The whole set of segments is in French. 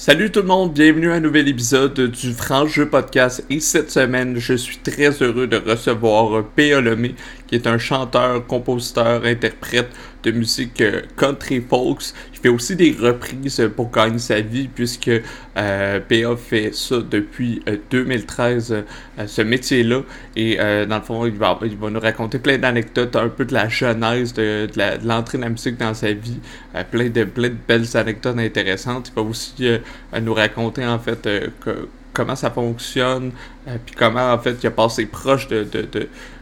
Salut tout le monde, bienvenue à un nouvel épisode du Franc Jeu Podcast et cette semaine je suis très heureux de recevoir P.A. Lemay qui est un chanteur, compositeur, interprète de musique euh, country folks. Il fait aussi des reprises pour gagner sa vie puisque euh, PA fait ça depuis 2013, euh, euh, ce métier-là. Et dans le fond, il va, nous raconter plein d'anecdotes, un peu de la genèse, de, de l'entrée de, la musique dans sa vie, plein, de, plein de belles anecdotes intéressantes. Il va aussi nous raconter en fait que comment ça fonctionne, euh, puis comment en fait il a passé proche de,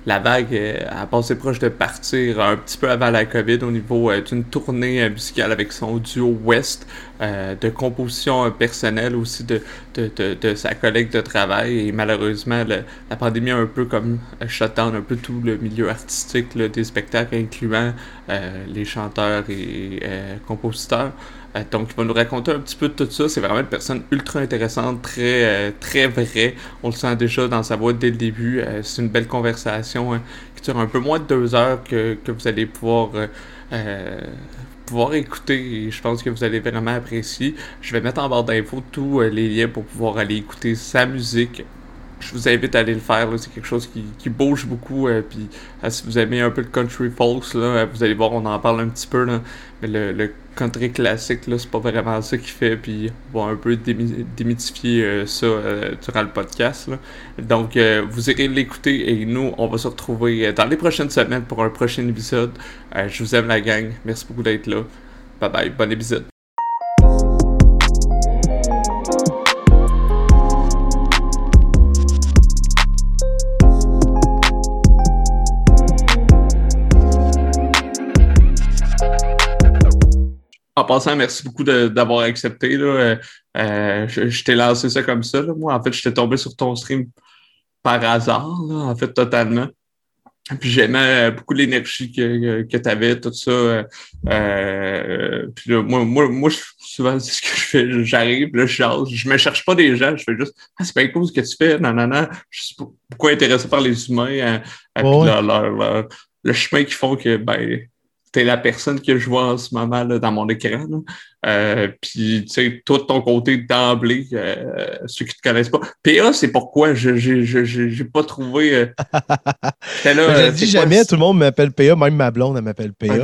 la vague, euh, a passé proche de partir un petit peu avant la COVID au niveau euh, d'une tournée musicale avec son duo West, de composition personnelle aussi de, de, sa collègue de travail et malheureusement la pandémie a un peu comme shutdown un peu tout le milieu artistique des spectacles incluant les chanteurs et compositeurs. Euh, donc, il va nous raconter un petit peu de tout ça. C'est vraiment une personne ultra intéressante, très, euh, très vraie. On le sent déjà dans sa voix dès le début. Euh, c'est une belle conversation hein, qui dure un peu moins de deux heures que, vous allez pouvoir pouvoir écouter je pense que vous allez vraiment apprécier. Je vais mettre en barre d'infos tous les liens pour pouvoir aller écouter sa musique. Je vous invite à aller le faire, c'est quelque chose qui, bouge beaucoup. puis si vous aimez un peu le country folks, là, vous allez voir, on en parle un petit peu. Mais le country classique, là, c'est pas vraiment ça qu'il fait, puis on va un peu démythifier euh, ça euh, durant le podcast. Donc, euh, vous irez l'écouter et nous, on va se retrouver dans les prochaines semaines pour un prochain épisode. je vous aime la gang, merci beaucoup d'être là. Bye bye, bon épisode. En passant, merci beaucoup d'avoir accepté. Là. Euh, euh, je, t'ai lancé ça comme ça. Là. Moi, en fait, j'étais tombé sur ton stream par hasard, en fait, totalement. Puis j'aimais beaucoup l'énergie que, que, tu avais, tout ça. Euh, puis là, moi, moi, moi, souvent, c'est ce que je fais. J'arrive, là, je Je me cherche pas des gens. Je fais juste Ah, c'est pas cool ce que tu fais. Non, non, non. Je suis beaucoup intéressé par les humains. Hein, le chemin qu'ils font que, ben, t'es la personne que je vois en ce moment là, dans mon écran. Euh, puis, tu sais, de ton côté, d'emblée, euh, ceux qui te connaissent pas. PA, c'est pourquoi je n'ai pas trouvé. Euh, là, je dis jamais, tout le monde m'appelle PA, même ma blonde, elle m'appelle PA.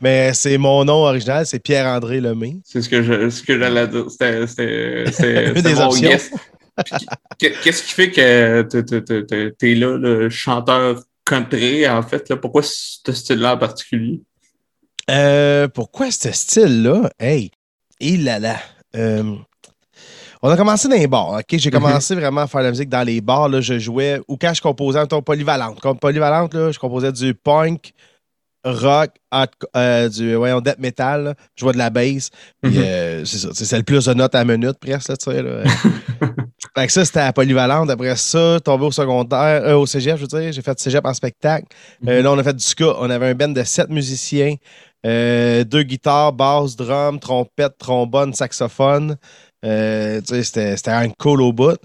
Mais c'est mon nom original, c'est Pierre-André Lemay. C'est ce que je ce que j'allais dire. C'était mon guest. Qu'est-ce qui fait que tu es là, le chanteur country, en fait? Là? Pourquoi ce style-là en particulier? Euh, pourquoi ce style-là? Hey, il là là. Euh, on a commencé dans les bars, OK? J'ai mhm. commencé vraiment à faire de la musique dans les bars. Là, je jouais, ou quand je composais ton polyvalente. Comme polyvalente, là, je composais du punk, rock, euh, du voyons, death metal. Je jouais de la bass. Mhm. c'est ça. C'est le plus de notes à minute, presque, tu sais. Là. fait que ça, c'était à polyvalente. Après ça, tombé au secondaire, au cégep, je veux dire. J'ai fait cégep en spectacle. Mhm. là, on a fait du ska. On avait un band de sept musiciens. Euh, deux guitares, basse, drum, trompette, trombone, saxophone. Euh, c'était, un cool au bout.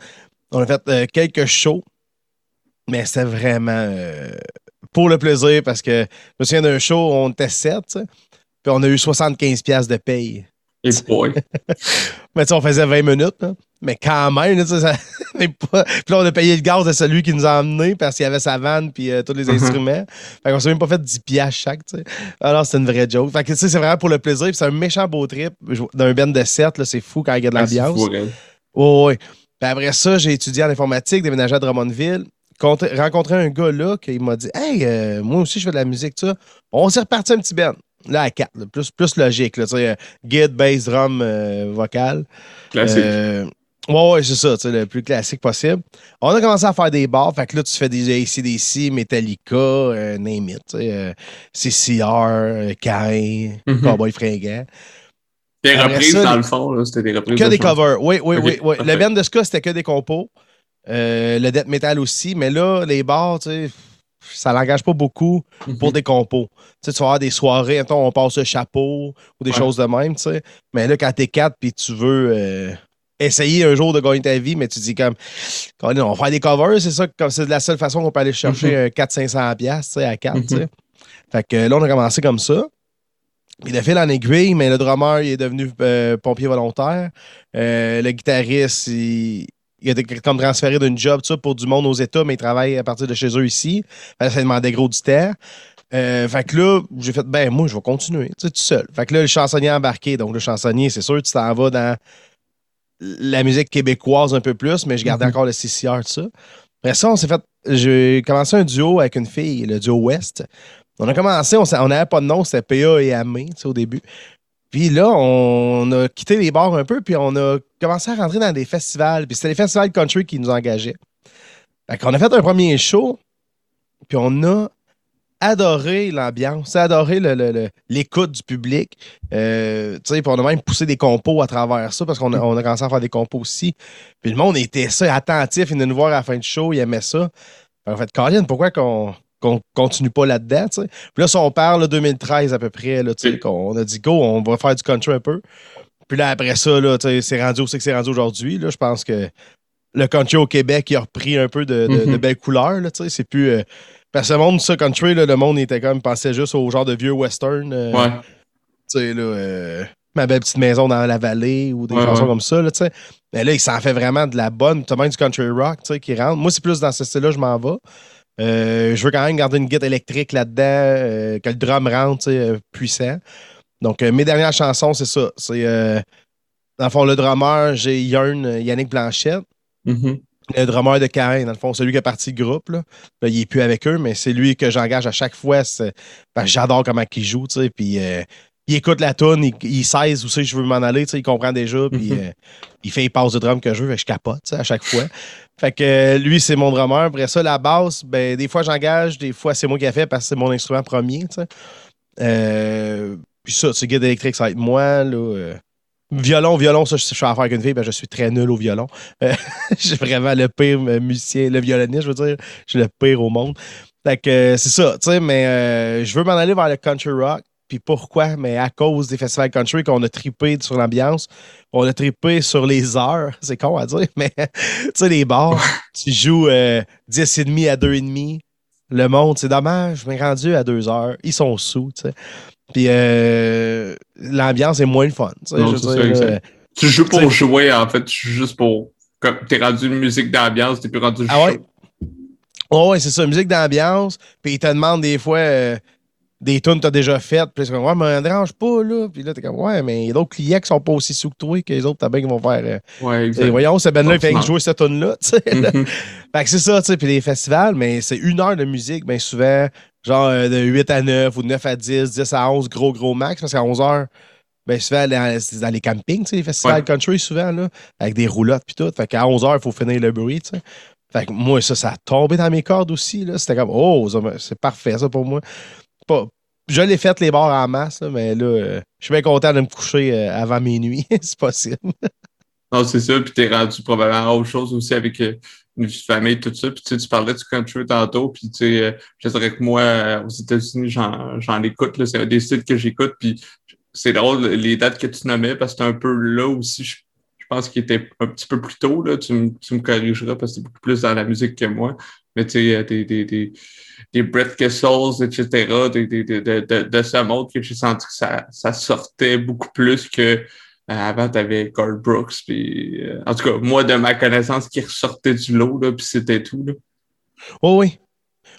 On a fait euh, quelques shows, mais c'était vraiment pour le plaisir parce que je me souviens d'un show, on était sept, puis on a eu 75$ de paye. Et boy. mais tu on faisait 20 minutes, mais quand même, ça, Puis là, on a payé le gaz de celui qui nous a emmenés parce qu'il avait sa vanne puis euh, tous les uh-huh. instruments. Fait qu'on s'est même pas fait 10 piastres chaque, tu sais. Alors, c'est une vraie joke. Fait que, tu sais, c'est vraiment pour le plaisir. Puis c'est un méchant beau trip d'un band de 7, là, c'est fou quand il y a de ah, l'ambiance. Oh, oui. Puis après ça, j'ai étudié en informatique, déménagé à Drummondville. rencontré un gars là qui m'a dit Hey, euh, moi aussi, je fais de la musique, ça. On s'est reparti un petit band. Là, à 4, plus, plus logique. Là, sais, guide, bass, drum, euh, vocal. Classique. Ouais, ouais, c'est ça, le plus classique possible. On a commencé à faire des bars, fait que là, tu fais des ACDC, Metallica, euh, name it, euh, CCR, euh, Kai, mm -hmm. Cowboy Fringant. Des reprises, dans le fond, c'était des reprises. Que des covers, oui, oui, oui. oui. Le band de ska, c'était que des compos. Euh, le death metal aussi, mais là, les bars, tu sais, ça n'engage pas beaucoup pour mhm. des compos. Tu, sais, tu vas avoir des soirées, on passe le chapeau ou des choses de même, tu sais. Mais là, quand t'es quatre puis tu veux euh, essayer un jour de gagner ta vie, mais tu dis comme, on va faire des covers, c'est ça, c'est la seule façon qu'on peut aller chercher 400-500$ mhm. à 4, tu sais. Mhm. Fait que là, on a commencé comme ça. Puis de fil en aiguille, mais le drummer, il est devenu euh, pompier volontaire. Euh, le guitariste, il, il a été comme transféré d'une job ça, pour du monde aux États, mais il travaille à partir de chez eux ici. Fait que ça demandait gros du terre. Euh, fait que là, j'ai fait, ben, moi, je vais continuer, tu sais, tout seul. Fait que là, le chansonnier a embarqué. Donc, le chansonnier, c'est sûr, tu t'en vas dans la musique québécoise un peu plus, mais je gardais Mhm. encore le CCR, tout ça. Après ça, on s'est fait, j'ai commencé un duo avec une fille, le duo West. On a commencé, on n'avait pas de nom, c'était PA et sais, au début. Puis là, on a quitté les bars un peu, puis on a commencé à rentrer dans des festivals. Puis c'était les festivals country qui nous engageaient. Fait qu'on a fait un premier show, puis on a adoré l'ambiance, adoré le- le- le- l'écoute du public. Euh, tu sais, puis on a même poussé des compos à travers ça, parce qu'on a, on a commencé à faire des compos aussi. Puis le monde était ça, attentif, il venait nous voir à la fin du show, il aimait ça. En fait, Colin, pourquoi qu'on qu'on continue pas là-dedans? Puis là, si on parle là, 2013 à peu près, là, Oui. qu'on a dit go, on va faire du country un peu. Puis là, après ça, c'est rendu où c'est que c'est rendu aujourd'hui. Je pense que le country au Québec, il a repris un peu de, de- de Mhm. belles couleurs. C'est plus... euh, parce que le monde, ça, country, là, le monde était comme, pensait juste au genre de vieux western. euh, Ouais. tu sais, là, euh, ma belle petite maison dans la vallée ou des Ouais, chansons ouais. comme ça, là, tu sais. Mais là, il s'en fait vraiment de la bonne. Même du country rock, tu sais, qui rentre. Moi, c'est plus dans ce style-là, je m'en vais. Euh, je veux quand même garder une guitare électrique là-dedans, que le drum rentre, tu sais, puissant. Donc, mes dernières chansons, c'est ça. C'est, euh, dans le fond, le drummer, j'ai Yannick Blanchette. Mhm. Le drummer de Cain, dans le fond, celui qui a parti le groupe. Là. Là, il est plus avec eux, mais c'est lui que j'engage à chaque fois. parce que j'adore comment il joue, tu sais. Puis euh, il écoute la tune, il, il sait où c'est je veux m'en aller, tu sais, il comprend déjà. Puis Mhm. euh, il fait les passes de drum que je veux, fait que je capote, tu sais, à chaque fois. Fait que euh, lui, c'est mon drummer. Après ça, la basse, ben, des fois j'engage, des fois c'est moi qui ai fait parce que c'est mon instrument premier, tu sais. Puis ça, c'est guide électrique, ça va être moi, là. Violon, violon, ça, je je suis en faire avec une fille, ben, je suis très nul au violon. Euh, j'ai vraiment le pire musicien, le violoniste, je veux dire. Je suis le pire au monde. Fait que euh, c'est ça, tu sais, mais euh, je veux m'en aller vers le country rock. Puis pourquoi? Mais à cause des festivals country qu'on a trippé sur l'ambiance, on a trippé sur les heures. C'est con à dire, mais tu sais, les bars, tu joues euh, 10,5 à 2,5. Le monde, c'est dommage, je m'ai rendu à 2 heures. Ils sont sous, tu sais. Puis euh, l'ambiance est moins le fun. tu Non, je ça, euh, Tu joues pour jouer, en fait. Tu joues juste pour. T'es rendu une musique d'ambiance, t'es plus rendu Ah ouais? Oh, ouais, c'est ça, musique d'ambiance. Puis ils te demandent des fois euh, des tunes que tu as déjà faites. Puis c'est comme, ouais, mais ne dérange pas, là. Puis là, t'es comme, ouais, mais il y a d'autres clients qui sont pas aussi sous que toi que les autres, t'as bien qui vont faire. Ouais, Et exact. voyons, ce Ben-là, il fait que jouer cette tune-là, tu sais. là. Mhm. Fait que c'est ça, tu sais. Puis les festivals, mais c'est une heure de musique, bien souvent, genre euh, de 8 à 9 ou de 9 à 10, 10 à 11, gros, gros max. Parce qu'à 11 heures, ben souvent, c'est dans les campings, tu sais, les festivals Ouais. country, souvent, là, avec des roulottes puis tout. Fait qu'à 11 heures, il faut finir le bruit, tu sais. Fait que moi, ça, ça a tombé dans mes cordes aussi, là. C'était comme, oh, c'est parfait, ça, pour moi. Pas, je l'ai fait, les bars en masse, là, mais là, euh, je suis bien content de me coucher euh, avant minuit, c'est possible. Non, c'est ça. Puis t'es rendu probablement à autre chose aussi avec une famille, tout ça. Puis tu parlais du country tantôt. Puis tu sais, euh, je dirais que moi, euh, aux États-Unis, j'en, écoute. C'est un des styles que j'écoute. Puis c'est drôle, les dates que tu nommais, parce que c'est un peu là aussi, je, je pense qu'il était un petit peu plus tôt. Là. Tu, me- tu me corrigeras parce que c'est beaucoup plus dans la musique que moi. Mais tu sais, euh, des, des, des, des Brett Kessels, etc., des, des, de, de, de ce monde que j'ai senti que ça, ça sortait beaucoup plus que avant, tu avais Brooks. Puis, euh, en tout cas, moi, de ma connaissance, qui ressortait du lot, là, puis c'était tout. Là. Oh oui.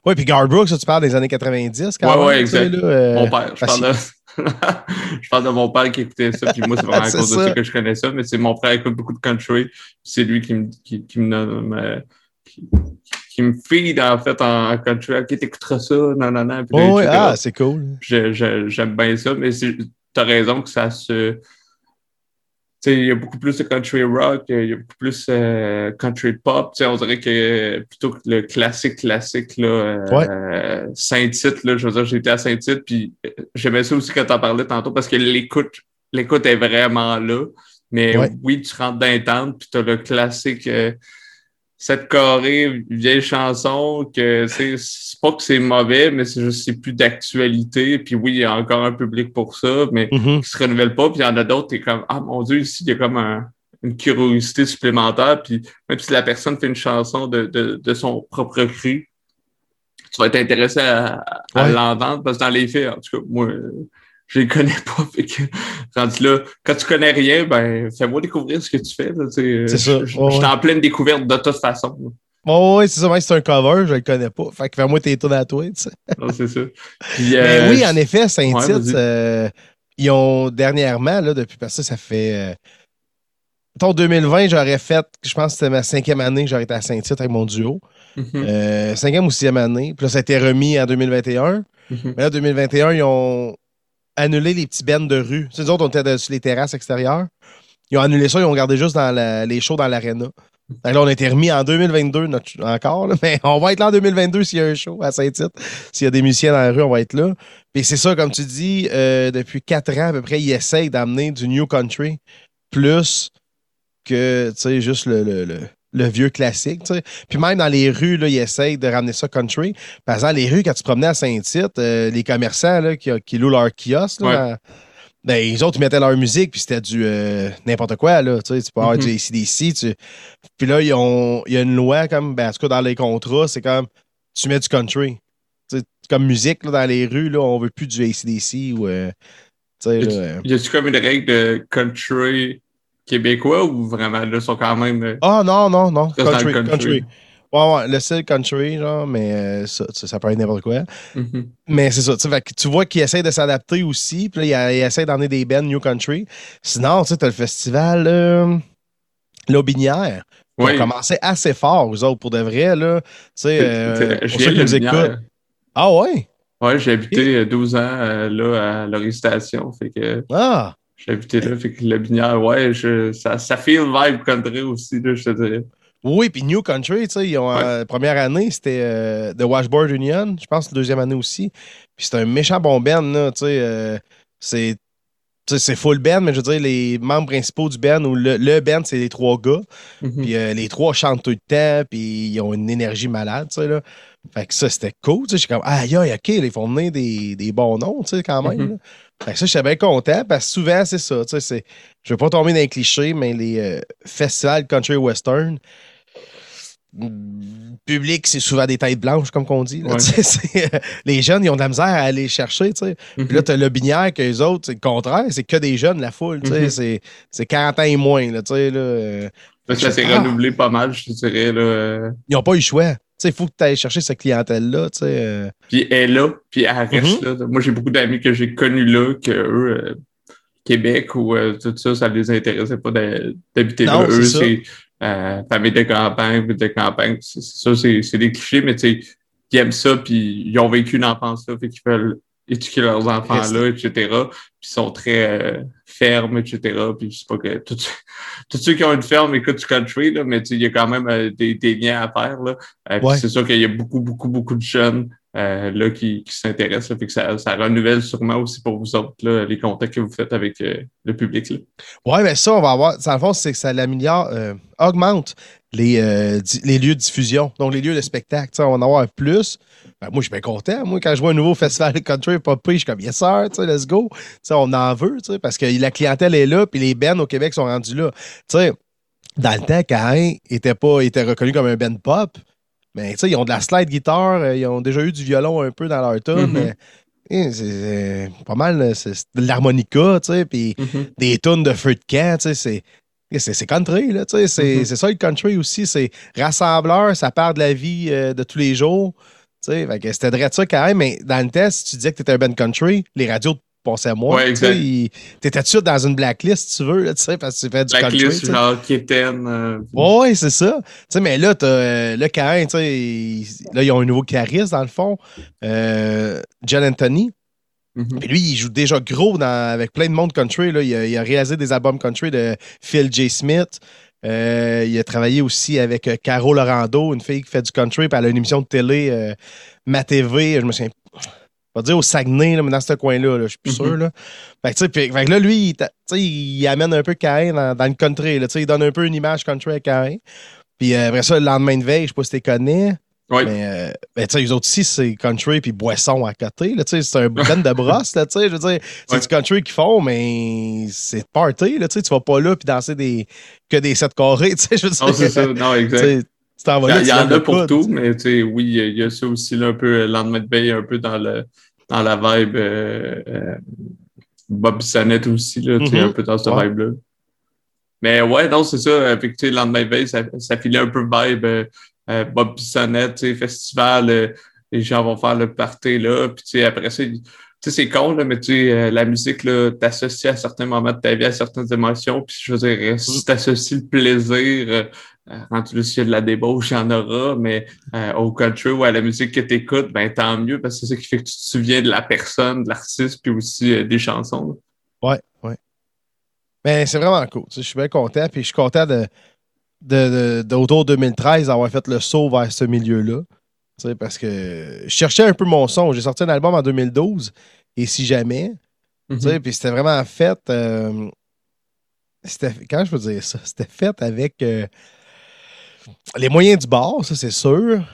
Oui, puis Garth Brooks, tu parles des années 90 quand Ouais, même. ouais, tu sais, exact. là, euh, Mon père, je parle, de... je parle de mon père qui écoutait ça, puis moi, c'est vraiment à cause de ça. que je connais ça, mais c'est mon frère qui écoute beaucoup de country, c'est lui qui me, qui, qui me euh, qui, qui me feed, en fait, en, country. Ok, t'écouteras ça, non, non, non. Puis là, Oh, oui, ah, c'est cool. J'aime bien ça, mais t'as raison que ça se. Il y a beaucoup plus de country rock, il y a beaucoup plus euh, country pop. Tu sais, on dirait que plutôt que le classique, classique, là, euh, Ouais. euh, Saint-Tite, là, je veux dire, j'étais à Saint-Tite, puis euh, j'aimais ça aussi quand t'en parlais tantôt parce que l'écoute, l'écoute est vraiment là. Mais Ouais. oui, tu rentres dans les tentes, puis t'as le classique. euh, cette carré, vieille chanson, que c'est pas que c'est mauvais, mais c'est juste c'est plus d'actualité. Puis oui, il y a encore un public pour ça, mais Mhm. qui se renouvelle pas. Puis il y en a d'autres, t'es comme Ah mon Dieu, ici, il y a comme un- une curiosité supplémentaire. Puis même si la personne fait une chanson de, de, de son propre cru, tu vas être intéressé à, à Ouais. l'entendre parce que dans les faits, en tout cas, moi, je les connais pas. Fait que, rendu là, quand tu connais rien, ben, fais-moi découvrir ce que tu fais. C'est ça. Je, suis en pleine découverte de toute façon. Oh, oui, c'est ça. Même si c'est un cover, je le connais pas. Fait que fais-moi tes tours à toi, tu sais. Non, c'est ça. Mais euh, oui, en effet, Saint-Tite, euh, ils ont dernièrement, là, depuis parce que ça fait. Euh, 2020, j'aurais fait, je pense que c'était ma cinquième année que j'aurais été à Saint-Tite avec mon duo. Mm-hmm. Euh, cinquième ou sixième année. Puis là, ça a été remis en 2021. Mm-hmm. Mais là, 2021, ils ont annulé les petits bennes de rue. C'est nous autres, on était sur les terrasses extérieures. Ils ont annulé ça, ils ont gardé juste dans les shows dans l'aréna. Là, on a été remis en 2022 encore, mais on va être là en 2022 s'il y a un show à Saint-Tite. S'il y a des musiciens dans la rue, on va être là. Puis c'est ça, comme tu dis, euh, depuis quatre ans à peu près, ils essayent d'amener du New Country plus que, tu sais, juste le, le, le, vieux classique. Puis même dans les rues, là, ils essayent de ramener ça country. Par exemple, les rues, quand tu promenais à Saint-Tite, euh, les commerçants là, qui, qui louent leur kiosque, là, ben, les autres, ils mettaient leur musique, puis c'était du euh, n'importe quoi, là. Tu sais, tu peux avoir du ACDC. Tu... Puis là, ils ont, il y a une loi, comme, ben, en tout cas, dans les contrats, c'est comme, tu mets du country. Tu sais, comme musique, là, dans les rues, là, on veut plus du ACDC ou. Euh, tu sais, là, y a-tu comme une règle de country québécois ou vraiment, là, sont quand même. Ah, oh, non, non, non. Country, country? Ouais, ouais, le style country, genre, mais euh, ça, ça, peut être n'importe quoi. Mm-hmm. Mais c'est ça, tu vois qu'ils essaient de s'adapter aussi, puis là, ils, essaient d'emmener des bands New Country. Sinon, tu sais, t'as le festival euh, L'Aubinière. Qui a commencé assez fort, aux autres, pour de vrai, là. Tu sais, euh, pour ceux qui nous écoutent. Ah ouais? Ouais, j'ai habité 12 ans là, à Station, fait que... Ah! Habité là, fait que L'Aubinière, ouais, je, ça, ça fait le vibe country aussi, là, je te dirais. Oui, puis New Country, tu sais, ils ont, euh, première année, c'était euh, The Washboard Union, je pense, la deuxième année aussi. Puis c'était un méchant bon band, là, tu sais, euh, c'est c'est full band, mais je veux dire, les membres principaux du band ou le, le band, c'est les trois gars. Mm-hmm. Puis les trois chantent tout le temps, puis ils ont une énergie malade, tu sais, là. Fait que ça, c'était cool, tu sais. J'étais comme, aïe, aïe, OK, ils font venir des, des bons noms, tu sais, quand même. Mm-hmm. Fait que ça, j'étais bien content, parce que souvent, c'est ça, tu sais, je veux pas tomber dans les clichés, mais les festivals country western, public, c'est souvent des têtes blanches, comme qu'on dit. les jeunes, ils ont de la misère à aller chercher. Puis là, mm-hmm. tu as le binière que les autres, c'est le contraire, c'est que des jeunes, la foule. Mm-hmm. C'est 40 ans et moins. Là, là, euh, ça s'est renouvelé pas mal, je te dirais. Là. Euh. Ils n'ont pas eu le choix. Il faut que tu ailles chercher cette clientèle-là. Euh. Puis elle est là, puis elle reste mm-hmm. là. Moi, j'ai beaucoup d'amis que j'ai connus là, que eux, Québec ou tout ça, ça les intéressait pas d'habiter là. Eux, c'est euh, famille de campagne, de campagne. Ça, c'est des clichés, mais tu sais, ils aiment ça, puis ils ont vécu une enfance là, fait qu'ils veulent éduquer leurs enfants là, etc. Puis ils sont très euh, fermes, etc. Puis je sais pas que tous ceux qui ont une ferme écoutent du country, là, mais il y a quand même euh, des, des, liens à faire. Là. Euh, c'est sûr qu'il y a beaucoup, beaucoup, beaucoup de jeunes là, qui, qui s'intéressent. Fait que ça, ça, renouvelle sûrement aussi pour vous autres là, les contacts que vous faites avec le public. Ouais, mais ça, on va avoir. Ça, le fond, c'est que ça l'améliore, augmente les, les lieux de diffusion, donc les lieux de spectacle. on va en avoir plus. Ben, moi, je suis bien content. Moi, quand je vois un nouveau festival de country pop je suis comme yes sir, let's go. on en veut, parce que la clientèle est là, puis les bands au Québec sont rendus là. dans le temps, Cain était pas était reconnu comme un band pop. Mais tu sais, ils ont de la slide guitare, euh, ils ont déjà eu du violon un peu dans leur tune, mm-hmm. mais c'est pas mal, c'est de l'harmonica, tu sais, puis mm-hmm. des tunes de feu de camp, tu sais, c'est. country, là, tu sais, mm-hmm. c'est ça le country aussi, c'est rassembleur, ça part de la vie euh, de tous les jours, tu sais, c'était de ça quand même, mais dans le test, tu disais que tu étais un ben country, les radios pensais à moi. Ouais, T'étais tout dans une blacklist, si tu veux, là, parce que tu fais du blacklist, country. genre Kitten. Euh, ouais, c'est ça. sais mais là, t'as euh, le Cain, là, ils ont un nouveau charisme, dans le fond. Euh, John Anthony. Mm-hmm. lui, il joue déjà gros dans, avec plein de monde country. Là. Il, a, réalisé des albums country de Phil J. Smith. il a travaillé aussi avec Caro Lorando, une fille qui fait du country, puis elle a une émission de télé, Ma TV, je me souviens va dire au Saguenay, là, mais dans ce coin-là, je suis plus sûr. Mhm. Là. Fait, que, fait, là, lui, il, il, amène un peu Cain dans, dans, le country. Là, il donne un peu une image country à Cain. Puis euh, après ça, le lendemain de veille, je sais pas si tu connais. Oui. Mais, euh, ben, tu sais, les autres ici, c'est country puis boisson à côté. C'est un band de brosse, là, tu sais. Je veux dire, c'est du country qu'ils font, mais c'est party, là, tu sais. Tu vas pas là puis danser des, que des sept carrés, tu sais. Je veux dire. Non, c'est ça. Non, exact. Il y, en a pour tout, mais oui, il y a ça aussi là, un peu euh, lendemain de veille, un peu dans le dans la vibe euh, euh, Bob Bissonnette aussi, là, tu sais, un peu dans ce Ouais. vibe-là. Mais ouais, non, c'est ça. Avec, tu sais, lendemain de veille, ça, ça filait un peu vibe euh, Bob Bissonnette, festival, euh, les gens vont faire le party là. Puis, après sais, c'est con, là, mais tu euh, la musique, t'associes à certains moments de ta vie, à certaines émotions. Puis, je veux dire, si t'associes le plaisir, euh, rendu là, s'il y a de la débauche, il y en aura, mais euh, au country ou à la musique que t'écoutes, ben tant mieux, parce que c'est ça qui fait que tu te souviens de la personne, de l'artiste, puis aussi euh, des chansons. là. Ouais, ouais. Mais c'est vraiment cool. Je suis bien content. Puis je suis content de, de, de- d'autour 2013 d'avoir fait le saut vers ce milieu-là. Parce que je cherchais un peu mon son. J'ai sorti un album en 2012, et si jamais. Tu sais, Puis c'était vraiment fait. euh, c'était, comment je peux dire ça? C'était fait avec euh, les moyens du bord, ça c'est sûr.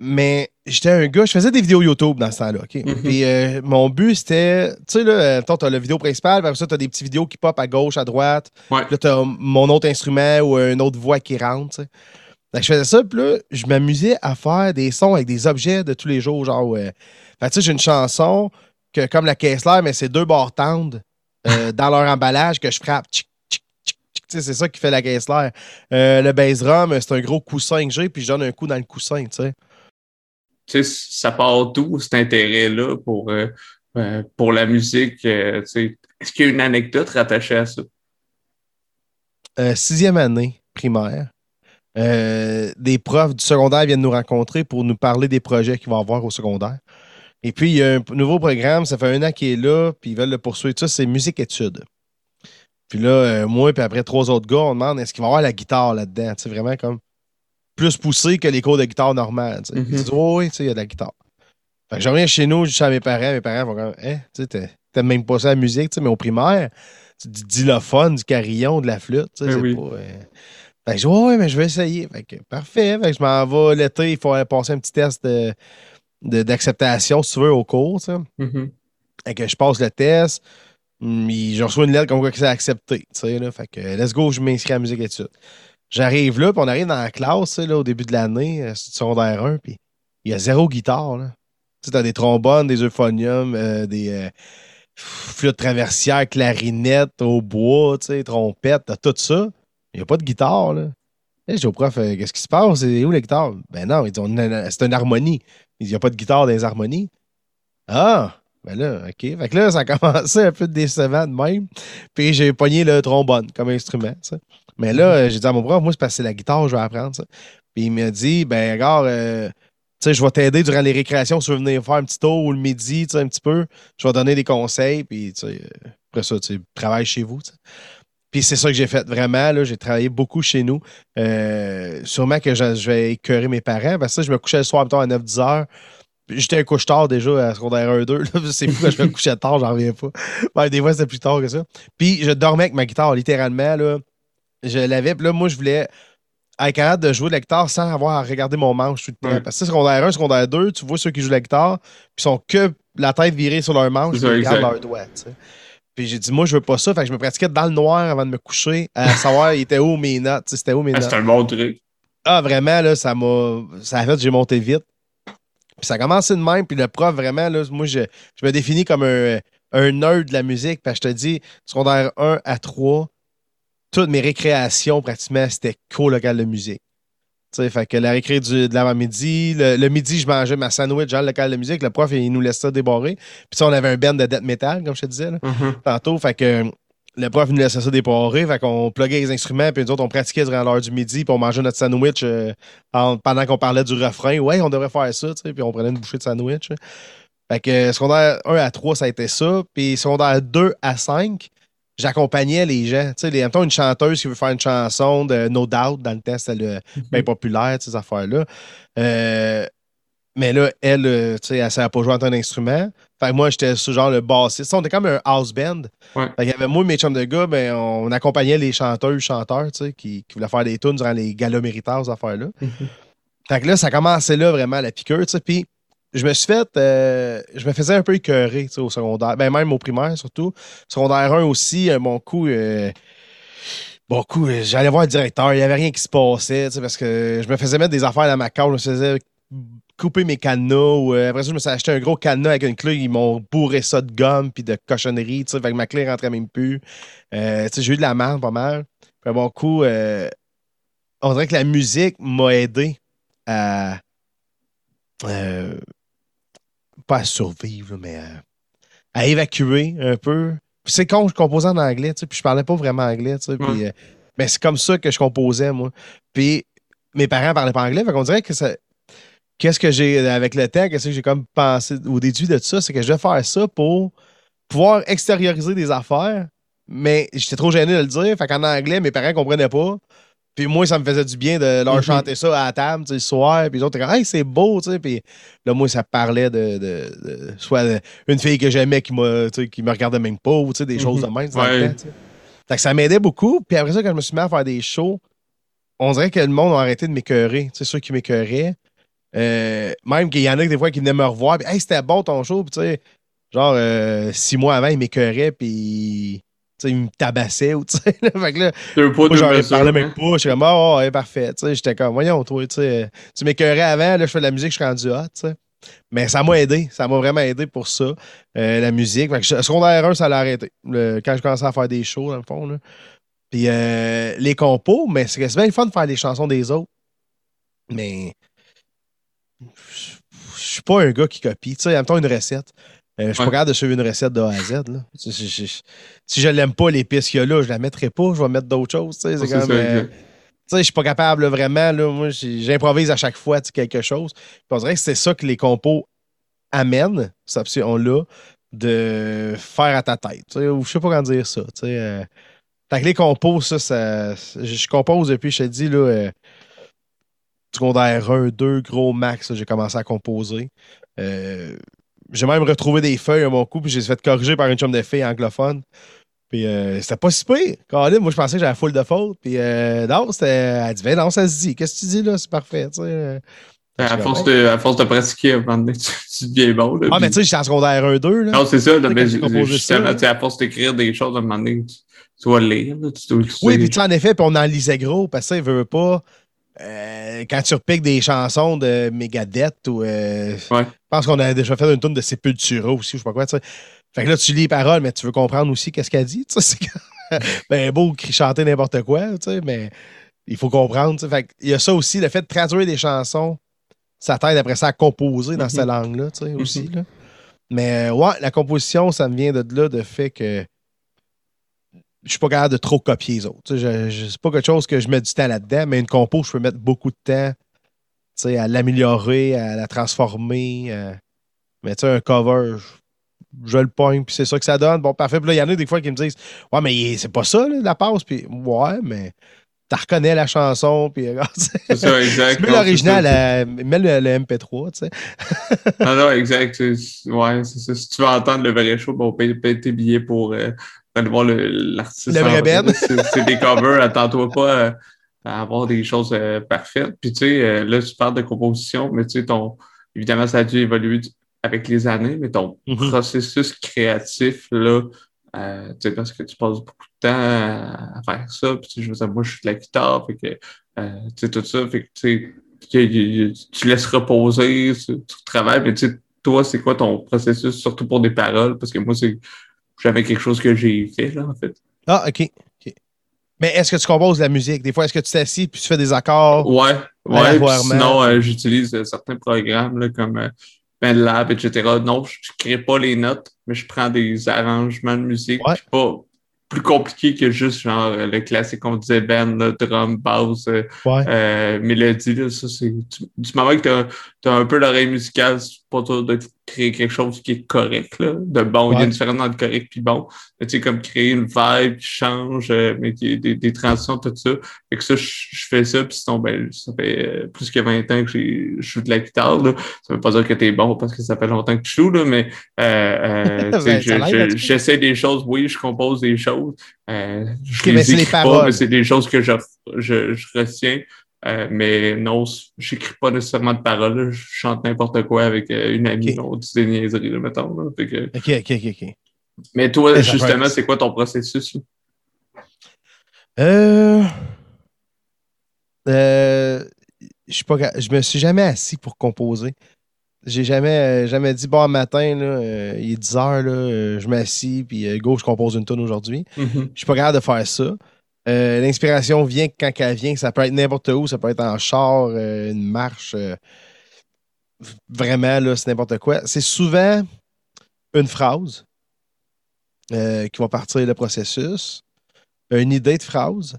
Mais j'étais un gars, je faisais des vidéos YouTube dans ce temps-là. OK? Mhm. Puis euh, mon but c'était, tu sais, là, tu as la vidéo principale, après ça, tu as des petites vidéos qui pop à gauche, à droite. Ouais. Puis là, tu as mon autre instrument ou une autre voix qui rentre. tu sais. Fait que je faisais ça, puis là, je m'amusais à faire des sons avec des objets de tous les jours. Genre, ouais. Fait que, tu sais, j'ai une chanson que, comme la Kessler, mais c'est deux barres tendres euh, dans leur emballage que je frappe. C'est ça qui fait la Kessler. Euh, le bass drum, c'est un gros coussin que j'ai, puis je donne un coup dans le coussin, tu sais. Sais, ça part d'où cet intérêt-là pour, euh, euh, pour la musique? euh? Est-ce qu'il y a une anecdote rattachée à ça? Sixième année primaire. Des profs du secondaire viennent nous rencontrer pour nous parler des projets qu'il va y avoir au secondaire. Et puis, il y a un nouveau programme, ça fait un an qu'il est là, puis ils veulent le poursuivre. Ça, c'est musique-études. Puis là, moi, puis après trois autres gars, on demande est-ce qu'il va y avoir la guitare là-dedans? Tu sais, vraiment comme plus poussé que les cours de guitare normales. sais. Mhm. Ils disent, oui, oui, il y a de la guitare. Fait que je reviens chez nous, je dis à mes parents, mes parents vont comme, hein, tu sais, t'aimes même pas ça la musique, mais au primaire, c'est du xylophone, du carillon, de la flûte, tu sais, Ben oui. pas. euh, Fait que je dis, ouais, ouais, mais je vais essayer. Fait que, parfait. Fait que je m'en vais l'été, il faut passer un petit test de- de- d'acceptation, si tu veux, au cours, tu. Mhm. Fait que je passe le test, il- je reçois une lettre comme quoi que c'est accepté. Tu sais, là. Fait que let's go, je m'inscris à la musique études. J'arrive là, puis on arrive dans la classe, au début de l'année, euh, secondaire 1, puis il y a zéro guitare. Là. Tu sais, des trombones, des euphoniums, euh, des euh, flûtes traversières, clarinettes au bois, tu sais, trompettes, t'as tout ça. Il n'y a pas de guitare, là. Et je dis au prof, qu'est-ce qui se passe? C'est où la guitare? Ben non, c'est une harmonie. Il n'y a pas de guitare dans les harmonies. Ah! Ben là, OK. Fait que là, ça a commencé un peu décevant de même. Puis j'ai pogné le trombone comme instrument, sais. Mais là, euh, j'ai dit à mon prof, moi, c'est parce que c'est la guitare je vais apprendre, ça. Puis il m'a dit, ben, regarde, euh, tu sais, je vais t'aider durant les récréations si tu veux venir faire un petit tour ou le midi, tu sais, un petit peu. Je vais donner des conseils, puis, tu sais, euh, après ça, tu sais, travaille chez vous. Puis c'est ça que j'ai fait vraiment, là. J'ai travaillé beaucoup chez nous. Sûrement que je, vais écœurer mes parents, parce que ça, je me couchais le soir, à 9-10 heures. J'étais un couche tard déjà à secondaire 1-2. là. C'est fou quand je me couchais tard, j'en reviens pas. Ben, des fois, c'était plus tard que ça. Puis je dormais avec ma guitare, littéralement. Là. Je l'avais. Puis là, moi, je voulais être capable de jouer de la guitare sans avoir à regarder mon manche tout le temps. Ouais. Parce que secondaire 1, secondaire 2, tu vois ceux qui jouent de la guitare, puis ils sont que la tête virée sur leur manche, ils regardent leurs doigts. tu sais. Puis j'ai dit, moi, je veux pas ça. Fait que je me pratiquais dans le noir avant de me coucher, à savoir, il était où mes notes. tu sais, C'était où mes Ah, notes. c'est un bon truc. Ah, vraiment, là, ça m'a. Ça a fait que j'ai monté vite. Puis ça a commencé de même. Puis le prof, vraiment, là, moi, je, je me définis comme un, un nerd de la musique. Puis je te dis, secondaire 1 à 3, toutes mes récréations, pratiquement, c'était cours local de musique. Tu sais, fait que la récré du, de l'avant-midi, le, le midi, je mangeais ma sandwich dans le local de musique. Le prof, il nous laissait ça débarrer. Puis ça, on avait un band de death metal, comme je te disais. là Mhm. tantôt. Fait que le prof nous laissait ça déporer. Fait qu'on pluguait les instruments, puis nous autres, on pratiquait durant l'heure du midi, puis on mangeait notre sandwich euh, en- pendant qu'on parlait du refrain. Ouais, on devrait faire ça, tu sais, puis on prenait une bouchée de sandwich. Fait que euh, secondaire 1 à 3, ça a été ça. Puis secondaire 2 à 5, j'accompagnais les gens. Tu sais, les- mettons une chanteuse qui veut faire une chanson de No Doubt, dans le temps, c'était le- bien populaire, ces affaires-là. Euh, mais là, elle, euh, tu sais, elle savait pas jouer en tant d'instrument. Fait que moi, j'étais ce genre le bassiste. On était comme un house band. Ouais. Fait qu'il y avait moi et mes chums de gars, ben, on accompagnait les chanteurs, chanteurs, tu sais, qui, qui voulaient faire des tunes durant les galas méritants, ces affaires-là. Mhm. Fait que là, ça commençait là, vraiment, la piqûre, tu sais. Puis je me suis fait... euh, je me faisais un peu écœurer, au secondaire. Ben, même au primaire, surtout. Secondaire 1 aussi, euh, mon euh, Bon coup, euh, j'allais voir le directeur, il n'y avait rien qui se passait, parce que je me faisais mettre des affaires dans ma cage, je me faisais couper mes. Ou, euh, après ça, je me suis acheté un gros cadenas avec une clé. Ils m'ont bourré ça de gomme puis de cochonnerie. Fait que ma clé rentrait même plus. Euh, j'ai eu de la merde pas mal. Puis, bon coup, on dirait que la musique m'a aidé à. Pas à survivre, mais à, à évacuer un peu. C'est con, je composais en anglais, tu sais, puis je parlais pas vraiment anglais, tu sais. Puis, euh, mais c'est comme ça que je composais, moi. Puis mes parents parlaient pas anglais, fait qu'on dirait que ça. Qu'est-ce que j'ai, avec le temps, qu'est-ce que j'ai comme pensé ou déduit de ça, c'est que je vais faire ça pour pouvoir extérioriser des affaires, mais j'étais trop gêné de le dire, fait qu'en anglais, mes parents comprenaient pas. Puis moi, ça me faisait du bien de leur Mhm. chanter ça à la table, tu sais, le soir. Puis les autres étaient comme, hey, c'est beau, tu sais. Puis là, moi, ça parlait de, de- de- soit une fille que j'aimais qui, m'a, tu sais, qui me regardait même pas, ou tu sais, des choses de Mhm. même. Ouais. Fait que ça m'aidait beaucoup. Puis après ça, quand je me suis mis à faire des shows, on dirait que le monde a arrêté de m'écœurer. Tu sais, ceux qui m'écœuraient. Euh, même qu'il y en a des fois qui venaient me revoir. Puis, hey, c'était bon ton show. Puis, tu sais, genre, euh, six mois avant, ils m'écœuraient. Puis, ils me tabassaient. Ou, tu sais, fait que là, Deux moi, deux parlais même pas. Je suis comme, oh, ouais, parfait. Tu sais, j'étais comme, voyons, toi, tu sais, tu m'écœurais avant, là, je fais de la musique, je suis rendu hot, tu sais. Mais ça m'a aidé. Ça m'a vraiment aidé pour ça, euh, la musique. Fait que je- secondaire 1, ça l'a arrêté. Le- quand je commençais à faire des shows, dans le fond, là. Puis euh, les compos, mais c'est bien le fun de faire les chansons des autres. Mais je je suis pas un gars qui copie. Tu sais, en même temps, une recette. Euh, je suis Ouais. pas capable de suivre une recette de A à Z. Là. Si, si- si- si je l'aime pas, pistes qu'il y a là, je la mettrai pas. Je vais mettre d'autres choses. C'est comme, ça, euh, exact. tu sais, je suis pas capable là, vraiment. Là, moi, j'improvise à chaque fois quelque chose. Puis on dirait que c'est ça que les compos amènent, cette option-là, de faire à ta tête. Ou je sais pas comment dire ça. euh. Que les compos, ça, ça je, je compose depuis, je te dis, là, euh, secondaire 1, 2, gros max, j'ai commencé à composer. Euh, j'ai même retrouvé des feuilles à mon coup, puis j'ai fait corriger par une chum de filles anglophone. Puis euh, c'était pas si pire. Moi, je pensais que j'avais full de fautes. Puis euh, non, c'était. Elle dit, ben non, ça se dit. Qu'est-ce que tu dis là? C'est parfait. tu sais. À force, de, à force de pratiquer, à un moment donné, tu, tu deviens bon. Là, Ah, mais tu sais, j'étais en secondaire 1, 2. Là. Non, c'est ça. là, mais justement, ça, à force d'écrire des choses, à un moment donné, tu, tu vas lire. Là, tu, Oui, puis tu sais, en effet, puis on en lisait gros, parce que ça, il veut pas. Euh, quand tu repiques des chansons de Megadeth ou. euh, Ouais. Je pense qu'on a déjà fait une tonne de Sepultura aussi, ou je sais pas quoi, tu sais. Fait que là, tu lis les paroles, mais tu veux comprendre aussi qu'est-ce qu'elle dit, tu sais. ben, beau chanter n'importe quoi, tu sais, mais il faut comprendre, tu sais. Fait que il y a ça aussi, le fait de traduire des chansons, ça t'aide après ça à composer dans Mhm. cette langue-là, tu sais, aussi, là. Mais euh, ouais, la composition, ça me vient de là, de fait que je suis pas capable de trop copier les autres. Je- je- c'est pas quelque chose que je mets du temps là-dedans, mais une compo, je peux mettre beaucoup de temps à l'améliorer, à la transformer. euh. Mais tu sais, un cover, je, je le pogne, puis c'est ça que ça donne. Bon, parfait. Puis là, il y en a des fois qui me disent Ouais, mais c'est pas ça, là, la passe. Puis ouais, mais tu reconnais la chanson, puis sais. C'est ça, exact. Tu mets l'original, à- mets le, le MP3, tu sais. Non, non, exact. Ouais, c'est ça. Si tu veux entendre le vrai show, bon, paye, paye tes billets pour euh, aller voir l'artiste. Le vrai. Ben. C'est des covers, attends-toi pas euh, à avoir des choses euh, parfaites. Puis tu sais, euh, là, tu parles de composition, mais tu sais, ton. Évidemment, ça a dû évoluer avec les années, mais ton Mhm. processus créatif, là, euh, tu sais, parce que tu passes beaucoup de temps à, à faire ça. Puis tu sais, je veux dire, moi, je suis de la guitare, fait que, euh, tu sais, tout ça, fait que, tu sais, tu laisses reposer, tu, tu travailles, mais tu sais, toi, c'est quoi ton processus, surtout pour des paroles? Parce que moi, c'est jamais quelque chose que j'ai fait, là, en fait. Ah, OK. Mais est-ce que tu composes la musique? Des fois, est-ce que tu t'assis puis tu fais des accords? Ouais, ouais. Sinon, euh, j'utilise euh, certains programmes, là, comme euh, BandLab, etc. Non, je ne crée pas les notes, mais je prends des arrangements de musique, Ouais. pas plus compliqué que juste, genre, euh, le classique qu'on disait, band, là, drum, bass, Ouais. Euh, mélodie, là, ça, c'est. Du, moment que t'as as un peu l'oreille musicale, c'est pas toi de créer quelque chose qui est correct, là. De bon. Il y a une différence entre correct puis bon. Tu sais, comme créer une vibe qui change, euh, mais qui des, des transitions, tout ça. Fait que ça, je, fais ça, puis sinon, ben, ça fait euh, plus que 20 ans que je joue de la guitare, là. Ça veut pas dire que t'es bon parce que ça fait longtemps que tu joues, là, mais euh, euh, Ben, je- je- j'essaie des choses, oui, je compose des choses. Euh, je Ok, les mais c'est les écris pas, mais c'est des choses que je, je, je retiens. Euh, mais non, j'écris pas nécessairement de paroles. là. Je chante n'importe quoi avec euh, une amie. Ok. là. On dit des niaiseries, là, mettons. Là. Fait que- OK, OK, OK, OK. Mais toi, ça justement, c'est quoi ton processus? Euh... Euh... je suis pas, je me suis jamais assis pour composer. J'ai jamais, jamais dit, bon, matin, là, il est 10 heures, là, je m'assis, puis go, je compose une tonne aujourd'hui. Mhm. Je suis pas capable de faire ça. L'inspiration vient quand elle vient. Ça peut être n'importe où. Ça peut être en char, une marche. vraiment, là, c'est n'importe quoi. C'est souvent une phrase qui va partir le processus, une idée de phrase.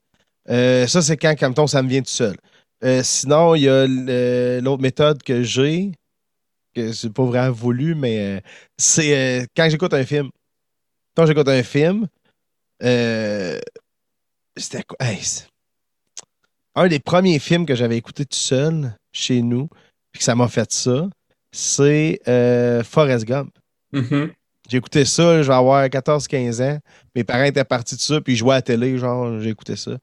ça, c'est quand, comme ça me vient tout seul. sinon, il y a l'autre méthode que j'ai, que c'est pas vraiment voulu, mais euh, c'est euh, quand j'écoute un film. Quand j'écoute un film, euh, c'était quoi? un des premiers films que j'avais écouté tout seul chez nous, puis que ça m'a fait ça, c'est Forrest Gump. Mm-hmm. J'ai écouté ça, je vais avoir 14-15 ans. Mes parents étaient partis de ça, puis je jouais à la télé, genre, j'ai écouté ça.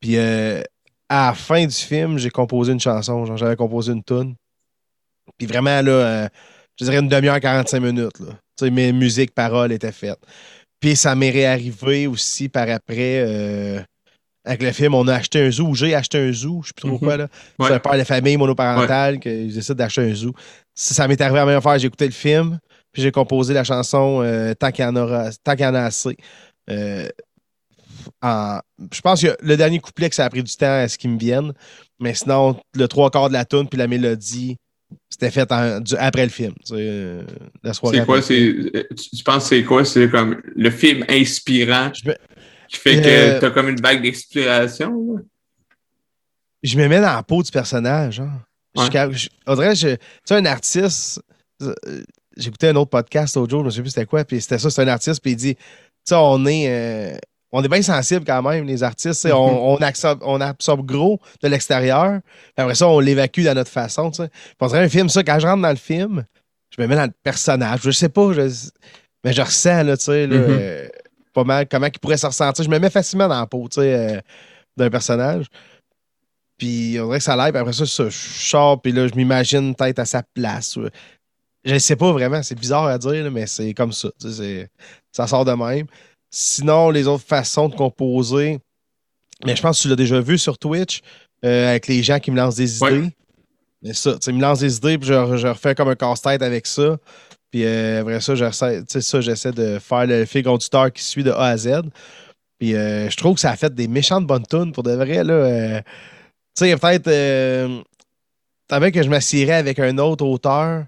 Puis à la fin du film, j'ai composé une chanson, genre, j'avais composé une tune. Puis vraiment, là, euh, je dirais une demi-heure, 45 minutes. Là. sais, mes musiques, paroles étaient faites. Puis ça m'est réarrivé aussi par après. Euh, avec le film, on a acheté un zoo. J'ai acheté un zoo, je sais plus trop quoi. là. C'est un père de famille monoparentale qui décide d'acheter un zoo. Ça, m'est arrivé à la même affaire. J'ai écouté le film, puis j'ai composé la chanson euh, Tant qu'il y, en aura, tant qu'il y en a assez. je pense que le dernier couplet que ça a pris du temps à ce qu'il me vienne. Mais sinon, le trois quarts de la tune puis la mélodie, c'était fait après le film. Euh, c'est quoi? Tu, penses que c'est quoi? C'est comme le film inspirant qui fait que euh, tu as comme une vague d'inspiration? Je me mets dans la peau du personnage. Hein. Je, tu sais, un artiste, euh, j'écoutais un autre podcast l'autre jour, je ne sais plus c'était quoi, puis c'était ça, c'est un artiste, puis il dit, tu sais, on est on est bien sensible quand même, les artistes. On, absorbe, on, absorbe, gros de l'extérieur. Après ça, on l'évacue dans notre façon. T'sais. On un film, ça, quand je rentre dans le film, je me mets dans le personnage. Je sais pas, mais je ressens là, mm-hmm. euh, pas mal comment il pourrait se ressentir. Je me mets facilement dans la peau euh, d'un personnage. Puis on dirait que ça l'aide. Après ça, je sors, puis là, je m'imagine peut-être à sa place. Je ne sais pas vraiment, c'est bizarre à dire, mais c'est comme ça. Ça sort de même. Sinon, les autres façons de composer, mais je pense que tu l'as déjà vu sur Twitch euh, avec les gens qui me lancent des idées. Mais ça, tu me lancent des idées, puis je, refais comme un casse-tête avec ça. Puis euh, après ça, j'essaie de faire le fil conducteur qui suit de A à Z. Puis euh, je trouve que ça a fait des méchantes bonnes tunes pour de vrai. Là, tu sais, peut-être. Euh, que je m'assierais avec un autre auteur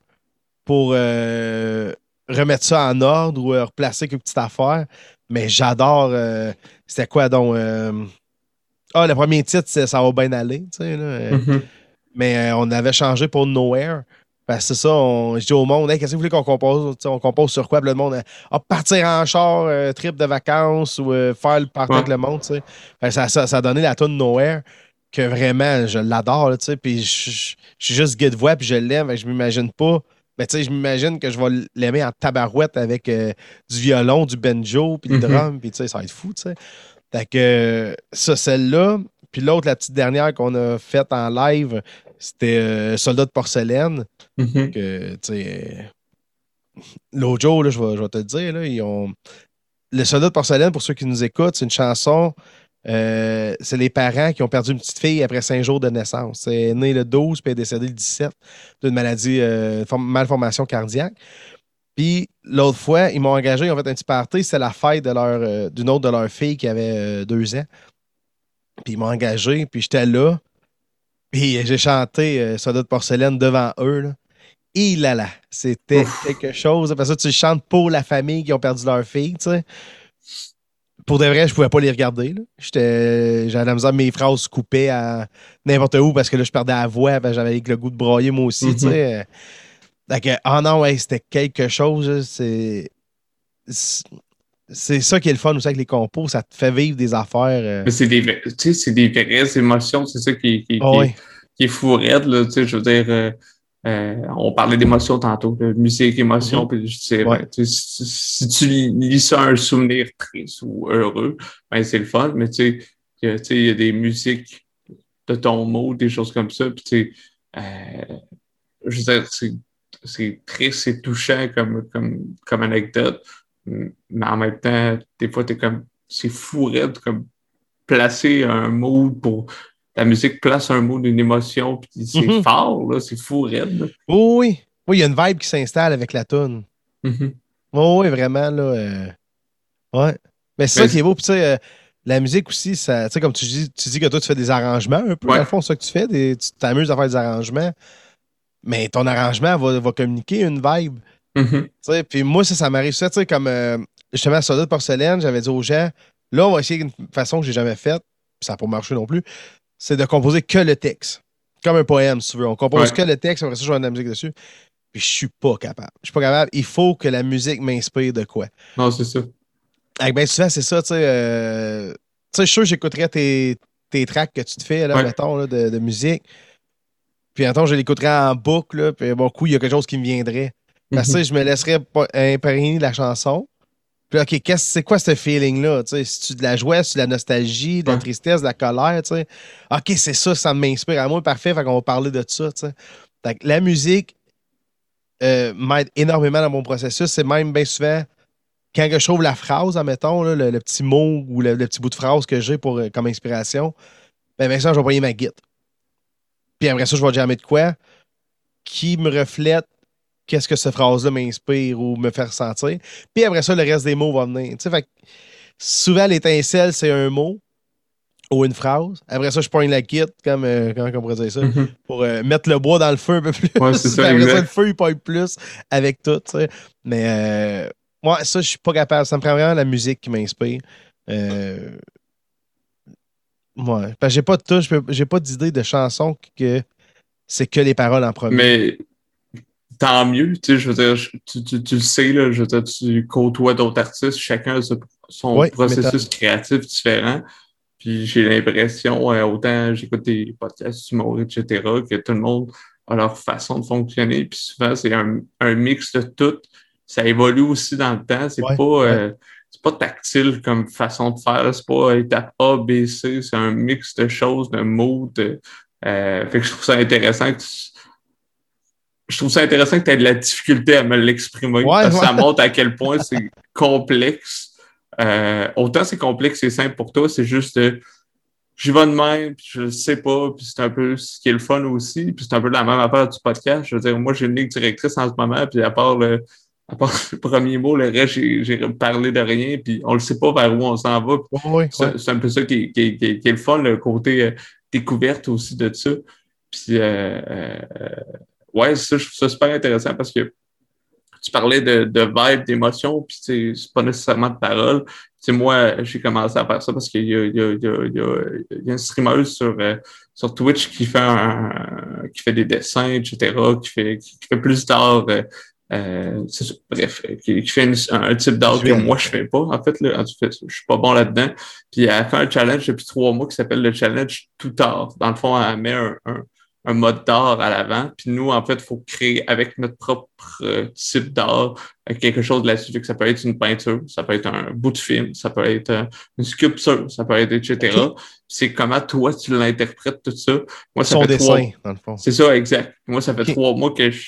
pour remettre ça en ordre ou replacer quelques petites affaires. Mais j'adore. Euh, c'était quoi donc? Euh, ah, le premier titre, ça va bien aller. Tu sais, euh, mm-hmm. Mais on avait changé pour Nowhere. Parce que c'est ça, on, je dis au monde, qu'est-ce que vous voulez qu'on compose? on compose sur quoi? le monde, ah, partir en char, trip de vacances ou faire le party avec le monde. Tu sais. ça, ça, a donné la tune Nowhere que vraiment, je l'adore. Tu sais, puis je, suis juste guide voix, puis je l'aime. Je m'imagine pas ben, tu sais, je m'imagine que je vais l'aimer en tabarouette avec euh, du violon, du banjo, puis du mhm. drum, puis tu sais, ça va être fou, tu sais. Fait que ça, celle-là. Puis l'autre, la petite dernière qu'on a faite en live, c'était euh, Soldat de porcelaine. Mhm. Que, tu sais, l'autre jour, là, je, vais, je vais te le dire, là, ils ont... Le Soldat de porcelaine, pour ceux qui nous écoutent, c'est une chanson euh, c'est les parents qui ont perdu une petite fille après cinq jours de naissance. C'est né le 12 puis est décédé le 17 d'une maladie, euh, malformation cardiaque. Puis l'autre fois, ils m'ont engagé, ils ont fait un petit party, c'est la fête de leur, euh, d'une autre de leurs filles qui avait deux ans. Puis ils m'ont engagé, puis j'étais là. Puis j'ai chanté Soldat de porcelaine devant eux. Là. Et là là, c'était quelque chose. Parce que tu chantes pour la famille qui ont perdu leur fille, tu sais pour de vrai, je pouvais pas les regarder. J'avais la misère, mes phrases se coupaient à n'importe où parce que là, je perdais la voix, j'avais le goût de broyer moi aussi. Mm ah non, ouais, c'était quelque chose. C'est. C'est ça qui est le fun aussi avec les compos, ça te fait vivre des affaires. Euh. C'est des, des vraies émotions, c'est ça qui, qui, ah qui, est fou raide, là, je veux dire. Euh, euh, on parlait d'émotions tantôt, de musique, émotion, mm-hmm. puis je sais, si, tu lis ça un souvenir triste ou heureux, ben c'est le fun, mais tu sais, il y a des musiques de ton mot, des choses comme ça, puis tu sais, euh, je veux dire, c'est triste, c'est touchant comme, comme, comme anecdote, mais en même temps, des fois, t'es comme, c'est fou comme placer un mot pour la musique place un mot d'une émotion, puis c'est Mhm. fort, là, c'est fou, raide. là. Oui, oui. Oui, il y a une vibe qui s'installe avec la toune. Mhm. Oui, oui, vraiment, là. euh, Ouais. Mais c'est ça qui est beau. Puis, tu sais, euh, la musique aussi, ça, tu sais, comme tu dis, tu dis que toi, tu fais des arrangements un peu, Ouais. dans le fond, c'est ça que tu fais. des- tu t'amuses à faire des arrangements. Mais ton arrangement va, va communiquer une vibe. Sais, puis moi, ça, ça m'arrive ça, tu sais, comme euh, justement à Soldat de porcelaine, j'avais dit aux gens, là, on va essayer une façon que j'ai jamais faite, ça n'a pas marché non plus, c'est de composer que le texte. Comme un poème, si tu veux. On compose Ouais. que le texte, après ça, je mettre de la musique dessus. Puis je suis pas capable. Je suis pas capable. Il faut que la musique m'inspire de quoi. Non, c'est ça. Avec ben souvent, c'est ça, tu sais. euh, tu sais, je suis sûr que j'écouterais tes, tes tracks que tu te fais, là, Ouais. mettons, là, de, de musique. Puis, mettons, je l'écouterais en boucle, là, puis bon coup, il y a quelque chose qui me viendrait. Parce que sais, je me laisserais imprégner la chanson. Puis, OK, c'est quoi ce feeling-là? Tu sais, C'est-tu de la joie, c'est de la nostalgie, de la tristesse, de la colère, tu sais? OK, c'est ça, ça m'inspire à moi. Parfait, fait qu'on va parler de ça, tu sais. Fait que la musique euh, m'aide énormément dans mon processus. C'est même bien souvent quand je trouve la phrase, admettons, là, le, le petit mot ou le, le petit bout de phrase que j'ai pour euh, comme inspiration, ben, ben ça, je vais envoyer ma guide. Puis après ça, je vais jammer de quoi? Qui me reflète qu'est-ce que cette phrase-là m'inspire ou me fait ressentir. Puis après ça, le reste des mots va venir. Tu sais, fait que souvent, l'étincelle, c'est un mot ou une phrase. Après ça, je pointe la kit, comme, euh, comment on pourrait dire ça, Mhm. pour euh, mettre le bois dans le feu un peu plus. Ouais, ça, après ça, le feu, il pointe plus avec tout. tu sais. Mais euh, moi, ça, je suis pas capable. Ça me prend vraiment la musique qui m'inspire. Euh, ouais. Que j'ai pas de touche, j'ai pas d'idée de chanson que c'est que les paroles en premier. Mais tant mieux, tu sais, je veux dire, je- tu, tu, tu le sais, là, je veux dire, tu côtoies d'autres artistes, chacun a son processus créatif différent. Puis j'ai l'impression, euh, autant j'écoute des podcasts d'humour, etc., que tout le monde a leur façon de fonctionner. Puis souvent, c'est un, un mix de tout. Ça évolue aussi dans le temps. C'est Ouais, pas, euh, c'est pas tactile comme façon de faire. C'est pas étape A, B, C. C'est un mix de choses, de mots. De, euh, fait que je trouve ça intéressant que tu- je trouve ça intéressant que tu aies de la difficulté à me l'exprimer. Ouais, parce que ça montre à quel point c'est complexe. Euh, autant c'est complexe et simple pour toi, c'est juste de j'y vais de même, puis je sais pas, puis c'est un peu ce qui est le fun aussi, puis c'est un peu la même affaire du podcast. Je veux dire, moi, j'ai une ligne directrice en ce moment, puis à part le, à part le premier mot, le reste, j'ai, parlé de rien, puis on le sait pas vers où on s'en va. Ouais, ouais, C'est, ouais. un peu ça qui est, qui qui est le fun, le côté euh, découverte aussi de ça. Puis, euh, euh, ouais, ça, je trouve ça super intéressant parce que tu parlais de, de vibe, d'émotion, puis c'est pas nécessairement de paroles. Tu sais, moi, j'ai commencé à faire ça parce qu'il y y, y, y, a, une streameuse sur, euh, sur Twitch qui fait un, qui fait des dessins, etc., qui fait, qui, fait plus d'art. euh, euh, bref, euh, qui, qui fait une- un type d'art que moi je fais pas. En fait, là, en fait, je suis pas bon là-dedans. Puis elle fait un challenge depuis trois mois qui s'appelle le challenge tout art. Dans le fond, elle met un, un, un mode d'art à l'avant. Puis nous, en fait, il faut créer avec notre propre euh, type d'art euh, quelque chose là-dessus. Fait que Ça peut être une peinture, ça peut être un bout de film, ça peut être euh, une sculpture, ça peut être etc. C'est comment toi tu l'interprètes tout ça. Moi, ça Son fait trois- dessin, dans le fond. c'est ça, exact. Moi, ça fait trois mois que je,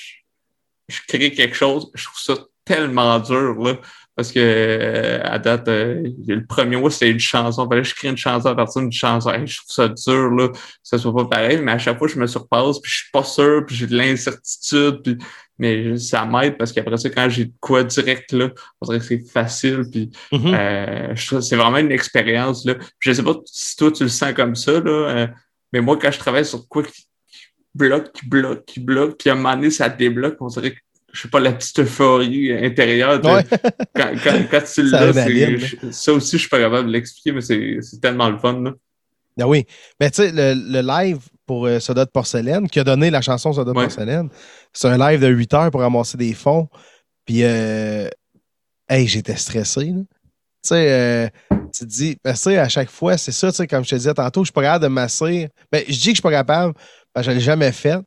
je crée quelque chose. Je trouve ça tellement dur, là. Parce que euh, à date, euh, le premier mois, c'était une chanson. Fallait que je crée une chanson à partir d'une chanson. Hey, je trouve ça dur, là, que ça soit pas pareil, mais à chaque fois, je me surpasse, puis je suis pas sûr, puis j'ai de l'incertitude, puis mais ça m'aide parce qu'après ça, quand j'ai de quoi direct, là, on dirait que c'est facile, puis Mhm. euh, je trouve c'est vraiment une expérience. Là. Je sais pas si toi tu le sens comme ça, là, euh, mais moi, quand je travaille sur quoi qui, qui bloque, qui bloque, qui bloque, puis à un moment donné, ça débloque, on dirait que je sais pas, la petite euphorie intérieure. de- Ouais. quand, quand, quand tu Ça l'as, je- ça aussi, je suis pas capable de l'expliquer, mais c'est tellement le fun. Là. Ah oui. Mais tu sais, le, le live pour euh, Soda de porcelaine, qui a donné la chanson Soda de Ouais. porcelaine, c'est un live de 8 heures pour ramasser des fonds. Puis, euh, hey, j'étais stressé. là. Tu sais, euh, tu te dis, ben, tu sais, à chaque fois, c'est ça, tu sais, comme je te disais tantôt, je suis pas capable de masser. Ben, je dis que je suis pas capable, que je l'ai jamais fait.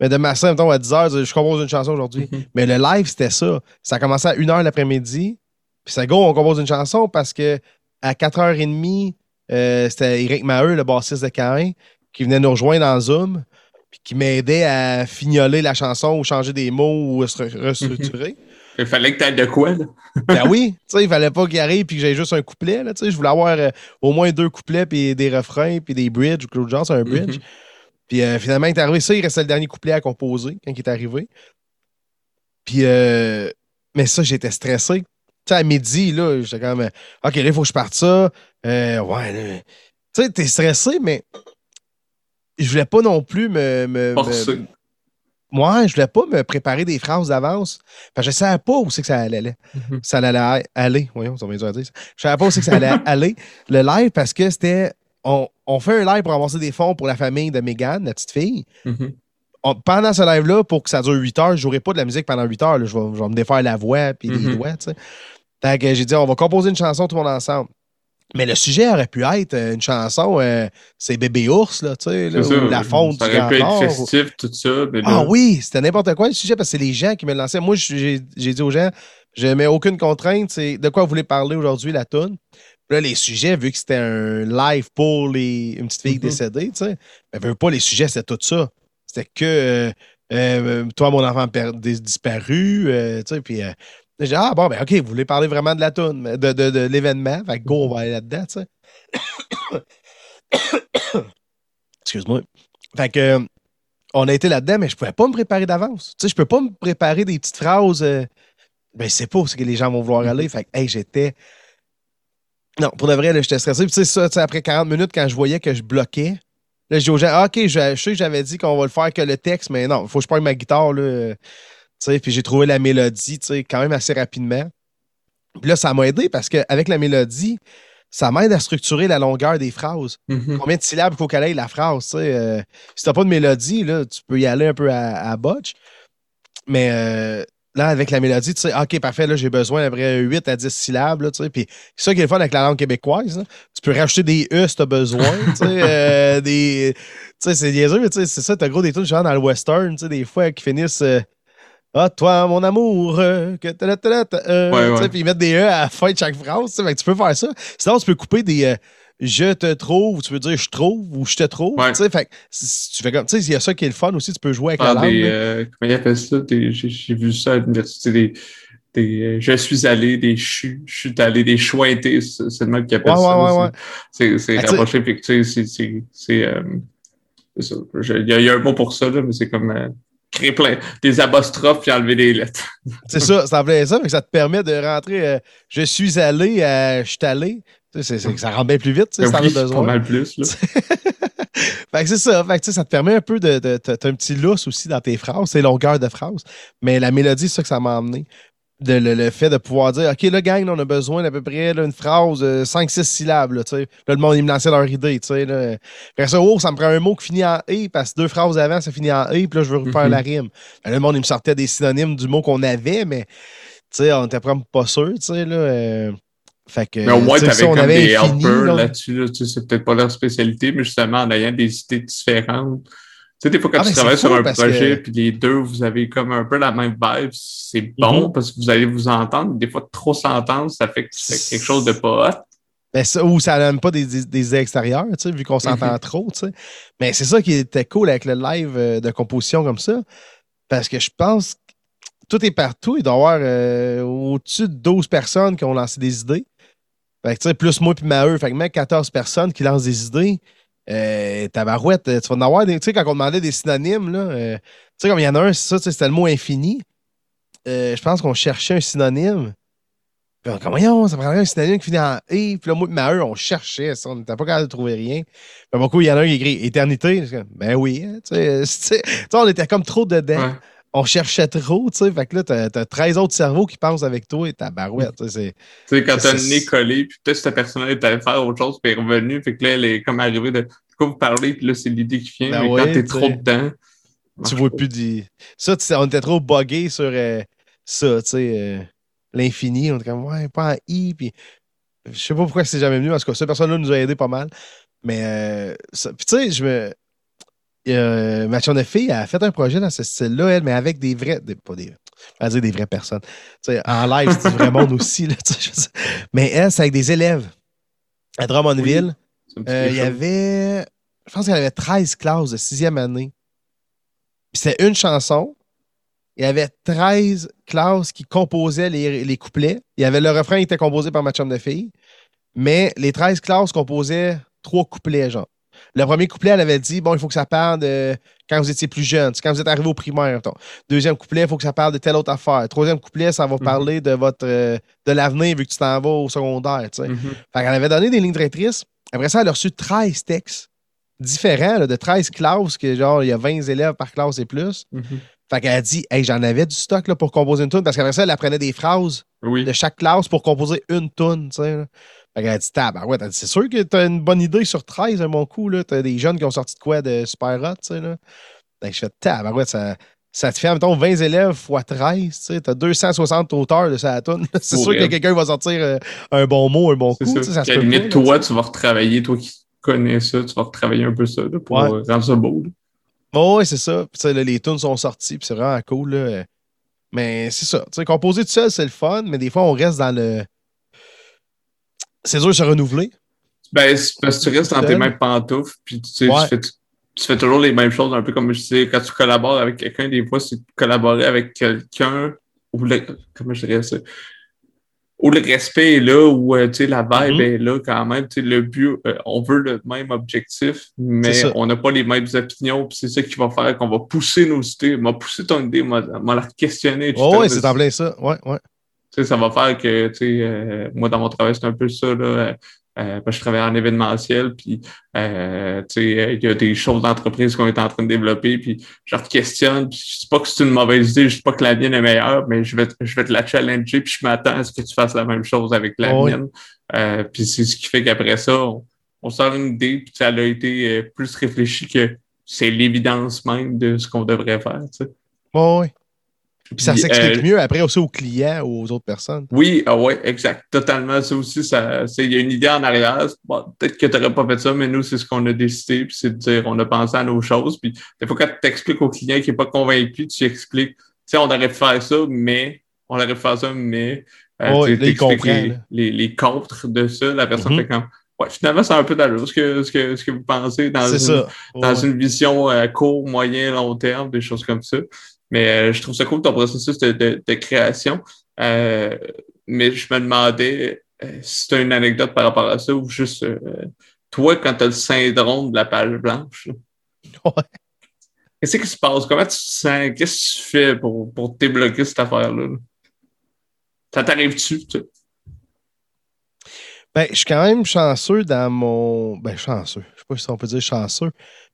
Mais de masser, mettons, à 10 heures, dire, je compose une chanson aujourd'hui. Mhm. Mais le live, c'était ça. Ça a commencé à 1h l'après-midi. Puis ça, go, on compose une chanson parce que à 4h30, euh, c'était Eric Maheu, le bassiste de Cain, qui venait nous rejoindre dans Zoom, puis qui m'aidait à fignoler la chanson ou changer des mots ou se re- restructurer. Il fallait que tu aies de quoi, là? ben oui, tu sais, il fallait pas qu'il arrive puis que j'aie juste un couplet, là, tu sais. Je voulais avoir euh, au moins deux couplets puis des refrains puis des bridges ou quelque chose c'est un bridge. Mm-hmm. Puis euh, finalement, il est arrivé ça, il restait le dernier couplet à composer quand il est arrivé. Puis, euh, mais ça, j'étais stressé. Tu sais, à midi, là, j'étais comme, OK, là, il faut que je parte ça. ouais, tu sais, t'es stressé, mais je voulais pas non plus me. me, Moi, je voulais pas me préparer des phrases d'avance. Parce que je savais pas où c'est que ça allait. Mm-hmm. Ça allait aller. Voyons, ça va dire ça. Je savais pas où c'est que ça allait aller. Le live, parce que c'était. On, on, fait un live pour avancer des fonds pour la famille de Megan, la petite fille. Mm-hmm. pendant ce live-là, pour que ça dure 8 heures, je jouerai pas de la musique pendant 8 heures. Je, vais, me défaire la voix puis les mm-hmm. doigts, tu sais. j'ai dit, on va composer une chanson tout le monde ensemble. Mais le sujet aurait pu être euh, une chanson, euh, c'est Bébé Ours, là, tu sais, ou La fonte ça aurait pu être festif, tout ça. Ah oui, c'était n'importe quoi le sujet, parce que c'est les gens qui me lançaient. Moi, j'ai dit aux gens, je mets aucune contrainte, c'est de quoi vous voulez parler aujourd'hui, la toune. Là, les sujets, vu que c'était un live pour les, une petite fille mm-hmm. décédée, tu sais, mais veut pas les sujets, c'était tout ça. C'était que euh, toi, mon enfant disparu, tu sais, puis j'ai dit, ah bon, ben OK, vous voulez parler vraiment de la toune, de, de, de l'événement. Fait que go, on va aller là-dedans, tu sais. Excuse-moi. Fait que on a été là-dedans, mais je pouvais pas me préparer d'avance. Tu sais, je peux pas me préparer des petites phrases. Euh, ben, c'est pas ce que les gens vont vouloir aller. Fait que, hey, j'étais. Non, pour de vrai, j'étais stressé. Puis, tu sais, ça, après 40 minutes, quand je voyais que je bloquais, là, je dis aux gens, ah, OK, je, je sais que j'avais dit qu'on va le faire que le texte, mais non, il faut que je prenne ma guitare, là puis j'ai trouvé la mélodie quand même assez rapidement. Puis là, ça m'a aidé parce qu'avec la mélodie, ça m'aide à structurer la longueur des phrases. Mm-hmm. Combien de syllabes faut qu'elle ait la phrase? Euh, si t'as pas de mélodie, là, tu peux y aller un peu à, botch. Mais euh, là, avec la mélodie, tu sais, OK, parfait, là, j'ai besoin d'après 8 à 10 syllabes. Là, puis c'est ça qui est le fun avec la langue québécoise. Tu peux rajouter des E si t'as besoin. euh, des. Tu sais, c'est niaiseux, mais c'est ça, t'as gros des trucs genre dans le western, tu sais, des fois qui finissent. Euh, ah, toi, mon amour, euh, que euh, Puis ils mettent des E à la fin de chaque phrase. tu peux faire ça. Sinon, tu peux couper des euh, je te trouve, ou tu peux dire je trouve, ou je te trouve. Fait tu fais comme. Tu sais, il y a ça qui est le fun aussi, tu peux jouer avec la langue. Des, comment ils appellent ça? J'ai vu ça à l'université. Des, des, je suis allé, des je suis allé, des chointés. C'est le même qui appelle ça. C'est ben, rapproché. Puis, tu sais, c'est. Ça. Il y, a un mot pour ça, là, mais c'est comme créer plein des apostrophes puis enlever des lettres. c'est ça, ça plaît ça, mais ça te permet de rentrer euh, je suis allé à je suis allé. Ça rend bien plus vite, ça oui, besoin. Pas mal plus. Là. fait que c'est ça. Fait que, ça te permet un peu de. de, un petit lousse aussi dans tes phrases, c'est longueur de phrase. Mais la mélodie, c'est ça que ça m'a emmené de, le, fait de pouvoir dire OK, là, gang, on a besoin d'à peu près une phrase de 5-6 syllabes. Là, là, le monde, il me lançait leur idée. Là. Après ça, oh, ça me prend un mot qui finit en E, parce que deux phrases avant, ça finit en E, puis là, je veux refaire mm-hmm. la rime. le monde, il me sortait des synonymes du mot qu'on avait, mais on était vraiment pas sûr. Là, euh, fait que, mais au moins, tu avais comme des helpers là-dessus. c'est peut-être pas leur spécialité, mais justement, en ayant des idées différentes tu sais, des fois, quand ah, tu travailles sur un projet, puis les deux, vous avez comme un peu la même vibe, c'est bon mhm. parce que vous allez vous entendre. Des fois, trop s'entendre, ça fait que c'est quelque chose de pas hot. Ben, ça, ou ça n'aime pas des, des, extérieurs, tu sais, vu qu'on s'entend mhm. trop, tu sais. Mais c'est ça qui était cool avec le live euh, de composition comme ça. Parce que je pense que tout est partout. Il doit y avoir euh, au-dessus de 12 personnes qui ont lancé des idées. Fait que, tu sais, plus moi puis Maheu. Fait que même 14 personnes qui lancent des idées. Euh, tabarouette, tu vas en avoir des. Tu sais, quand on demandait des synonymes, là, euh, tu sais, comme il y en a un, c'est ça, c'était le mot infini. Euh, je pense qu'on cherchait un synonyme. Puis on voyons, ça prendrait un synonyme qui finit en E. Puis là, moi, Maheu, on cherchait ça. On n'était pas capable de trouver rien. Puis beaucoup, il y en a un qui écrit éternité. Ben oui, hein, tu sais, on était comme trop dedans on cherchait trop, tu sais. Fait que là, t'as, as 13 autres cerveaux qui pensent avec toi et ta barouette. Tu sais, quand t'as le nez collé, puis peut-être cette personne est allée faire autre chose, puis est revenue, fait que là, elle est comme arrivée de quoi vous parlez, puis là, c'est l'idée qui vient. Ben mais quand t'es trop dedans. Tu vois plus du. Ça, on était trop buggés sur euh, ça, tu sais, euh, l'infini. On était comme, ouais, pas en I, puis. Je sais pas pourquoi c'est jamais venu, parce que cette personne-là nous a aidé pas mal. Mais, euh, puis tu sais, je me euh, Mathieu Neffé a fait un projet dans ce style-là, elle, mais avec des vrais. Des, pas des. Dire des vraies personnes. en live, c'est du vrai monde aussi. Là, mais elle, c'est avec des élèves à Drummondville. Euh, il y avait. Je pense qu'il y avait 13 classes de sixième année. C'était une chanson, il y avait 13 classes qui composaient les, couplets. Il y avait le refrain qui était composé par ma chum de fille, mais les 13 classes composaient trois couplets, genre. Le premier couplet, elle avait dit bon, il faut que ça parle de quand vous étiez plus jeune, quand vous êtes arrivé au primaire. Deuxième couplet, il faut que ça parle de telle autre affaire. Troisième couplet, ça va mhm. parler de votre euh, de l'avenir vu que tu t'en vas au secondaire. Mhm. Fait qu'elle avait donné des lignes directrices. Après ça, elle a reçu 13 textes différents, de 13 classes, que genre, il y a 20 élèves par classe et plus. Mhm. Fait qu'elle a dit, hey, j'en avais du stock là, pour composer une tune parce qu'après ça, elle apprenait des phrases de chaque classe pour composer une tune. Qu'elle a dit, tab, ouais, c'est sûr que t'as une bonne idée sur 13 un bon coup. T'as des jeunes qui ont sorti de quoi de super hot. sais là. Fait que je fais, tab, ouais, ça, ça te fait, mettons, 20 élèves x 13. Tu as 260 auteurs de tune. c'est sûr que quelqu'un va sortir euh, un bon mot, un bon coup. Ça, ça limite, toi, tu vas retravailler, toi qui connais ça, tu vas retravailler un peu ça pour rendre ça beau. Oh, oui, c'est ça. les tunes sont sorties, puis c'est vraiment cool. Mais c'est ça. composer tout seul, c'est le fun, mais des fois, on reste dans le. C'est dur de se renouveler. Ben, c'est parce que tu restes dans tes mêmes pantoufles, puis tu, sais, tu, fais, toujours les mêmes choses, un peu comme je sais, quand tu collabores avec quelqu'un, des fois, c'est collaborer avec quelqu'un, ou comment je dirais ça, où le respect est là, où euh, la vibe mm-hmm. est là quand même. Le but, euh, on veut le même objectif, mais on n'a pas les mêmes opinions. Puis c'est ça qui va faire qu'on va pousser nos idées. M'a poussé ton idée, m'a la questionner. Oh, oui, c'est en plein ça. Ouais, ouais. Ça va faire que, euh, moi, dans mon travail, c'est un peu ça. Là, euh, je travaille en événementiel, puis euh, il y a des choses d'entreprise qu'on est en train de développer, puis je te questionne, puis je dis pas que c'est une mauvaise idée, je dis pas que la mienne est meilleure, mais je vais, je vais te la challenger, puis je m'attends à ce que tu fasses la même chose avec la mienne. Euh, puis c'est ce qui fait qu'après ça, on, sort une idée, puis ça a été plus réfléchi que c'est l'évidence même de ce qu'on devrait faire. oui. Puis ça s'explique euh, mieux après aussi aux clients ou aux autres personnes. Oui, ah ouais, exact. Totalement. Ça aussi, ça, il y a une idée en arrière. Peut-être que tu n'aurais pas fait ça, mais nous, c'est ce qu'on a décidé. Puis c'est de dire, on a pensé à nos choses. Puis des fois, quand tu expliques au client qui n'est pas convaincu, tu expliques, tu sais, on aurait pu faire ça, mais on aurait pu faire ça, mais euh, tu les, les, les, contres de ça. La personne mm-hmm. fait comme Ouais, finalement, c'est un peu d'allure ce que, ce, que, ce que vous pensez dans, une, dans une vision euh, court, moyen, long terme, des choses comme ça. Mais euh, je trouve ça cool ton processus de, de, création. Euh, mais je me demandais euh, si tu as une anecdote par rapport à ça ou juste toi, quand tu as le syndrome de la page blanche. Ouais. Qu'est-ce qui se passe? Comment tu te sens? Qu'est-ce que tu fais pour, pour débloquer cette affaire-là? Ça t'arrive-tu? Ben, je suis quand même chanceux dans mon. Ben, chanceux. Je sais pas si on peut dire chanceux.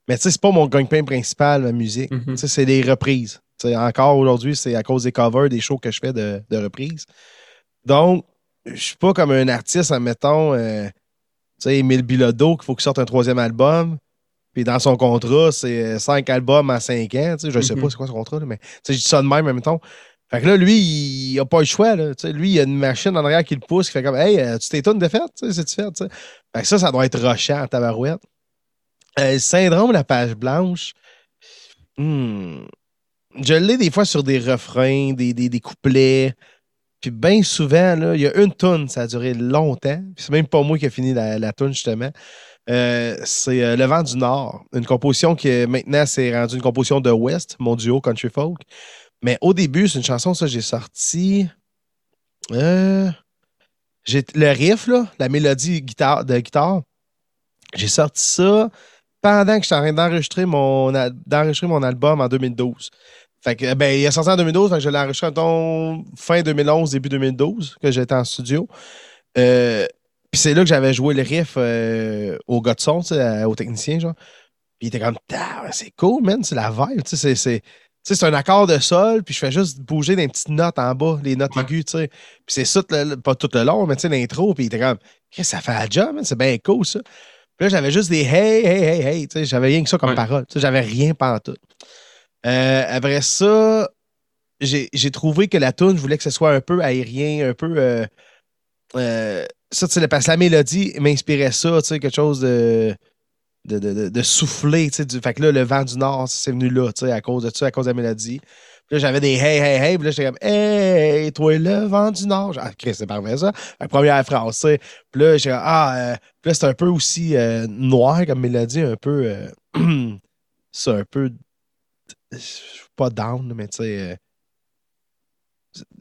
Mais tu sais, c'est pas mon gagne-pain principal, ma musique. Mm-hmm. Tu sais, c'est des reprises encore aujourd'hui, c'est à cause des covers, des shows que je fais de, de reprises. Donc, je suis pas comme un artiste, admettons, euh, tu sais, Emile Bilodeau, qu'il faut qu'il sorte un troisième album. Puis dans son contrat, c'est cinq albums à cinq ans. Je ne sais pas mhm. c'est quoi son contrat, mais je dis ça de même, temps. Fait que là, lui, il n'a pas le choix. Là, lui, il a une machine en arrière qui le pousse, qui fait comme Hey, euh, tu t'étonnes de fait, c'est-tu fait? Fait que ça, ça doit être rochant en tabarouette. Euh, syndrome de la page blanche. Hmm je l'ai des fois sur des refrains, des, des, couplets. Puis bien souvent, il y a une tune, ça a duré longtemps. C'est même pas moi qui ai fini la, la justement. Euh, c'est euh, Le vent du Nord, une composition qui maintenant s'est rendue une composition de West, mon duo country folk. Mais au début, c'est une chanson, ça, j'ai sorti. Euh, le riff, là, la mélodie de guitare. J'ai sorti ça pendant que j'étais en train d'enregistrer mon, d'enregistrer mon album en 2012. Fait que, ben, il est sorti en 2012, fait que je l'ai enregistré fin 2011, début 2012, que j'étais en studio. Euh, puis c'est là que j'avais joué le riff euh, au gars de son, au technicien, genre. Puis il était comme, c'est cool, man, c'est la vibe, tu sais, c'est c'est un accord de sol, puis je fais juste bouger des petites notes en bas, les notes aiguës, tu sais. Puis c'est ça, pas tout le long, mais tu sais, l'intro, puis il était comme, ça fait la job, c'est bien cool, ça. Puis là, j'avais juste des hey, hey, hey, hey, tu sais, j'avais rien que ça comme parole, tu sais, j'avais rien tout. Euh, après ça, j'ai trouvé que la tune, je voulais que ce soit un peu aérien, un peu. Euh, euh, ça, tu sais, parce que la mélodie m'inspirait ça, tu sais, quelque chose de. De, de, de, souffler, tu sais, fait que là, le vent du Nord, c'est venu là, tu sais, à cause de ça, à cause de la mélodie. Puis là, j'avais des hey, hey, hey, puis là, j'étais comme, hey, toi, le vent du Nord. Ah, Chris, c'est parfait, ça. La première phrase, tu sais. Puis là, comme, ah, puis là, c'est un peu aussi noir comme mélodie, un peu, c'est un peu je suis pas down, mais tu sais, euh,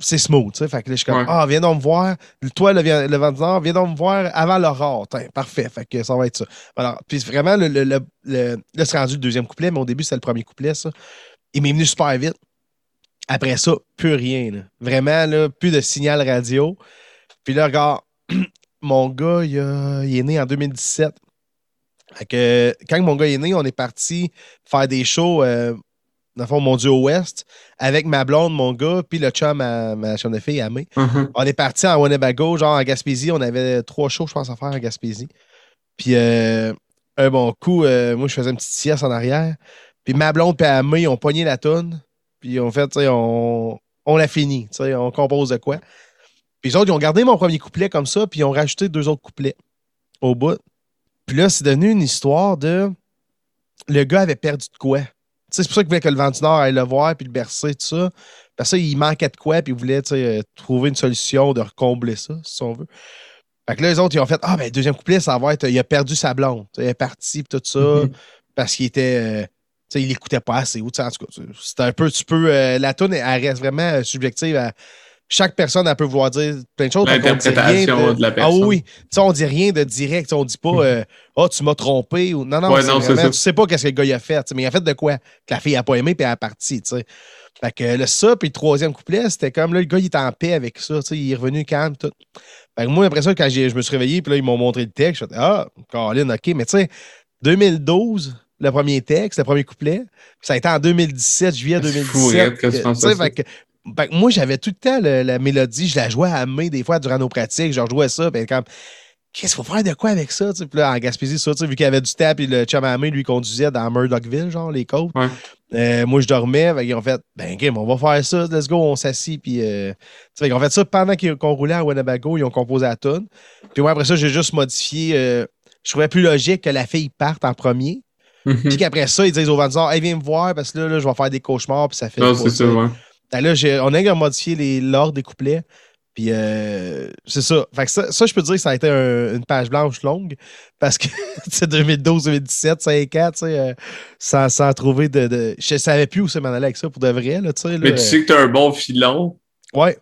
c'est smooth, tu sais. Fait que là, je suis comme, ah, viens donc me voir. Toi, le, le Nord, viens donc me voir avant l'aurore. Parfait. Fait que ça va être ça. Alors, puis vraiment, le, le, le, là, c'est rendu le deuxième couplet, mais au début, c'était le premier couplet, ça. Il m'est venu super vite. Après ça, plus rien. Là. Vraiment, là, plus de signal radio. Puis là, regarde, mon gars, il, est né en 2017. Fait que, quand mon gars est né, on est parti faire des shows. Euh, dans le fond, mon dieu ouest, avec ma blonde, mon gars, puis le chum, ma, ma chum de fille, Amé. Mm-hmm. On est parti en Winnebago, genre en Gaspésie. On avait trois shows, je pense, à faire en Gaspésie. Puis euh, un bon coup, euh, moi, je faisais une petite sieste en arrière. Puis ma blonde et Amé, ont pogné la tonne. Puis en fait, on, on l'a fini. On compose de quoi. Puis les autres, ils ont gardé mon premier couplet comme ça, puis ils ont rajouté deux autres couplets au bout. Puis là, c'est devenu une histoire de. Le gars avait perdu de quoi? C'est pour ça qu'il voulait que le vent du Nord aille le voir puis le bercer, tout ça. Parce que il manquait de quoi, puis il voulait euh, trouver une solution de recombler ça, si on veut. Fait que là, les autres, ils ont fait Ah, ben, deuxième couplet, ça va être Il a perdu sa blonde. il est parti, puis tout ça, mm-hmm. parce qu'il était. Euh, sais, il l'écoutait pas assez. Ou, en tout cas, c'est un peu. Tu peux. Euh, la tune, elle reste vraiment subjective à chaque personne, elle peut vouloir dire plein de choses. L'interprétation de... de... la personne. Ah oui, tu on dit rien de direct. On dit pas, hmm. euh, oh, tu m'as trompé. Ou... Non, non, non vraiment, tu sais pas qu'est-ce que le gars a fait. Mais il a fait de quoi? Que la fille a pas aimé puis elle a parti. sais. Fait que le ça, puis le troisième couplet, c'était comme là, le gars, il était en paix avec ça. Il est revenu calme, tout. Fait que moi, après ça, quand je me suis réveillé, puis là, ils m'ont montré le texte, je suis Ah, Caroline, OK. Mais tu sais, 2012, le premier texte, le premier couplet. Ça a été en 2017, juillet 2017. Fou, que ça. Fait que ben, moi, j'avais tout le temps la mélodie, je la jouais à main des fois durant nos pratiques, je jouais ça, ben, comme qu'est-ce qu'il faut faire de quoi avec ça? Puis là, en Gaspésie, ça, vu qu'il y avait du tap et le chum à main lui conduisait dans Murdochville, genre, les côtes. Euh, moi, je dormais, ils ont fait, ben, game, on va faire ça, let's go, on s'assit, puis euh, ils ont fait ça pendant qu'on roulait à Winnebago, ils ont composé la tune. Puis moi, après ça, j'ai juste modifié, euh, je trouvais plus logique que la fille parte en premier. Mm-hmm. Puis qu'après ça, ils disent au vendeur, hey, viens me voir, parce que là, je vais faire des cauchemars, puis ça fait. Non, c'est ça, ouais. Ben là, on a modifié l'ordre des couplets. Puis euh, c'est ça. Fait que ça. ça. je peux dire que ça a été une page blanche longue parce que c'est 2012, 2017, 5 ans, euh, sans, sans, trouver de, de, Je savais plus où c'est m'en aller avec ça pour de vrai. Là, mais tu sais que tu as un bon filon. Ouais.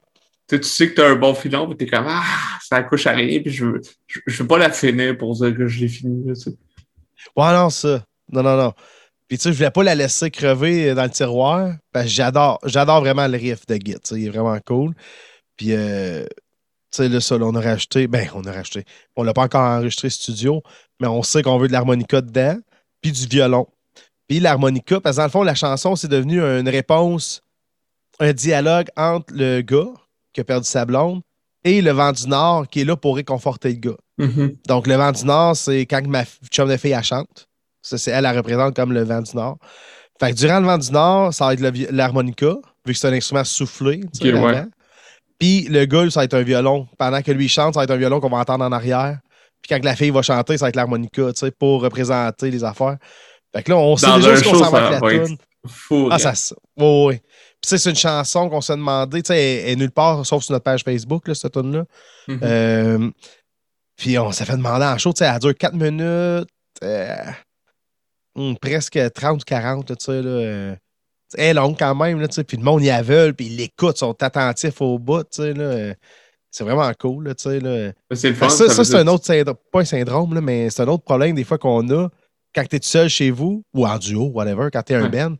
tu sais que tu as un bon filon, mais tu es comme Ah, ça accouche à rien, puis je veux, je, veux pas la finir pour dire que je l'ai fini. Là, ouais, non, ça. Non, non, non. Puis tu sais, je voulais pas la laisser crever dans le tiroir parce que j'adore, j'adore vraiment le riff de Git. Il est vraiment cool. Puis euh, tu sais, là, ça, on a racheté. Ben, on a racheté. On l'a pas encore enregistré studio, mais on sait qu'on veut de l'harmonica dedans, puis du violon. Puis l'harmonica, parce que dans le fond, la chanson, c'est devenu une réponse, un dialogue entre le gars qui a perdu sa blonde et le vent du Nord qui est là pour réconforter le gars. Mm-hmm. Donc, le vent du Nord, c'est quand ma chum de fille, elle chante. Ça, c'est elle, elle représente comme le vent du Nord. Fait que durant le vent du Nord, ça va être l'harmonica, vu que c'est un instrument soufflé. Puis le gars, ça va être un violon. Pendant que lui chante, ça va être un violon qu'on va entendre en arrière. Puis quand la fille va chanter, ça va être l'harmonica, tu sais, pour représenter les affaires. Fait que là, on sait déjà ce qu'on s'en va avec la tune. Ah, ça, oui, oui. Puis c'est une chanson qu'on s'est demandé, tu sais, elle, est nulle part, sauf sur notre page Facebook, là, cette tune là mm-hmm. euh, puis on s'est fait demander en show, tu sais, elle dure 4 minutes. Euh, Presque 30 ou 40, tu sais, là. Euh, elle est longue quand même, là, tu sais, puis le monde y aveugle, puis ils l'écoutent, sont attentifs au bout, tu sais, là. Euh, c'est vraiment cool, là, tu sais, là. C'est le fun, ça, ça, c'est un autre syndrome, pas un syndrome, là, mais c'est un autre problème des fois qu'on a quand t'es tout seul chez vous, ou en duo, whatever, quand t'es un band.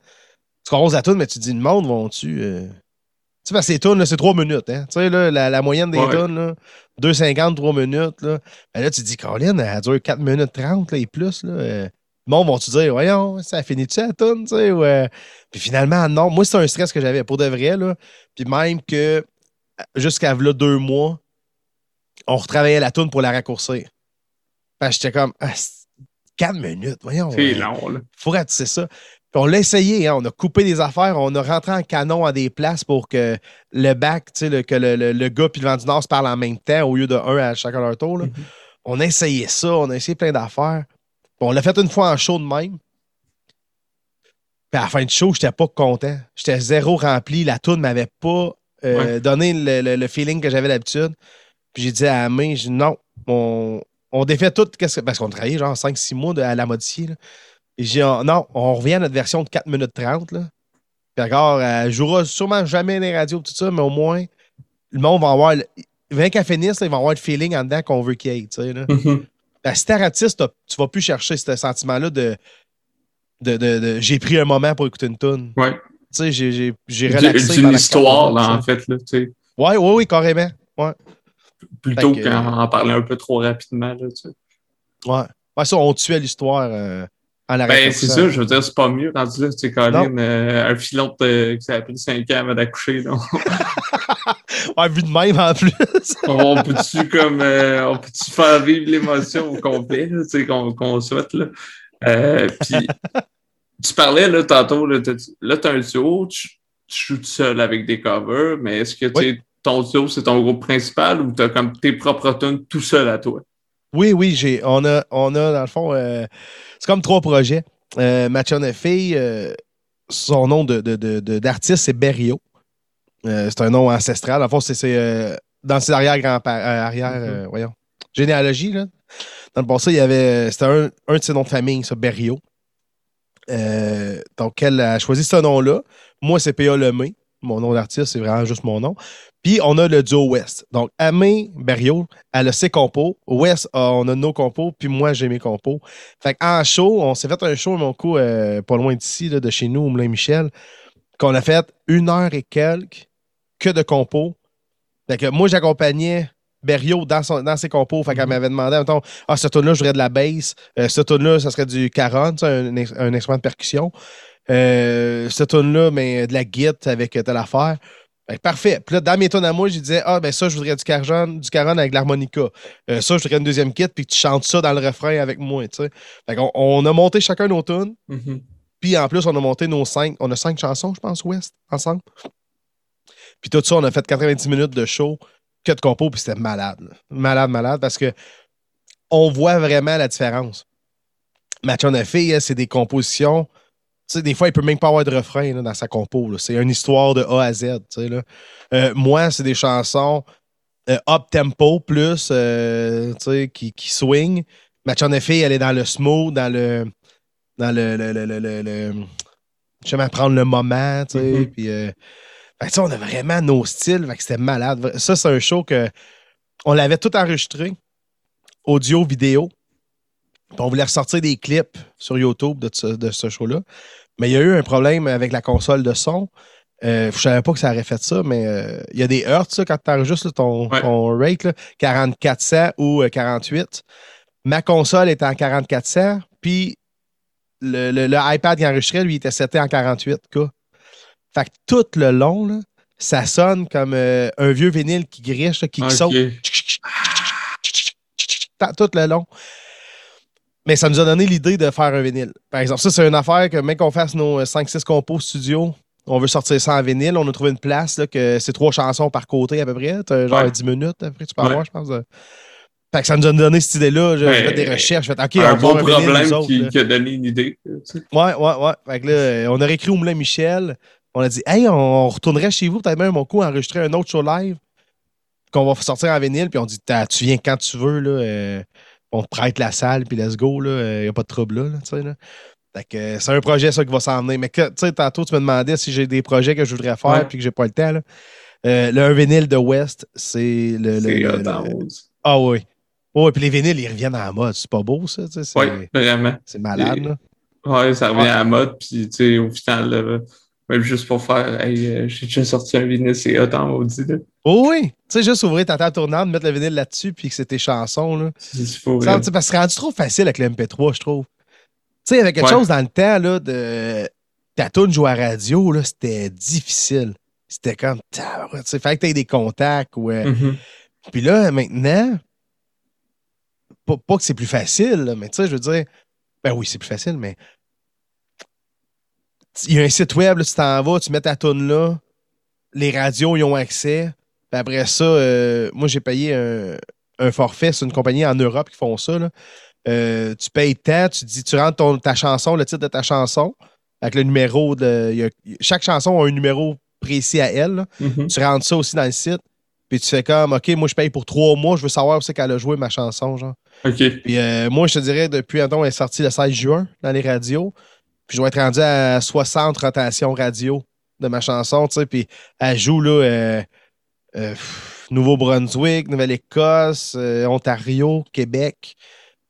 Tu commences à tout, mais tu dis, le monde vont-tu... Euh... Tu sais, parce que ces tunes, c'est 3 minutes. Hein? Tu sais, là, la, la moyenne des ouais. tunes, 2,50, 3 minutes. Là, ben là tu te dis, Colin, elle dure 4 minutes 30 là, et plus. Là, monde vont-tu dire, voyons, ça finit-tu à tonne, tu sais? Ouais. Puis finalement, non. Moi, c'est un stress que j'avais pour de vrai, là. Puis même que jusqu'à là, deux mois, on retravaillait la toune pour la raccourcir. Parce que j'étais comme, ah, quatre minutes, voyons. C'est long, là. Faut ratisser ça. Puis on l'a essayé, hein, on a coupé des affaires, on a rentré en canon à des places pour que le bac, tu sais, que le, le, gars puis le vent du Nord se parlent en même temps au lieu de un à chacun leur tour. Là. Mm-hmm. On a essayé ça, on a essayé plein d'affaires on l'a fait une fois en show de même. Puis à la fin du show, j'étais pas content. J'étais zéro rempli. La toune m'avait pas euh, donné le, feeling que j'avais d'habitude. Puis j'ai dit à Amé, j'ai dit non, on, on défait tout. Parce qu'on travaillait genre 5-6 mois à la modifier. Et j'ai dit non, on revient à notre version de 4 minutes 30. Là. Puis encore, elle jouera sûrement jamais les radios, tout ça, mais au moins, le monde va avoir. le- Avant qu'elle finisse, là, ils vont avoir le feeling en dedans qu'on veut qu'il y ait. tu sais, là. Mhm. Ben, si t'es artiste, t'as- tu vas plus chercher ce sentiment-là de, de, de- de- j'ai pris un moment pour écouter une tune. Ouais. Tu sais, j'ai, j'ai, relaxé. D'une histoire, là, en fait, là, tu sais. Ouais, ouais, oui, carrément. Ouais. Plutôt que- qu'en parler un peu trop rapidement, là, tu sais. Ouais. Ouais, ça, on tuait l'histoire euh, en la Ben, c'est ça, je veux dire, c'est pas mieux rendu là, tu sais, Colin, euh, un filon de, qui s'est pris 5 ans avant d'accoucher, là. Ouais, vu de même en plus. on peut-tu comme euh, on peut-tu faire vivre l'émotion au complet tu sais, qu'on qu'on souhaite là? Euh, puis tu parlais là tantôt là t'as là, t'as un duo tu, tu joues tout seul avec des covers mais est-ce que tu sais, ton duo c'est ton groupe principal ou t'as comme tes propres tunes tout seul à toi? Oui, oui, j'ai, on, a, on a, dans le fond, euh, c'est comme trois projets. Euh, Mathieu Fille, son nom de, de- de- de- d'artiste, c'est Berrio. Euh, c'est un nom ancestral. Le fond, c'est, euh, dans ses arrière-grands-parents, euh, arrière, euh, voyons, généalogie, là. Dans le passé, il y avait, c'était un, un de ses noms de famille, ça, Berrio. Donc, elle a choisi ce nom-là. Moi, c'est P.A. Lemay. Mon nom d'artiste, c'est vraiment juste mon nom. Puis, on a le duo West. Donc, Amé Berrio, elle a ses compos. West, on a nos compos. Puis moi, j'ai mes compos. Fait en show, on s'est fait un show, mon coup, pas loin d'ici, de chez nous, au Moulin Michel, qu'on a fait une heure et quelques que de compos. Fait que moi, j'accompagnais Berrio dans, son- dans ses compos. Fait qu'elle m'avait demandé, mettons, ah, ce tune-là, je voudrais de la bass. Euh, ce tune-là, ça serait du caron, un, un instrument de percussion. Euh, ce tune-là, mais de la guitare avec euh, telle affaire. Fait que parfait. Puis là, dans mes tunes à moi, je disais, ah, ben ça, je voudrais du caron, du caron avec l'harmonica. Euh, ça, je voudrais une deuxième kit, puis que tu chantes ça dans le refrain avec moi, tu sais. Fait qu'on on a monté chacun nos tunes. Mhm. Puis en plus, on a monté nos cinq. On a cinq chansons, je pense, West, ensemble. Puis tout ça, on a fait 90 minutes de show, que de compo, puis c'était malade. là. Malade, malade, parce que on voit vraiment la différence. Mathieu a fait, elle, c'est des compositions. Tu sais, des fois, il peut même pas avoir de refrain là, dans sa compo. C'est une histoire de A à Z. tu sais, là. Euh, moi, c'est des chansons euh, up tempo plus euh, tu sais, qui, qui swing. Mathieu a fait, elle est dans le smooth, dans le dans le, le, le, le, le- le- justement prendre le moment, tu sais, Mhm. puis euh, fait que, on a vraiment nos styles, fait que c'était malade. Ça, c'est un show que on l'avait tout enregistré, audio, vidéo, on voulait ressortir des clips sur YouTube de ce, de ce show-là, mais il y a eu un problème avec la console de son. Euh, je savais pas que ça aurait fait ça, mais euh, il y a des hertz quand tu enregistres ton, Ouais. ton rate, là, 4400 ou euh, 48. Ma console est en 4400, puis le, le- le iPad qui enregistrait, lui, était seté en 48K. Fait que tout le long, là, ça sonne comme euh, un vieux vinyle qui griche, là, qui, saute. Tout le long. Mais ça nous a donné l'idée de faire un vinyle. Par exemple, ça, c'est une affaire que, même qu'on fasse nos 5-6 compos studio, on veut sortir ça en vinyle. On a trouvé une place, là, que c'est trois chansons par côté à peu près. Genre Ouais. 10 minutes, après, tu peux Ouais. avoir, je pense. de- Fait que ça nous a donné cette idée-là. J'ai fait des recherches. Fait, OK, un on bon un vinyle, problème autres, qui, qui a donné une idée tu sais. Ouais, ouais, ouais. Fait que là, euh, on a réécrit au Moulin Michel. On a dit, hey, on retournerait chez vous, peut-être même mon coup, enregistrer un autre show live qu'on va sortir en vinyle. Puis on dit, tu viens quand tu veux, là. euh, on te prête la salle, puis let's go, là. Il n'y a pas de trouble là, là, tu sais, là. Fait que euh, c'est un projet, ça, qui va s'en venir. Mais tu sais, tantôt, tu me demandais si j'ai des projets que je voudrais faire, Ouais. puis que j'ai pas le temps, là. Euh, le un vinyle de West, c'est le. le-. Ah oui. Oui, puis les vinyles, ils reviennent en mode. C'est pas beau, ça, tu sais. C'est Ouais, vraiment. c'est malade, Et- là. Ouais, ça revient à la mode, puis tu sais, au final, là, même juste pour faire, hey, euh, j'ai déjà sorti un vinyle, c'est hot en maudit, là. Oh oui! Tu sais, juste ouvrir ta table tournante, mettre le vinyle là-dessus, puis que c'est tes chansons, là. C'est sais, parce que c'est rendu trop facile avec le MP3, je trouve. Tu sais, il y avait quelque Ouais. chose dans le temps, là, de. Ta tune jouer à radio, là, c'était difficile. C'était comme. Tu sais, fallait que tu des contacts. ou, euh, Mhm. Puis là, maintenant, pas, pas que c'est plus facile, là, mais tu sais, je veux dire. Ben oui, c'est plus facile, mais. Il y a un site web, là, tu t'en vas, tu mets ta tune là, les radios y ont accès. Puis après ça, euh, moi, j'ai payé un, un forfait. C'est une compagnie en Europe qui font ça. là. Euh, tu payes tant, tu dis, tu rentres ton- ta chanson, le titre de ta chanson, avec le numéro de. il y a- chaque chanson a un numéro précis à elle. Mhm. Tu rentres ça aussi dans le site. Puis tu fais comme, OK, moi, je paye pour trois mois, je veux savoir où c'est qu'elle a joué ma chanson, genre. OK. Puis euh, moi, je te dirais, depuis, attends, elle est sortie le 16 juin dans les radios. Puis je vais être rendu à 60 rotations radio de ma chanson, tu sais, puis elle joue, là, euh, euh, Nouveau-Brunswick, Nouvelle-Écosse, euh, Ontario, Québec.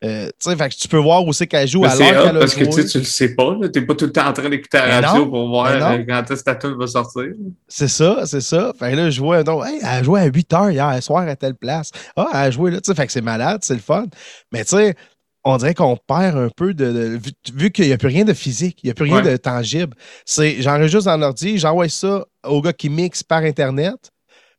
Euh, tu fait que tu peux voir où c'est qu'elle joue à l'heure Parce que joué. tu sais, tu le sais pas, là. T'es pas tout le temps en train d'écouter la radio non, pour voir non. quand est-ce que ta tune va sortir. C'est ça, c'est ça. Fait que là, je vois, donc, hey, elle a joué à 8 heures hier soir à telle place. Ah, elle a joué là, tu sais, fait que c'est malade, c'est le fun. Mais tu sais, on dirait qu'on perd un peu de. de- vu vu qu'il n'y a plus rien de physique, il n'y a plus rien Ouais. de tangible. C'est, j'enregistre dans l'ordi, j'envoie ça au gars qui mixe par Internet.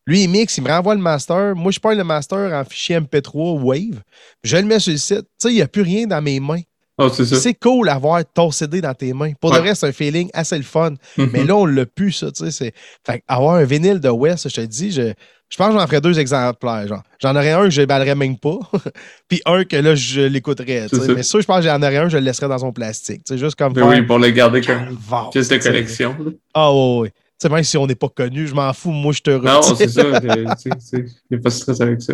Lui, il mixe, il me renvoie le master. Moi, je prends le master en fichier MP3 Wave. Je le mets sur le site. Tu sais, il n'y a plus rien dans mes mains. Oh, c'est cool d'avoir ton CD dans tes mains. Pour Ouais. de vrai, c'est un feeling assez le fun. Mhm. Mais là, on l'a plus, ça, Fait avoir un vinyle de West, je te dis, je, je pense que j'en ferais deux exemplaires, genre. J'en aurais un que je déballerais même pas, puis un que là, je l'écouterais, C'est. Mais ça, je pense que j'en aurais un, je le laisserais dans son plastique, juste comme faire... oui, pour le garder comme Vente, pièce de collection. Ah ouais, ouais. Tu sais, même si on n'est pas connu, je m'en fous, moi, je te. Non, c'est ça. N'y a pas stress avec ça.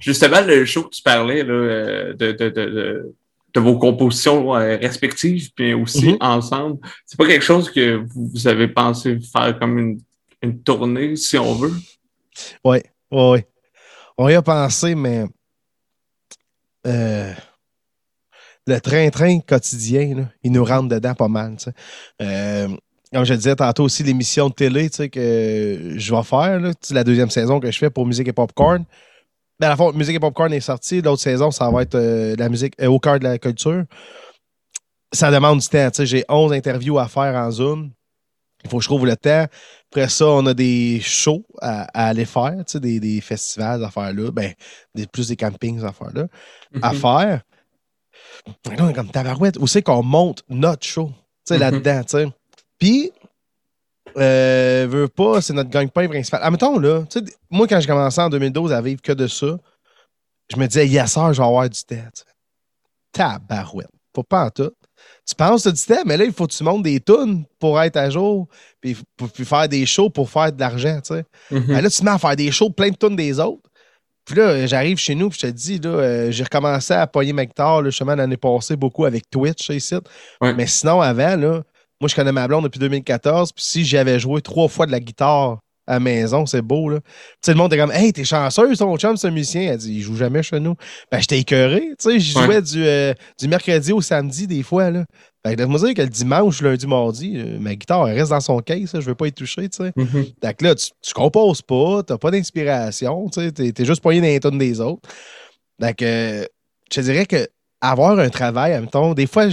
Justement, le show que tu parlais là, euh, de, de, de, de, de vos compositions euh, respectives, puis aussi Mhm. ensemble, c'est pas quelque chose que vous, vous avez pensé faire comme une, une tournée, si on veut? Ouais, ouais, ouais. On y a pensé, mais euh, le train-train quotidien, il nous rentre dedans pas mal. Euh, comme je le disais tantôt aussi, l'émission de télé que je vais faire, la deuxième saison que je fais pour Musique et Popcorn. Ben, à la fois, Musique et Popcorn est sorti. L'autre saison, ça va être euh, la musique au cœur de la culture. Ça demande du temps. J'ai 11 interviews à faire en Zoom. Il faut que je trouve le temps. Après ça, on a des shows à, à aller faire, tu sais, des, des festivals à faire là, ben, des, plus des campings à faire là, à Mhm. faire. Et Là, on est comme tabarouette. Où c'est qu'on monte notre show, tu sais, Mhm. là-dedans, tu sais? Puis, euh, veux pas, c'est notre gagne-pain principal. Admettons, là, tu sais, moi, quand j'ai commencé en 2012 à vivre que de ça, je me disais, yes, sir, je vais avoir du sais. Tabarouette. Faut pas en tout. Tu penses tu as du temps, mais là, il faut que tu montes des tunes pour être à jour, puis, pour- puis faire des shows pour faire de l'argent, tu sais. Ben là, tu te mets à faire des shows plein de tunes des autres. Puis là, j'arrive chez nous, puis je te dis, là, euh, j'ai recommencé à pogner ma guitare, là, justement, l'année passée, beaucoup avec Twitch, ici. Ouais. Mais sinon, avant, là, moi, je connais ma blonde depuis 2014, puis si j'avais joué trois fois de la guitare à la maison, c'est beau, là. Sais, le monde est comme, hey, t'es chanceuse, ton chum, un musicien. Elle dit, il joue jamais chez nous. Ben, j'étais écœuré, tu sais, je Ouais. jouais du, euh, du mercredi au samedi, des fois, là. Fait que, laisse-moi dire que le dimanche, lundi, mardi, euh, ma guitare, elle reste dans son case, je veux pas y toucher, tu sais. Mhm. Fait que là, tu, tu composes pas, t'as pas d'inspiration, tu sais, t'es, t'es juste poigné dans les tonnes des autres. Fait que euh, je te dirais que avoir un travail, admettons, des fois,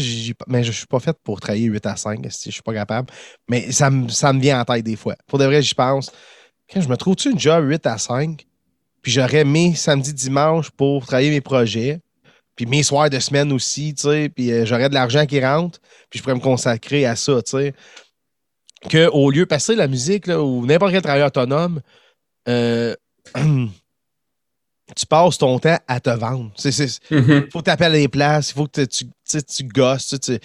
mais je suis pas fait pour travailler 8 à 5, si je suis pas capable. Mais ça me, ça me vient en tête des fois. Pour de vrai, j'y pense. Quand je me trouve-tu une job 8 à 5, puis j'aurais mes samedis, dimanches pour travailler mes projets, puis mes soirs de semaine aussi, tu sais, puis euh, j'aurais de l'argent qui rentre, puis je pourrais me consacrer à ça, tu sais que au lieu de passer la musique là, ou n'importe quel travail autonome, euh, tu passes ton temps à te vendre. Il Mhm. faut que tu appelles les places, il faut que tu, tu, tu gosses. tu-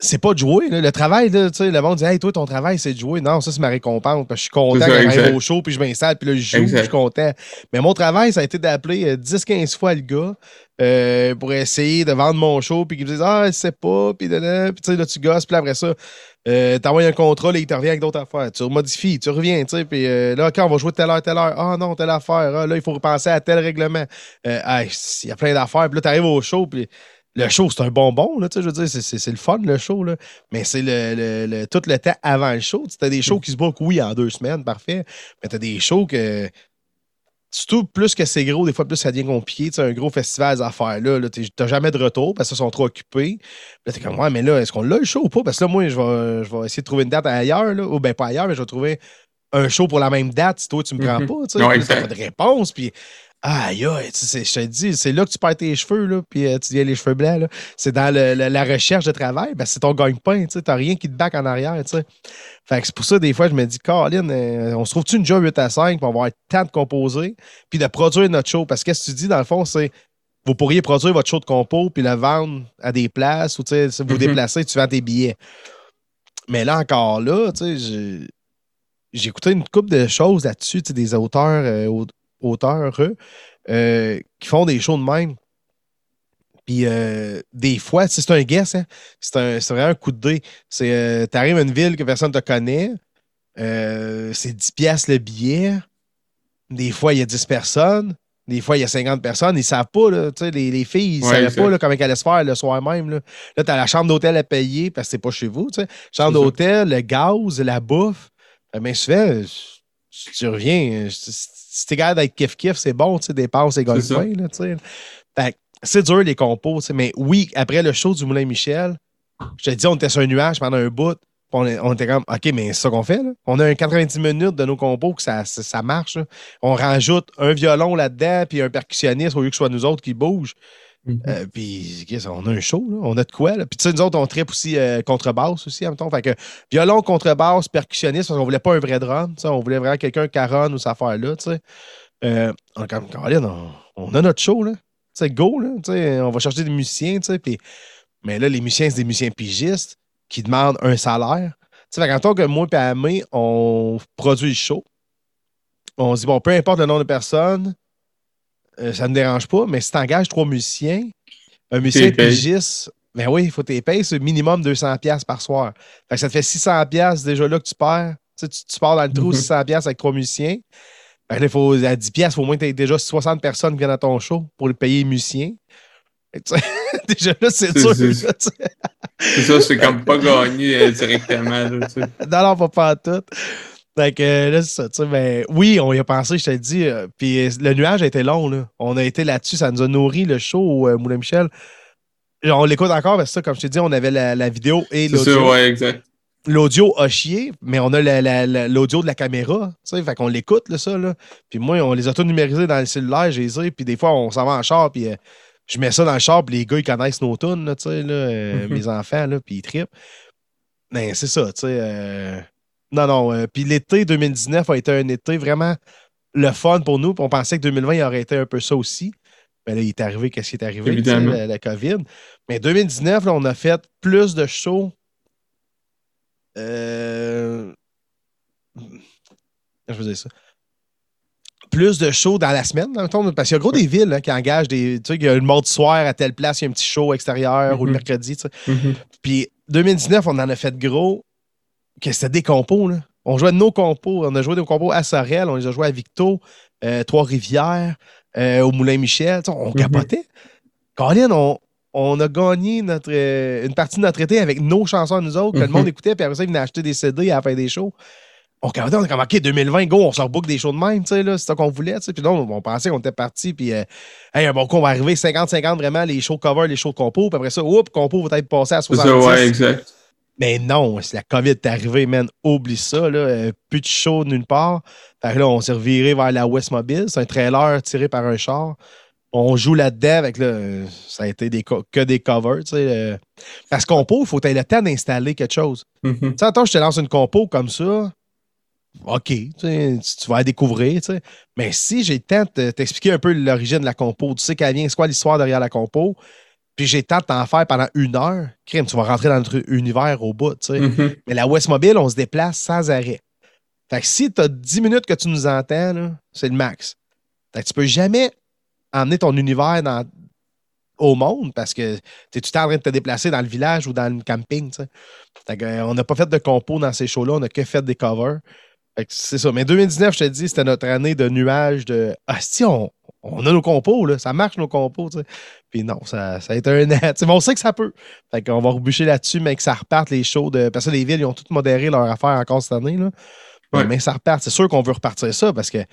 C'est pas de jouer. là. Le travail, là, tu sais, le monde dit Hey, toi, ton travail, c'est de jouer. Non, ça, c'est ma récompense. Parce que je suis content C'est quand j'arrive au show, puis je m'installe, puis là, je joue, puis je suis content. Mais mon travail, ça a été d'appeler euh, 10-15 fois le gars euh, pour essayer de vendre mon show, puis qu'il me dise Ah, je sais pas, puis là, puis tu sais, là, tu gosses, puis là, après ça, euh, t'envoies un contrat, là, il te revient avec d'autres affaires. Tu modifies, tu reviens, tu sais, puis euh, là, quand on va jouer telle heure, telle heure, ah non, telle affaire, ah, là, il faut repenser à tel règlement. Euh, il y a plein d'affaires, puis là, t'arrives au show, puis le show, c'est un bonbon, là, tu sais, je veux dire, c'est- le fun, le show, là. Mais c'est le, le- le- tout le temps avant le show. Tu as des shows qui se bookent, oui, en deux semaines, parfait. Mais t'as des shows que. Surtout, plus que c'est gros, des fois, plus ça devient compliqué. Tu sais, un gros festival, ces affaires-là, là, t'es- t'as jamais de retour parce qu'ils sont trop occupés. Là, t'es comme, ouais, mais là, est-ce qu'on l'a le show ou pas? Parce que là, moi, je vais, je vais essayer de trouver une date ailleurs, là. Ou ben pas ailleurs, mais je vais trouver un show pour la même date si toi, tu me prends Mhm. pas. Tu sais, Ouais, là, t'as pas de réponse. Puis, aïe, aïe, je te dis, c'est là que tu perds tes cheveux, là, puis euh, tu deviens les cheveux blancs, là. C'est dans le- le- la recherche de travail, ben, c'est ton gagne-pain, tu. T'as rien qui te back en arrière. Fait que c'est pour ça, des fois, je me dis, Caroline, euh, on se trouve-tu une job 8 à 5 pour avoir le temps de composer, puis de produire notre show? Parce que ce que tu dis, dans le fond, c'est vous pourriez produire votre show de compo puis le vendre à des places ou si vous Mhm. déplacez, tu vends tes billets. Mais là encore là, tu sais, j'ai- écouté une couple de choses là-dessus, des auteurs, euh, auteurs euh, qui font des shows de même. Puis euh, des fois, c'est un guess, hein? c'est vraiment un coup de dé. C'est, euh, t'arrives à une ville que personne ne te connaît, euh, c'est 10 piastres le billet. Des fois, il y a 10 personnes. Des fois, il y a 50 personnes. Ils ne savent pas, là, les, les filles, ils ne savaient pas là, comment elles allaient se faire le soir même. Là, là tu as la chambre d'hôtel à payer parce que c'est pas chez vous. Chambre d'hôtel, le gaz, la bouffe. Mais souvent, tu reviens. Si t'es capable d'être kiff-kiff, c'est bon, tu sais, dépenses et golfins. Fait c'est dur les compos, mais oui, après le show du Moulin Michel, je te dis, on était sur un nuage pendant un bout. On, était comme, OK, mais c'est ça qu'on fait. Là. On a un 90 minutes de nos compos que ça, ça, marche. On rajoute un violon là-dedans, puis un percussionniste au lieu que ce soit nous autres qui bougent. Mm-hmm. Euh, puis, on a un show, là. on a de quoi. Là. Puis, tu sais, nous autres, on tripe aussi euh, contrebasse aussi, en même temps. Fait que violon, contrebasse, percussionniste, parce qu'on voulait pas un vrai drum. On voulait vraiment quelqu'un caronne ou cette affaire-là. Euh, on, on, on, a notre show. là c'est go, là, on va chercher des musiciens, pis, mais là, les musiciens, c'est des musiciens pigistes qui demandent un salaire. T'sais, fait quand on que moi et Amé, on produit le show, on se dit, bon, peu importe le nombre de personnes, euh, ça ne me dérange pas, mais si tu engages trois musiciens, un musicien pigiste, ben oui, il faut que tu payes, c'est minimum 200$ par soir. Fait que ça te fait 600$ déjà là que tu perds. Tu, tu pars dans le trou 600$ avec trois musiciens. Ben il faut, à 10 pièces, au moins, tu as déjà 60 personnes qui viennent à ton show pour le payer musicien. déjà là, c'est sûr. C'est ça, c'est comme pas gagné euh, directement. Là, non, non, pas, pas tout. Fait que euh, là, c'est ça. Tu sais, ben, oui, on y a pensé, je te dis. Euh, puis le nuage a été long. Là. On a été là-dessus, ça nous a nourri le show au Moulin Michel. On l'écoute encore parce que ça, comme je t'ai dit, on avait la, la vidéo et l'audio. Ouais, exact l'audio a chié, mais on a l'audio de la caméra. Fait qu'on l'écoute, ça. Là. Puis moi, on les a tous numérisés dans le cellulaire, j'ai dit. Puis des fois, on s'en va en char, puis euh, je mets ça dans le char, puis les gars, ils connaissent nos tunes, là, là, euh, mm-hmm. mes enfants, là, puis ils trippent. Mais c'est ça, tu sais. Euh, non, non. puis l'été 2019 a été un été vraiment le fun pour nous. on pensait que 2020, il aurait été un peu ça aussi. Mais là, il est arrivé, qu'est-ce qui est arrivé? La, la, COVID. Mais 2019, là, on a fait plus de shows euh, je veux dire ça? Plus de shows dans la semaine, dans le parce qu'il y a gros des villes hein, qui engagent des. Tu sais, il y a le mardi soir à telle place, il y a un petit show extérieur ou le mhm. mercredi. Tu sais. Mhm. Puis 2019, on en a fait gros, que c'était des compos. Là. On jouait de nos compos. On a joué des compos à Sorel, on les a joués à Victo, euh, Trois-Rivières, euh, au Moulin-Michel. on mhm. capotait. Caroline, on, on a gagné notre, euh, une partie de notre été avec nos chansons nous autres, que le monde mhm. écoutait, puis après ça, ils venaient acheter des CD à la fin des shows. On on a comme, OK, 2020, go, on sort beaucoup des shows de même, tu sais, là, c'est ça qu'on voulait, tu sais. Puis non, on pensait qu'on était parti, puis, euh, hey, un bon coup, on va arriver 50-50 vraiment, les shows cover, les shows compo, puis après ça, oups, compo va être passé à 70. Ça, ouais, exact. Mais non, si la COVID est arrivée, man, oublie ça, là, euh, plus de show nulle part. Fait que là, on s'est reviré vers la West Mobile, c'est un trailer tiré par un char on joue là-dedans avec le. Ça a été des que des covers, tu sais. Euh, parce que compo, il faut que le temps d'installer quelque chose. Mm-hmm. Tu sais, attends, je te lance une compo comme ça. OK, tu, vas la découvrir, tu sais. Mais si j'ai le temps de t'expliquer un peu l'origine de la compo, tu sais qu'elle vient, c'est quoi l'histoire derrière la compo, puis j'ai le temps de t'en faire pendant une heure, crime, tu vas rentrer dans notre univers au bout, tu sais. Mm-hmm. Mais la West Mobile, on se déplace sans arrêt. Fait que si tu as 10 minutes que tu nous entends, c'est le max. Fait que tu peux jamais emmener ton univers dans, au monde parce que tu es en train de te déplacer dans le village ou dans le camping. Euh, on n'a pas fait de compos dans ces shows-là, on n'a que fait des covers. C'est ça. Mais 2019, je te dis, c'était notre année de nuages de Ah, si, on, on a nos compos, là, ça marche nos compos. Puis non, ça, ça a été un net. on sait que ça peut. Fait qu'on va rebûcher là-dessus, mais que ça reparte les shows de. Parce que les villes, ils ont toutes modéré leur affaire encore cette année. Là. Mais ça reparte. C'est sûr qu'on veut repartir ça parce que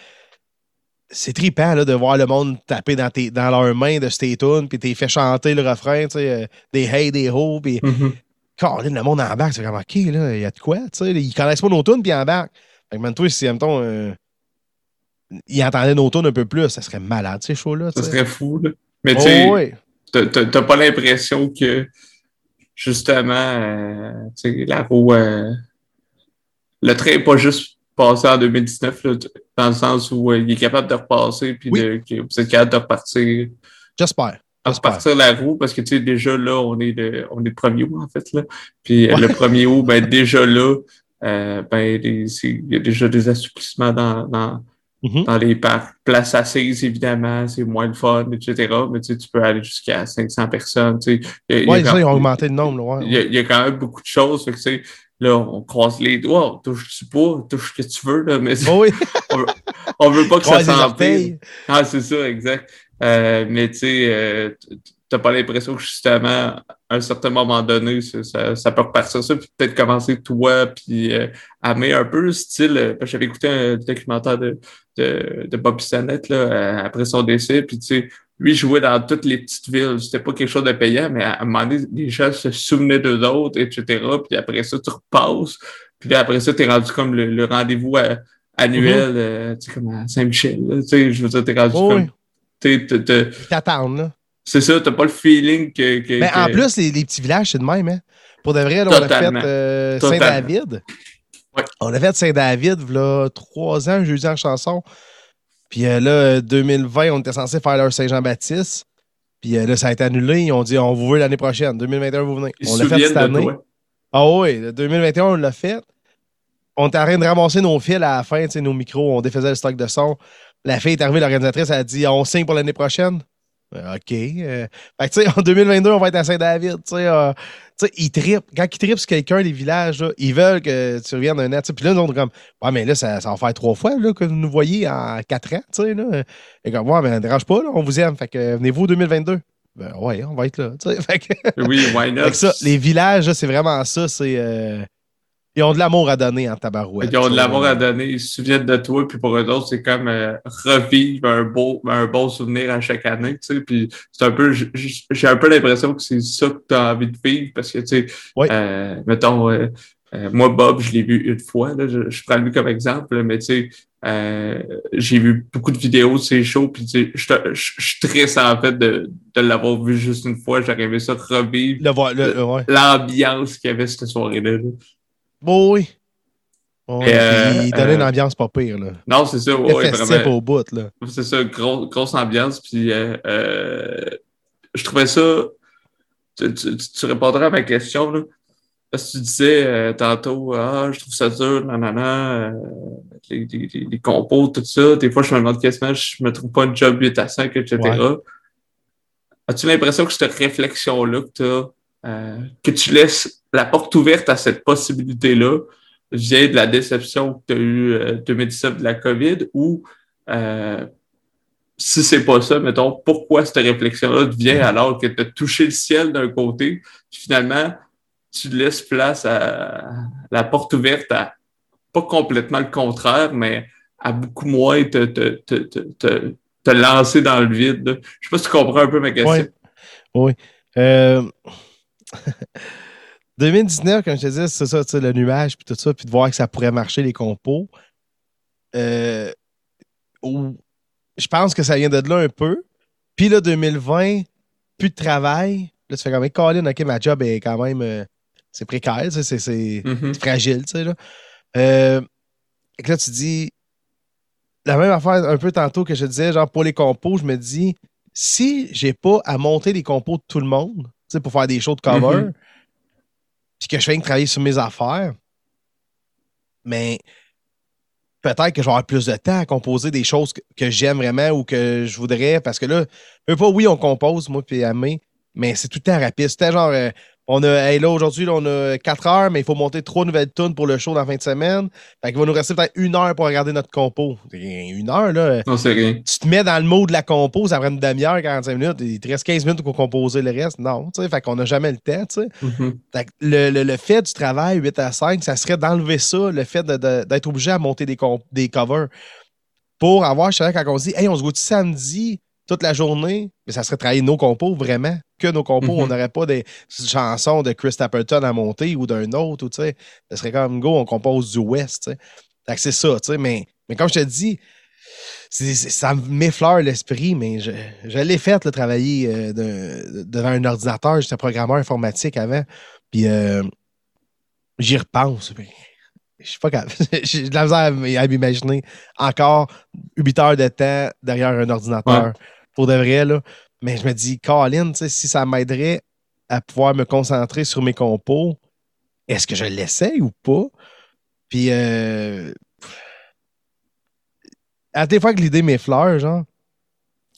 c'est trippant là, de voir le monde taper dans, tes, dans leurs mains de Stay Tuned, puis t'es fait chanter le refrain, euh, des hey, des ho, puis mm le monde embarque, c'est comme, OK, là, il y a de quoi, tu sais, ils connaissent pas nos tunes, puis ils embarquent. Fait que même toi, si, mettons, euh, ils entendaient nos tunes un peu plus, ça serait malade, ces shows-là. Ça serait fou, là. Mais tu sais, oh, t'as pas l'impression que, justement, euh, la roue, euh, le train n'est pas juste passer en 2019, là, dans le sens où euh, il est capable de repasser, puis de, que vous êtes capable de repartir. J'espère. Repartir la roue, parce que tu sais, déjà là, on est le, on est le 1er août, en fait. Là. Puis le 1er août, ben, déjà là, euh, ben, il y a déjà des assouplissements dans, dans, Mhm. Dans les parcs, place assises, évidemment, c'est moins le fun, etc. Mais tu, sais, tu peux aller jusqu'à 500 personnes. Tu sais. Oui, ils ont augmenté le nombre. Il, y a, quand même beaucoup de choses. tu sais, là, on croise les doigts, on touche du pas, touche ce que tu veux, là, mais oh oui. on, veut, veut pas que ça s'empire. Ah, c'est ça, exact. Euh, mais tu sais, euh, t'as pas l'impression que justement, à un certain moment donné, ça, ça, peut repartir ça, puis peut-être commencer toi, puis euh, aimer un peu, style, euh, j'avais écouté un documentaire de, de, de Bobby Sannett, là, euh, après son décès, puis tu sais, lui jouait dans toutes les petites villes, c'était pas quelque chose de payant, mais à un moment donné, les gens se souvenaient d'eux autres, etc., puis après ça, tu repasses, puis après ça, t'es rendu comme le, rendez-vous annuel, mm-hmm. tu sais, comme à Saint-Michel, tu sais, je veux dire, t'es rendu oh comme... T'attends, là. C'est ça, t'as pas le feeling que. que mais en plus, les, petits villages, c'est de même, hein? Pour de vrai, on a fait euh, Saint-David. Ouais. On a fait Saint-David, là, trois ans, j'ai eu en chanson. Puis euh, là, 2020, on était censé faire leur Saint-Jean-Baptiste. Puis euh, là, ça a été annulé. Ils ont dit, on vous veut l'année prochaine. 2021, vous venez. on l'a fait cette année. Ah oui, 2021, on l'a fait. On était en train de ramasser nos fils à la fin, nos micros, on défaisait le stock de son. La fille est arrivée, l'organisatrice, elle a dit, on signe pour l'année prochaine. Euh, OK. Euh, fait tu sais, en 2022, on va être à Saint-David. Tu sais, euh, ils trippent. Quand ils trippent sur quelqu'un, les villages, ils veulent que tu reviennes un an. Puis là, nous, on est comme, ouais, mais là, ça, ça, va faire trois fois là, que vous nous voyez en quatre ans. Tu sais, là. Et comme, ouais, mais ne dérange pas, là, on vous aime. Fait que venez-vous 2022. Ben ouais, on va être là. Fait que, oui, why not? ça, les villages, c'est vraiment ça. C'est. Ils ont de l'amour à donner en tabarouette. Ils ont de l'amour à donner, ils se souviennent de toi, puis pour eux autres, c'est comme euh, revivre un beau, un beau souvenir à chaque année, tu sais. Puis c'est un peu, j'ai un peu l'impression que c'est ça que tu as envie de vivre, parce que, tu sais, euh, mettons, euh, moi, Bob, je l'ai vu une fois, là, je, prends lui comme exemple, mais tu sais, j'ai vu beaucoup de vidéos de ces shows, puis tu sais, je, suis très en fait de, de l'avoir vu juste une fois. J'arrivais ça revivre l'ambiance qu'il y avait cette soirée-là. Bon, oui. Euh, il donnait une euh, ambiance pas pire. Là. Non, c'est ça. Ouais, vraiment. au bout. là. C'est ça, grosse ambiance. Puis euh, je trouvais ça. Tu, tu, répondrais à ma question. Là. Parce que tu disais tantôt, ah, je trouve ça dur, nanana, les, les, les, compos, tout ça. Des fois, je me demande quasiment, je me trouve pas un job 8 à 5, etc. As-tu l'impression que cette réflexion-là que tu as, que tu laisses la porte ouverte à cette possibilité-là vient de la déception que tu as eue euh, 2017 de la COVID ou euh, si c'est pas ça, mettons, pourquoi cette réflexion-là vient alors que tu as touché le ciel d'un côté, finalement, tu laisses place à la porte ouverte à pas complètement le contraire, mais à beaucoup moins te, te, te, te lancer dans le vide. Je sais pas si tu comprends un peu ma question. Oui. oui. Euh... 2019, comme je te disais, c'est ça, le nuage, puis tout ça, puis de voir que ça pourrait marcher, les compos. Euh, je pense que ça vient de là un peu. Puis là, 2020, plus de travail. Là, tu fais quand même, Colin, OK, ma job est quand même. Euh, c'est précaire, c'est mm-hmm. fragile, tu sais, là. Euh, et que là, tu dis. La même affaire un peu tantôt que je disais, genre pour les compos, je me dis, si j'ai pas à monter les compos de tout le monde, pour faire des shows de cover, mm-hmm puis que je fais que travailler sur mes affaires, mais peut-être que je vais avoir plus de temps à composer des choses que, j'aime vraiment ou que je voudrais. Parce que là, pas, oui, on compose, moi, puis Amé, mais c'est tout le temps rapide. C'était genre, euh, on a, là, aujourd'hui, on a 4 heures, mais il faut monter trois nouvelles tunes pour le show dans la fin de semaine. Fait qu'il va nous rester peut-être une heure pour regarder notre compo. Une heure, là. Non, c'est rien. Tu te mets dans le mode de la compo, ça prend une demi-heure, 45 minutes. Il te reste 15 minutes pour composer le reste. Non, tu sais. Fait qu'on n'a jamais le temps, tu sais. Mm-hmm. fait le, le, fait du travail 8 à 5, ça serait d'enlever ça, le fait d'être obligé à monter des, des covers. Pour avoir, je sais, quand on se dit, hey, on se goûte samedi, toute la journée, mais ça serait travailler nos compos vraiment, que nos compos. On mhm. n'aurait pas des chansons de Chris Appleton à monter ou d'un autre. Ou, ça serait comme go, on compose du West. c'est ça, mais, mais comme je te dis, ça m'effleure l'esprit, mais je, je l'ai fait, le travailler euh, devant un ordinateur. J'étais programmeur informatique avant. Puis euh, j'y repense. je suis pas J'ai de la misère à m'imaginer encore 8 heures de temps derrière un ordinateur pour de vrai, là. Mais je me dis, Colin, si ça m'aiderait à pouvoir me concentrer sur mes compos, est-ce que je l'essaye ou pas? Puis, euh, à des fois que l'idée m'effleure, genre,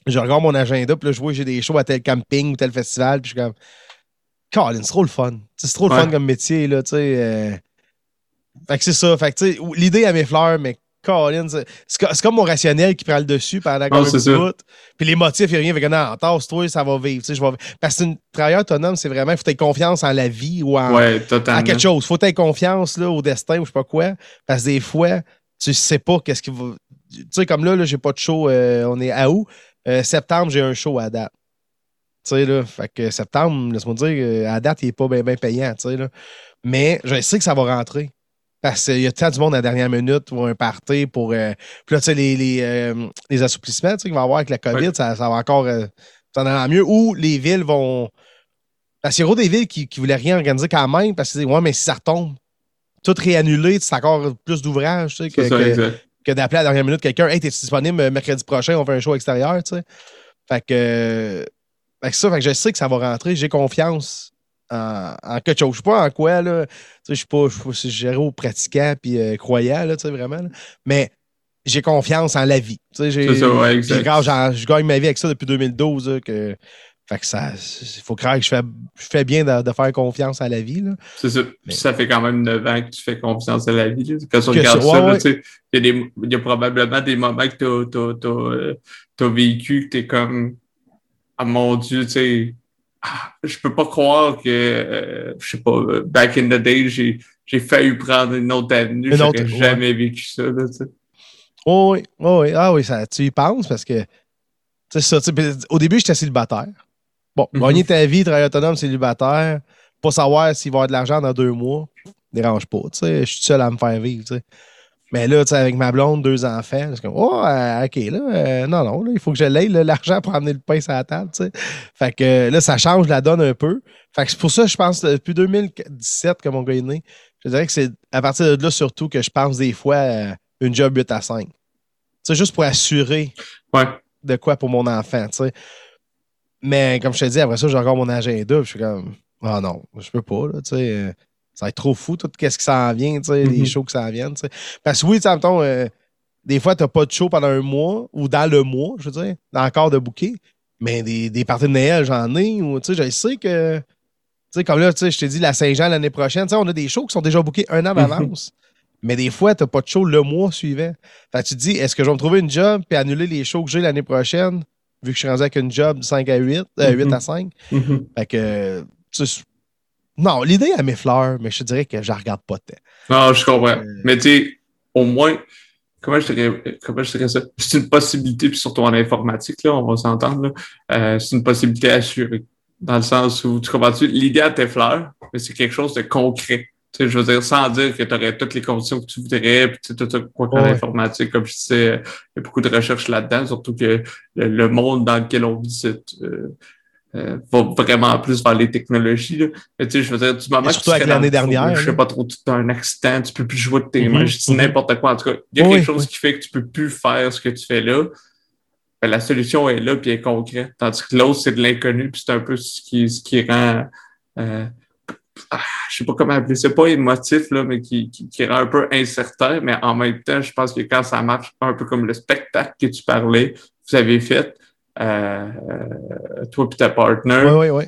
je regarde mon agenda, puis là, je vois que j'ai des shows à tel camping ou tel festival, puis je suis comme, Colin, c'est trop le fun. C'est trop le fun comme métier, là, tu sais. Euh. Fait que c'est ça. Fait que, tu sais, l'idée à m'effleure, mais Colin, c'est comme mon rationnel qui prend le dessus pendant comme un bout. Puis les motifs, il rien. Fait que non, tasse-toi, ça va vivre. Je vais... Parce que un travailleur autonome, c'est vraiment, il faut avoir confiance en la vie ou en, quelque chose. Il faut avoir confiance là, au destin ou je sais pas quoi. Parce que des fois, tu sais pas qu'est-ce qui va. Tu sais, comme là, là j'ai pas de show. Euh, on est à août. Euh, septembre, j'ai un show à date. Tu sais, là. Fait que septembre, laisse-moi dire, euh, à date, il est pas bien payant, tu sais, là. Mais je sais que ça va rentrer. Parce qu'il y a tant du monde à la dernière minute pour un party, pour. Euh, puis là, tu sais, les, les, euh, les assouplissements qu'il va y avoir avec la COVID, ça, ça, va encore. Euh, ça en mieux. Ou les villes vont. Parce qu'il y a des villes qui, qui voulaient rien organiser quand même, parce que, ouais, mais si ça retombe, tout réannulé, c'est encore plus d'ouvrage, tu sais, que, que, d'appeler à la dernière minute quelqu'un, hey, t'es disponible mercredi prochain, on fait un show extérieur, tu sais. Fait que. Fait que ça, fait que je sais que ça va rentrer, j'ai confiance en, en, quelque chose. Je sais pas en quoi, là. Je suis pas, je pratiquant puis euh, croyant, là, tu sais, vraiment. Mais j'ai confiance en la vie. C'est ça, ouais, Je gagne ma vie avec ça depuis 2012. que, fait que ça, il faut croire que je fais, je fais bien de, faire confiance à la vie. C'est ça. ça fait quand même 9 ans que tu fais confiance à la vie. Là. Quand tu regardes ça, il y, y, a probablement des moments que tu as, as, vécu que tu es comme Ah mon Dieu, tu sais je peux pas croire que, euh, je sais pas, euh, back in the day, j'ai, j'ai failli prendre une autre avenue. Je n'aurais jamais vécu ça. Là, oh, oui, oh, oui. Ah oui, ça, tu y penses parce que, ça. Au début, j'étais célibataire. Bon, mm -hmm. gagner ta vie, travailler autonome, célibataire, pas savoir s'il va y avoir de l'argent dans deux mois, dérange pas. Je suis seul à me faire vivre. sais. Mais là, tu sais, avec ma blonde, deux enfants, c'est comme, oh, euh, OK, là, euh, non, non, là, il faut que je l'aille, l'argent pour amener le pain sur la table, tu sais. Fait que là, ça change la donne un peu. Fait que c'est pour ça, je pense, depuis 2017 que mon gars est né, je dirais que c'est à partir de là surtout que je pense des fois à une job 8 à 5. C'est juste pour assurer de quoi pour mon enfant, tu sais. Mais comme je te dis, après ça, j'ai encore mon agenda, je suis comme, ah oh, non, je peux pas, là, tu sais. Ça va être trop fou, tout ce qui s'en vient, tu sais, les mhm. shows qui s'en viennent. sais. Parce que oui, tu sais, euh, des fois, tu n'as pas de show pendant un mois ou dans le mois, je veux dire, dans le corps de bouquet. Mais des, des parties de Noël, j'en ai. Ou, tu sais, je sais que. Tu sais, comme là, tu sais, je t'ai dit la Saint-Jean l'année prochaine, tu sais, on a des shows qui sont déjà bookés un an mhm. d'avance. Mais des fois, tu n'as pas de show le mois suivant. Fait que tu te dis, est-ce que je vais me trouver une job puis annuler les shows que j'ai l'année prochaine, vu que je suis rendu avec une job de 5 à 8, 8 euh, à 5? Mhm. Fait que, tu sais, non, l'idée, elle m'effleure, mais je te dirais que je la regarde pas tant. Non, je comprends. Euh, mais tu sais, au moins, comment je dirais, comment je dirais ça? C'est une possibilité, puis surtout en informatique, là, on va s'entendre, euh, c'est une possibilité assurée. Dans le sens où, tu comprends-tu, l'idée, elle t'effleure, mais c'est quelque chose de concret. Tu sais, je veux dire, sans dire que tu aurais toutes les conditions que tu voudrais, puis tu sais, tout ça, quoi qu'en informatique, comme je disais, il y a beaucoup de recherches là-dedans, surtout que le, monde dans lequel on vit, c'est, euh, euh, va vraiment plus vers les technologies. Là. Mais, tu sais, je veux dire, du moment surtout avec l'année dernière. je sais pas trop, tu as un accident, tu peux plus jouer de tes mains, je dis n'importe quoi. En tout cas, il y a quelque chose qui fait que tu peux plus faire ce que tu fais là. Ben, la solution est là puis elle est concrète. Tandis que l'autre, c'est de l'inconnu, puis c'est un peu ce qui, ce qui rend euh, ah, je sais pas comment appeler ça, pas émotif, là, mais qui, qui, qui, rend un peu incertain, mais en même temps, je pense que quand ça marche, un peu comme le spectacle que tu parlais, vous avez fait, euh, toi et ta partner.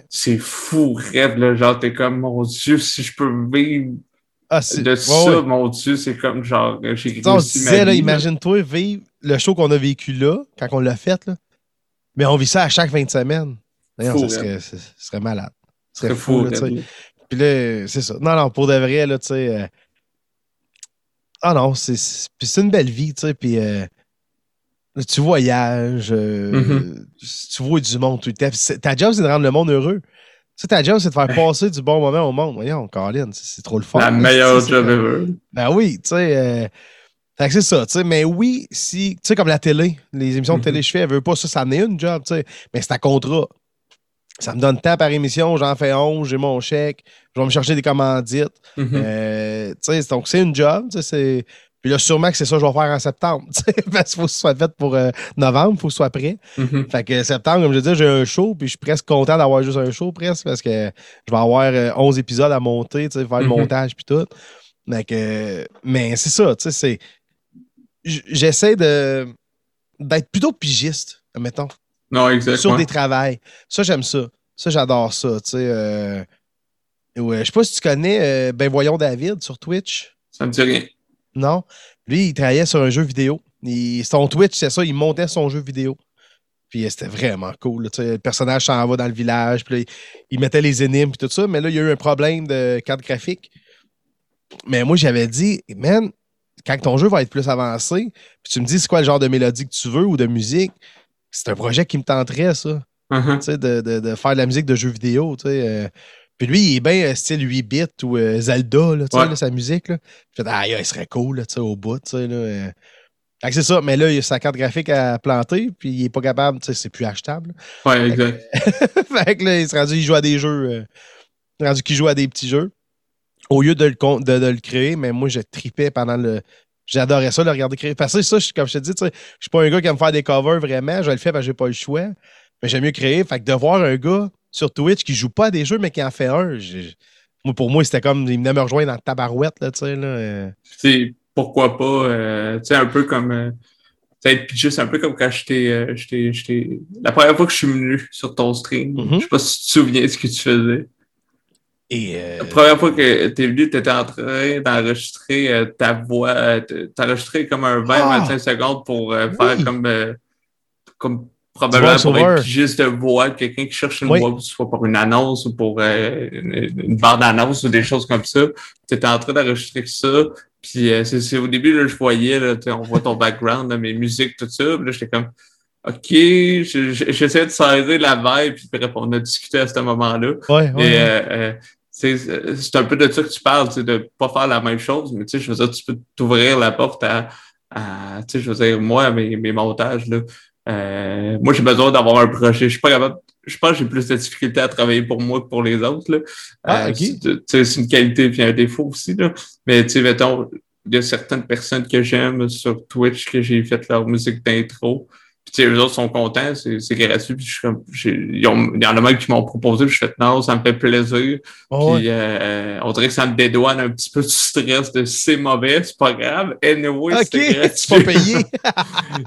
C'est fou, rêve, là, genre, t'es comme, mon Dieu, si je peux vivre ah, de ça, mon Dieu, c'est comme, genre, j'ai On se disait, là, imagine-toi vivre le show qu'on a vécu là, quand on l'a fait, là, mais on vit ça à chaque 20 semaines. D'ailleurs, ça serait, ça serait malade. Ce serait fou, là, Puis là, c'est ça. Non, non, pour de vrai, là, tu sais... Euh, ah non, c'est une belle vie, tu sais, puis... Euh, tu voyages, euh, mm-hmm. tu vois du monde tout le temps. Ta job, c'est de rendre le monde heureux. Sais, ta job, c'est de faire passer du bon moment au monde. Voyons, Colin, c'est trop le fun. La meilleure job ever. Ben oui, tu sais. Euh, c'est ça, tu sais. Mais oui, si, tu sais, comme la télé, les émissions de télé, mm-hmm. je fais, elle veut pas ça, ça en est une job, tu sais. Mais c'est à contrat. Ça me donne temps par émission, j'en fais 11, j'ai mon chèque, je vais me chercher des commandites. Mm-hmm. Euh, tu sais, donc c'est une job, tu sais, c'est puis là, sûrement que c'est ça que je vais faire en septembre. Parce qu'il faut que ce soit fait pour euh, novembre, il faut que ce soit prêt. Mm-hmm. Fait que septembre, comme je disais, j'ai un show, puis je suis presque content d'avoir juste un show, presque, parce que je vais avoir 11 euh, épisodes à monter, faire le mm-hmm. montage, puis tout. mais c'est ça, tu sais, c'est. J'essaie de. d'être plutôt pigiste, mettons. Non, exactement. Sur des travails. Ça, j'aime ça. Ça, j'adore ça. Tu sais, euh, ouais, je sais pas si tu connais euh, Ben Voyons David sur Twitch. Ça me dit rien. Non? Lui, il travaillait sur un jeu vidéo. Il, son Twitch, c'est ça, il montait son jeu vidéo. Puis euh, c'était vraiment cool. Là, le personnage s'en va dans le village, puis là, il, mettait les énigmes, puis tout ça. Mais là, il y a eu un problème de carte graphique. Mais moi, j'avais dit, man, quand ton jeu va être plus avancé, puis tu me dis c'est quoi le genre de mélodie que tu veux ou de musique, c'est un projet qui me tenterait, ça. Tu sais, de, de- de faire de la musique de jeux vidéo. tu sais, euh. Puis lui, il est bien euh, style 8 bits ou euh, Zelda, là, tu sais, Ouais. là, sa musique. Là. Je ah, il serait cool là, tu sais, au bout. tu sais, Là, euh. C'est ça, mais là, il a sa carte graphique à planter, puis il est pas capable, tu sais, c'est plus achetable. Ouais, exact. fait que là, il s'est rendu, il joue à des jeux. euh, rendu qu'il joue à des petits jeux. Au lieu de le, con- de, de le créer, mais moi, je tripais pendant le. J'adorais ça, le regarder créer. Parce que ça, comme je te dis, tu sais, je suis pas un gars qui aime faire des covers vraiment. Je le fais parce que j'ai pas le choix. Mais j'aime mieux créer. Fait que de voir un gars sur Twitch qui joue pas à des jeux, mais qui en fait un, j'ai- moi, pour moi, c'était comme. Il venait me rejoindre dans le tabarouette, là, tu sais. Là, euh. Pourquoi pas, euh, tu sais, un peu comme. euh, c'est un peu comme quand j'étais. euh, j'étais- j'étais- La première fois que je suis venu sur ton stream, Mhm. je sais pas si tu te souviens de ce que tu faisais. Et. La première fois que t'es venu, t'étais en train d'enregistrer ta voix, t'enregistrer comme un 20-25 Ah! secondes pour Oui. faire comme, comme probablement pour être juste de voix, quelqu'un qui cherche une Oui. voix, soit pour une annonce ou pour euh, une, bande-annonce ou des choses comme ça. T'étais en train d'enregistrer ça. Puis euh, c'est c'est au début, là, je voyais, là, tu on voit ton background, là, mes musiques, tout ça. Puis là, j'étais comme OK, je- je- j'essayais de saisir la vibe, puis bref, on a discuté à ce moment-là. ouais, ouais. Et euh, euh, c'est c'est un peu de ça que tu parles, tu de pas faire la même chose, mais tu sais, je veux dire, tu peux t'ouvrir la porte à, à tu sais, je veux dire, moi, mes, mes montages, là, euh, moi, j'ai besoin d'avoir un projet. Je suis pas capable, je pense que j'ai plus de difficulté à travailler pour moi que pour les autres, là. Ah, Euh, c'est- c'est une qualité puis un défaut aussi, là. Mais tu sais, mettons, il y a certaines personnes que j'aime sur Twitch que j'ai fait leur musique d'intro. Puis tu sais, eux autres sont contents, c'est c'est gratuit. Puis je suis comme, il y en a même qui m'ont proposé, puis je fais non, ça me fait plaisir. Oh, ouais. Puis euh, on dirait que ça me dédouane un petit peu du stress de c'est mauvais, c'est pas grave. Anyway, Ok, c'est gratuit. tu pas payé.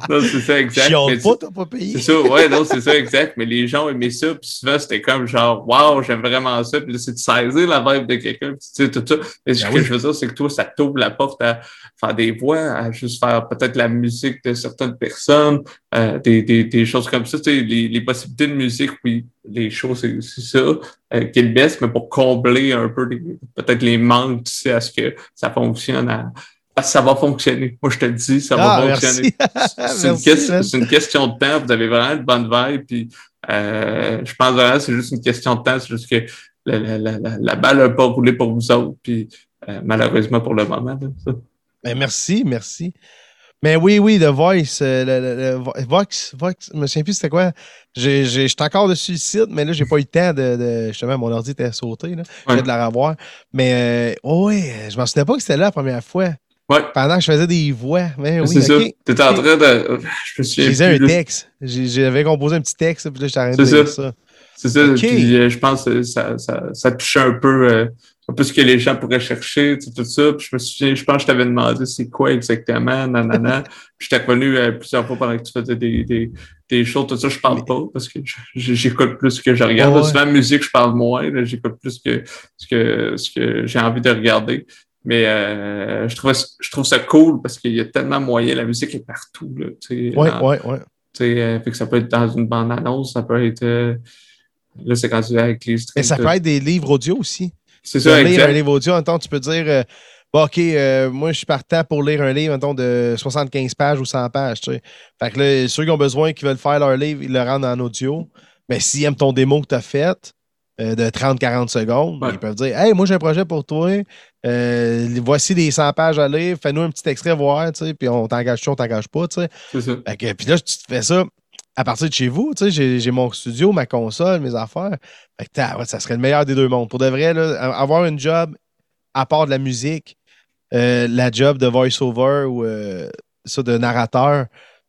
non, c'est ça, exact. Pas, t'as pas payé. c'est ça, ouais, non, c'est ça, exact. Mais les gens aimaient ça, puis souvent, c'était comme genre, waouh, j'aime vraiment ça. Puis là, c'est de saisir la vibe de quelqu'un, puis tu sais, tout ça. Mais ce Ben que je veux dire, c'est que toi, ça t'ouvre la porte à faire des voix, à juste faire peut-être la musique de certaines personnes, euh, des, des, des choses comme ça. Tu sais, les, les possibilités de musique, oui, les choses, c'est ça, euh, qui est le best, mais pour combler un peu peut-être les manques, tu sais, à ce que ça fonctionne à. Parce que ça va fonctionner. Moi, je te le dis, ça Ah, va merci. fonctionner. C'est une, question- une de temps. Vous avez vraiment une bonne vibe. Puis, euh, je pense vraiment que c'est juste une question de temps. C'est juste que la, la, la, la, la balle n'a pas roulé pour vous autres. Puis, euh, malheureusement pour le moment. là, ça. Ben, merci, merci. Mais oui, oui, The Voice, euh, le, le- le Vo- Vox, Vox, je me souviens plus c'était quoi. J'ai- j'ai- J'étais encore dessus le site, mais là, j'ai pas eu le temps de, de- Justement, mon ordi était sauté, là. Ouais. viens de la revoir. Mais euh, oh, oui, je m'en souvenais pas que c'était là la première fois. Ouais. Pendant que je faisais des voix. Mais oui, c'est ok. ça. Tu étais en train de. Je me J'ai souviens. un là. texte. J'ai- J'avais composé un petit texte, puis là, j'étais en train de ça. ça. C'est ça. Puis, euh, je pense que ça, ça, ça touchait un peu, euh, un peu ce que les gens pourraient chercher, tu sais, tout ça. Puis, je me souviens, je pense que je t'avais demandé c'est quoi exactement, nanana. Puis, je t'ai revenu euh, plusieurs fois pendant que tu faisais des, des, des shows, tout ça. Je parle pas parce que j'écoute plus que je regarde. Ouais. Souvent, musique, je parle moins. J'écoute plus que ce que, ce que j'ai envie de regarder. Mais euh, je, trouve, je trouve ça cool parce qu'il y a tellement moyen. La musique est partout. Là, tu sais, Ouais, dans- ouais, ouais. tu sais, euh, fait que ça peut être dans une bande-annonce, ça peut être. euh, là, c'est quand tu es avec les Mais streams. ça peut être des livres audio aussi. C'est ça, lire un livre audio, en temps, tu peux dire euh, Bon, OK, euh, moi, je suis partant pour lire un livre, mettons, de 75 pages ou 100 pages. Tu sais. Fait que là, ceux qui ont besoin, qui veulent faire leur livre, ils le rendent en audio. Mais s'ils aiment ton démo que tu as fait euh, de 30-40 secondes, Ouais. ils peuvent dire Hey, moi, j'ai un projet pour toi. Euh, voici les 100 pages à lire. Fais-nous un petit extrait voir. Tu sais, puis on t'engage-tu, on t'engage pas. Puis là, tu te fais ça à partir de chez vous. Tu sais, j'ai, mon studio, ma console, mes affaires. Fait que, ouais, ça serait le meilleur des deux mondes. Pour de vrai, là, avoir une job à part de la musique, euh, la job de voice-over ou euh, ça de narrateur,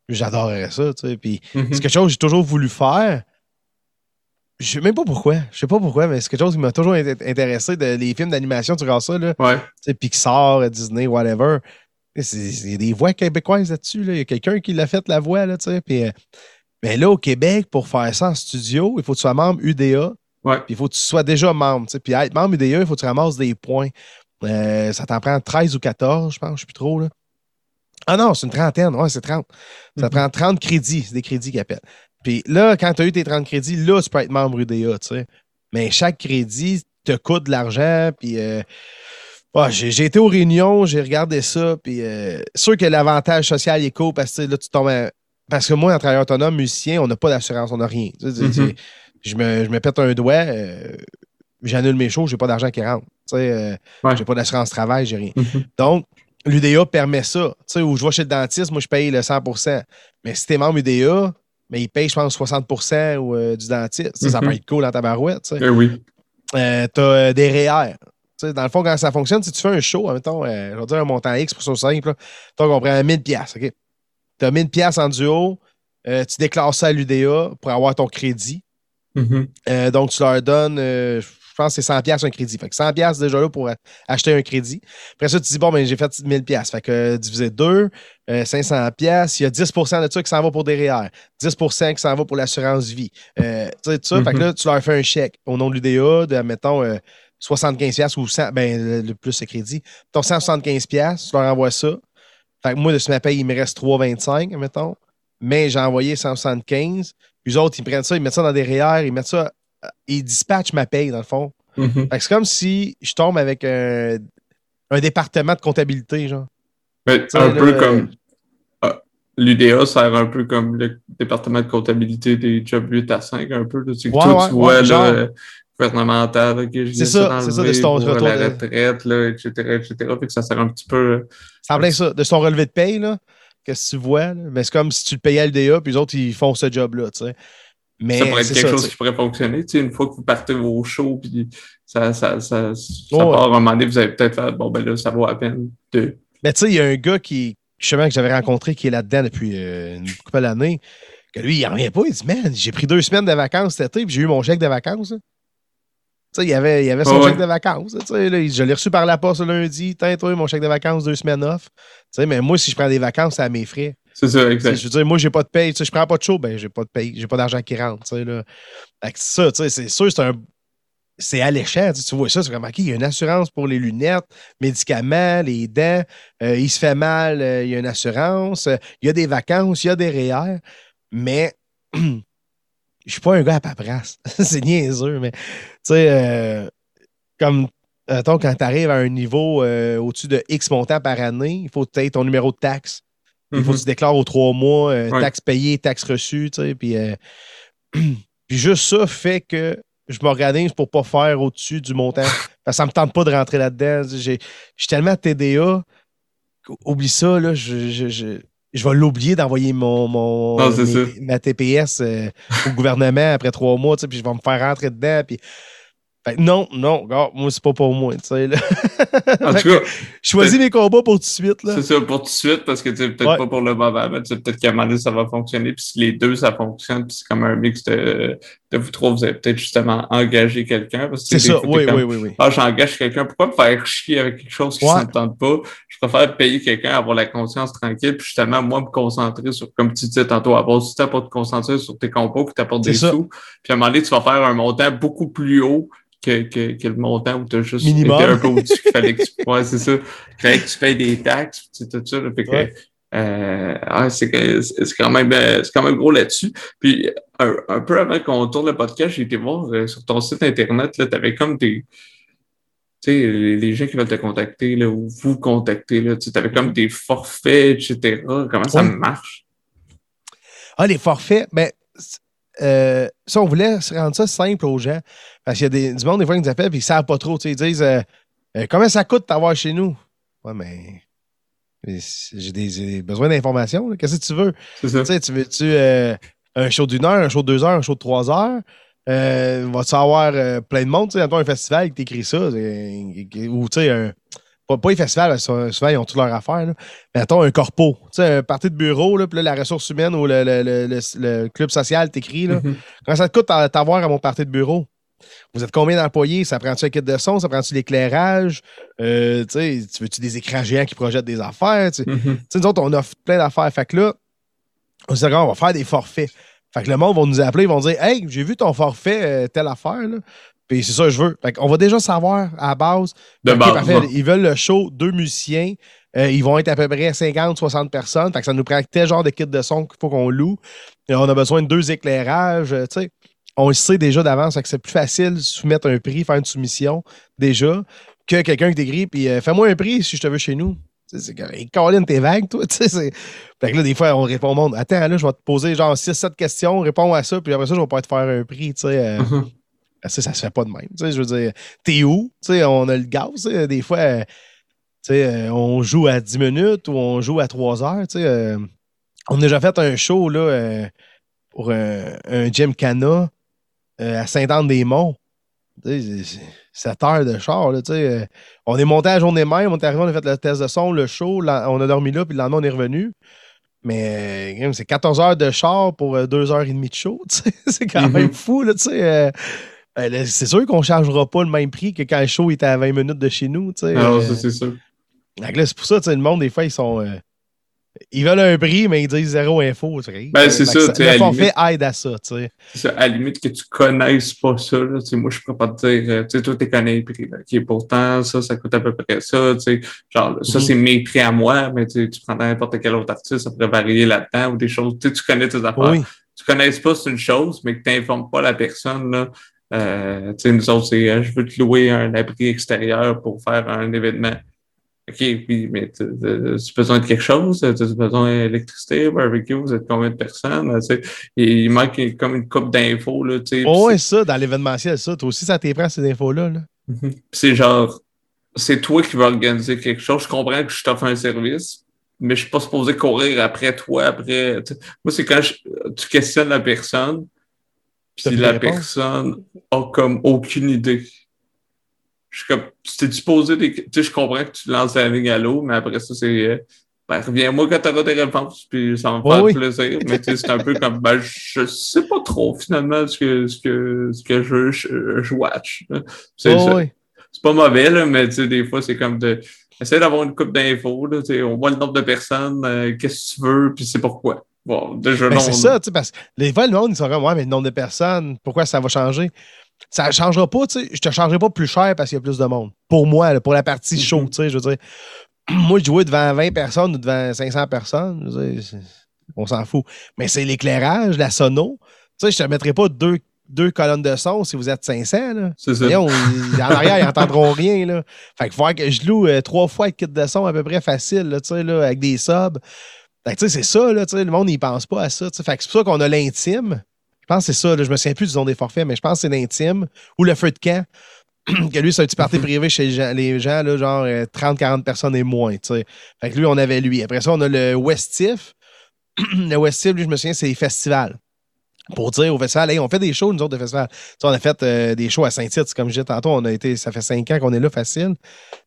j'adorerais ça. Tu sais. Puis Mhm. c'est quelque chose que j'ai toujours voulu faire. Je sais même pas pourquoi. Je sais pas pourquoi, mais c'est quelque chose qui m'a toujours int- intéressé. De, les films d'animation, tu regardes ça, là, Ouais. tu sais, Pixar, Disney, whatever. Il y a des voix québécoises là-dessus. Il y a quelqu'un qui l'a fait la voix. Là, puis, euh, mais là, au Québec, pour faire ça en studio, il faut que tu sois membre UDA. Ouais. Puis il faut que tu sois déjà membre. Puis être membre UDA, il faut que tu ramasses des points. Euh, ça t'en prend 13 ou 14, je pense, je ne sais plus trop. Là. Ah non, c'est une trentaine. Ouais, c'est 30. Ça mm-hmm. prend 30 crédits. C'est des crédits qu'ils appellent. Puis là, quand tu as eu tes 30 crédits, là, tu peux être membre UDA, tu sais. Mais chaque crédit te coûte de l'argent, puis... Euh, j'ai été aux réunions, j'ai regardé ça, puis euh, sûr que l'avantage social est cool parce que là, tu tombes. Parce que moi, en travailleur autonome, musicien, on n'a pas d'assurance, on n'a rien. Mm-hmm. je, me, je, me, pète un doigt, euh, j'annule mes shows, j'ai pas d'argent qui rentre. Euh, J'ai pas d'assurance travail, j'ai rien. Mm-hmm. Donc, l'UDA permet ça. sais où je vais chez le dentiste, moi, je paye le 100% Mais si t'es membre UDA, mais il paye, je pense, 60 ou, euh, du dentiste. Ça, mm-hmm. peut être cool dans ta barouette. Eh oui. Euh, t'as des REER dans le fond, quand ça fonctionne, si tu fais un show, mettons, euh, je vais dire un montant X pour ça simple, donc on prend 1000 pièces, OK? Tu as 1000 pièces en duo, euh, tu déclares ça à l'UDA pour avoir ton crédit. Mm-hmm. Euh, donc, tu leur donnes, je pense que c'est 100 pièces un crédit. Fait que 100 pièces déjà là pour acheter un crédit. Après ça, tu dis, bon, ben, j'ai fait 1000 pièces. Fait que divisé 2, 500 pièces, il y a 10% de ça qui s'en va pour des REER, 10% qui s'en va pour l'assurance vie. tu sais, ça. Fait que mm-hmm. là, tu leur fais un chèque au nom de l'UDA de, mettons, 75$ ou 100, ben, le plus c'est crédit. Ton 175$, tu leur envoies ça. Fait que moi, de ce ma paye, il me reste 3,25, mettons. Mais j'ai envoyé 175. Les autres, ils prennent ça, ils mettent ça dans des REER, ils mettent ça, ils dispatchent ma paye, dans le fond. Mm-hmm. Fait que c'est comme si je tombe avec un, département de comptabilité, genre. Mais un peu comme. Ah, L'UDA sert un peu comme le département de comptabilité des jobs 8 à 5, un peu. Là. Ouais, ouais, tu vois, là, gouvernementale, c'est ça, c'est ça, de ton pour la retraite, là, etc., etc. Fait que ça sert un petit peu. Ça plein ça, de son relevé de paye, là, qu'est-ce que tu vois, là? mais c'est comme si tu le payais à l'DA, puis les autres, ils font ce job-là, tu sais. Mais ça pourrait être quelque chose qui pourrait fonctionner, tu sais, une fois que vous partez vos shows, puis ça, ça, ça, ça part à un moment donné, vous avez peut-être fait, bon, ben là, ça vaut à peine de. Mais tu sais, il y a un gars qui, justement, que j'avais rencontré qui est là-dedans depuis euh, une couple d'années, que lui, il en revient pas, il dit, man, j'ai pris deux semaines de vacances cet été, puis j'ai eu mon chèque de vacances il y avait, il avait son chèque de vacances. Là, je l'ai reçu par la poste lundi. Tiens, toi, mon chèque de vacances, deux semaines off. mais moi, si je prends des vacances, c'est à mes frais. C'est ça, exact. Je veux dire, moi, j'ai pas de paye. Je prends pas de show, ben, j'ai pas de paye. J'ai pas d'argent qui rentre. Là. ça, c'est sûr, c'est un. C'est alléchant. Tu vois ça, c'est comme, OK, il y a une assurance pour les lunettes, médicaments, les dents. Euh, il se fait mal, euh, il y a une assurance. Euh, il y a des vacances, il y a des REER. Mais je suis pas un gars à paperasse. c'est niaiseux, mais tu sais, euh, comme attends, quand tu arrives à un niveau euh, au-dessus de X montant par année, il faut que ton numéro de taxe. Il faut que mm-hmm. tu déclares aux trois mois, euh, taxes payées, taxes reçues, tu sais, puis, puis juste ça fait que je m'organise pour pas faire au-dessus du montant. Parce que ça me tente pas de rentrer là-dedans. Je suis tellement TDA. Oublie ça, là. je, je vais l'oublier d'envoyer mon, mon ma TPS euh, au gouvernement après trois mois, puis je vais me faire rentrer dedans. Puis non, non, gars, moi, c'est pas pour moi, tu sais, là. En tout cas. Choisis mes combats pour tout de suite. C'est ça, pour tout de suite, parce que tu peut-être pas pour le moment, mais peut-être qu'à un moment donné, ça va fonctionner, puis si les deux, ça fonctionne, puis c'est comme un mix de, de vous trois, vous avez peut-être justement engagé quelqu'un. C'est ça, oui, oui, oui, oui. Ah, j'engage quelqu'un, pourquoi me faire chier avec quelque chose qui ne s'entende pas? Je préfère payer quelqu'un, avoir la conscience tranquille, puis justement, moi, me concentrer sur, comme tu disais tantôt, avoir du temps pour te concentrer sur tes compos qui t'apportent des sous. Puis à un moment donné, tu vas faire un montant beaucoup plus haut que, que, que, le montant où tu as juste Minimum. été un peu au-dessus qu'il fallait que tu ouais, c'est ça. Il fallait que tu payes des taxes, tout ça. Là, fait que, euh, ah, c'est quand même c'est quand même gros là-dessus. Puis un, un, peu avant qu'on tourne le podcast, j'ai été voir euh, sur ton site internet, tu avais comme des. Tu sais, les, gens qui veulent te contacter, là, ou vous contacter, tu avais comme des forfaits, etc. Comment ça marche? Ah, les forfaits, ben, euh, ça, on voulait rendre ça simple aux gens. Parce qu'il y a des, du monde, des fois, qui nous appellent et ils ne savent pas trop. Ils disent euh, euh, Combien ça coûte d'avoir chez nous? Ouais, mais. J'ai des, besoin d'informations. Qu'est-ce que tu veux? Ça. Tu veux-tu un show d'une heure, un show de deux heures, un show de trois heures? vas-tu avoir plein de monde? Tu sais, un festival qui t'écrit ça? Ou tu sais, un pas, pas les festivals, souvent, ils ont toutes leurs affaires. Là. Mais attends, un corpo, tu sais, un parti de bureau, là, puis là, la ressource humaine ou le, le, le, le club social t'écrit. Là. Mm-hmm. Comment ça te coûte t'avoir à mon parti de bureau? vous êtes combien d'employés? Ça prend-tu un kit de son? Ça prend-tu l'éclairage? Euh, tu veux-tu des écrans géants qui projettent des affaires? Tu Mhm. sais, nous autres, on offre plein d'affaires. Fait que là, on s'est dit, on va faire des forfaits. Fait que le monde va nous appeler, ils vont dire Hey, j'ai vu ton forfait, euh, telle affaire, là. Puis c'est ça que je veux. Fait qu'on va déjà savoir à la base. De base, parfait. Ils veulent le show, deux musiciens. Euh, ils vont être à peu près 50-60 personnes. Fait que ça nous prend tel genre de kit de son qu'il faut qu'on loue. Et on a besoin de deux éclairages. euh, tu sais. On le sait déjà d'avance. fait que c'est plus facile de soumettre un prix, faire une soumission déjà, que quelqu'un qui t'écrit puis euh, fais-moi un prix si je te veux chez nous. C'est comme, hey, Colin, t'es vague, toi. Tu sais, c'est- Fait que là, des fois, on répond au monde. Attends, là, je vais te poser genre 6-7 questions, réponds à ça, puis après ça, je vais pas te faire un prix. Tu sais, euh, Mhm. ah, ça, ça se fait pas de même. Tu sais, je veux dire, t'es où? Tu sais, on a le gaz. Des fois, euh, tu sais, euh, on joue à 10 minutes ou on joue à 3 heures. tu sais, euh, on a déjà fait un show là, euh, pour un, un Gym Cana euh, à Sainte-Anne-des-Monts. Tu sais, c'est- c'est 7 heures de char. Là, tu sais, euh, on est monté à la journée même, on est arrivé, on a fait le test de son, le show, là, on a dormi là, puis le lendemain, on est revenu. Mais euh, c'est 14 heures de char pour 2 heures et demie de show. tu sais, c'est quand même Mhm. fou. Là, tu sais, euh, euh, là, c'est sûr qu'on ne chargera pas le même prix que quand le show était à 20 minutes de chez nous. tu sais, Alors, euh, ça, c'est sûr. c'est pour ça, tu sais, le monde, des fois, ils sont. Ils veulent un prix, mais ils disent zéro info. tu sais. Ben, c'est ça, Le forfait limite. aide à ça, tu sais. C'est ça, à la limite que tu connaisses pas ça, là, moi, je pourrais pas te dire, euh, tu sais, toi, tu connais les prix, là, OK, pourtant, ça, ça coûte à peu près ça, tu sais, genre, ça, Mhm. c'est mes prix à moi, mais tu prends n'importe quel autre artiste, ça pourrait varier là-dedans, ou des choses, tu connais tes affaires. Oui. Tu connais pas, c'est une chose, mais que tu n'informes pas la personne, là, euh, tu sais, nous autres, c'est, euh, je veux te louer un abri extérieur pour faire un événement. OK, oui, mais tu as besoin de quelque chose? Tu as besoin d'électricité, barbecue? Vous êtes combien de personnes? Tu sais, il manque comme une coupe d'infos, là, tu sais. Oh, puis ouais, ça, dans l'événementiel, ça. Toi aussi, ça t'éprend ces infos-là. Là? c'est- Mhm. Puis c'est genre, c'est toi qui vas organiser quelque chose. Je comprends que je t'offre un service, mais je suis pas supposé courir après toi, après. tu sais. Moi, c'est quand je- tu questionnes la personne, puis la réponse? personne a comme aucune idée. Je suis comme, tu t'es supposé des. Tu sais, je comprends que tu lances la ligne à l'eau, mais après ça, c'est. euh, ben, reviens-moi quand t'auras tes réponses, puis ça va me faire oui. plaisir. Mais tu sais, c'est un peu comme, ben, je sais pas trop, finalement, ce que, ce que, ce que je, je, je watch. Oh. C'est pas mauvais, là, mais tu sais, des fois, c'est comme de. Essaye d'avoir une coupe d'infos, là, tu sais, on voit le nombre de personnes, euh, qu'est-ce que tu veux, puis c'est pourquoi. Bon, déjà, Ben, non. c'est ça, tu sais, parce que les fois, le monde, ils sont comme, ouais, mais le nombre de personnes, pourquoi ça va changer? Ça ne changera pas, tu sais. Je te chargerai pas plus cher parce qu'il y a plus de monde. Pour moi, là, pour la partie show, Mhm. tu sais, je veux dire. Moi, je jouais devant 20 personnes ou devant 500 personnes, je veux dire, on s'en fout. Mais c'est l'éclairage, la sono. Tu sais, je te mettrai pas deux, deux colonnes de son si vous êtes 500, là. C'est ça. En arrière, ils n'entendront rien. Là. Fait qu'il faut que je loue euh, trois fois le kit de son à peu près facile, là, tu sais, là, avec des subs. Fait que, tu sais, c'est ça, là, tu sais, le monde n'y pense pas à ça. tu sais. Fait que c'est pour ça qu'on a l'intime. Je pense que c'est ça, là, je me souviens plus du nom des forfaits, mais je pense que c'est l'intime ou le feu de camp. que lui, c'est un petit party privé chez les gens, les gens, là, genre euh, 30-40 personnes et moins. tu sais. Fait que lui, on avait lui. Après ça, on a le Westif. le Westif, lui, je me souviens, c'est les festivals pour dire au festival, hey, on fait des shows, nous autres, de festival. On a fait euh, des shows à Saint-Tite, comme je disais tantôt, on a été, ça fait cinq ans qu'on est là facile.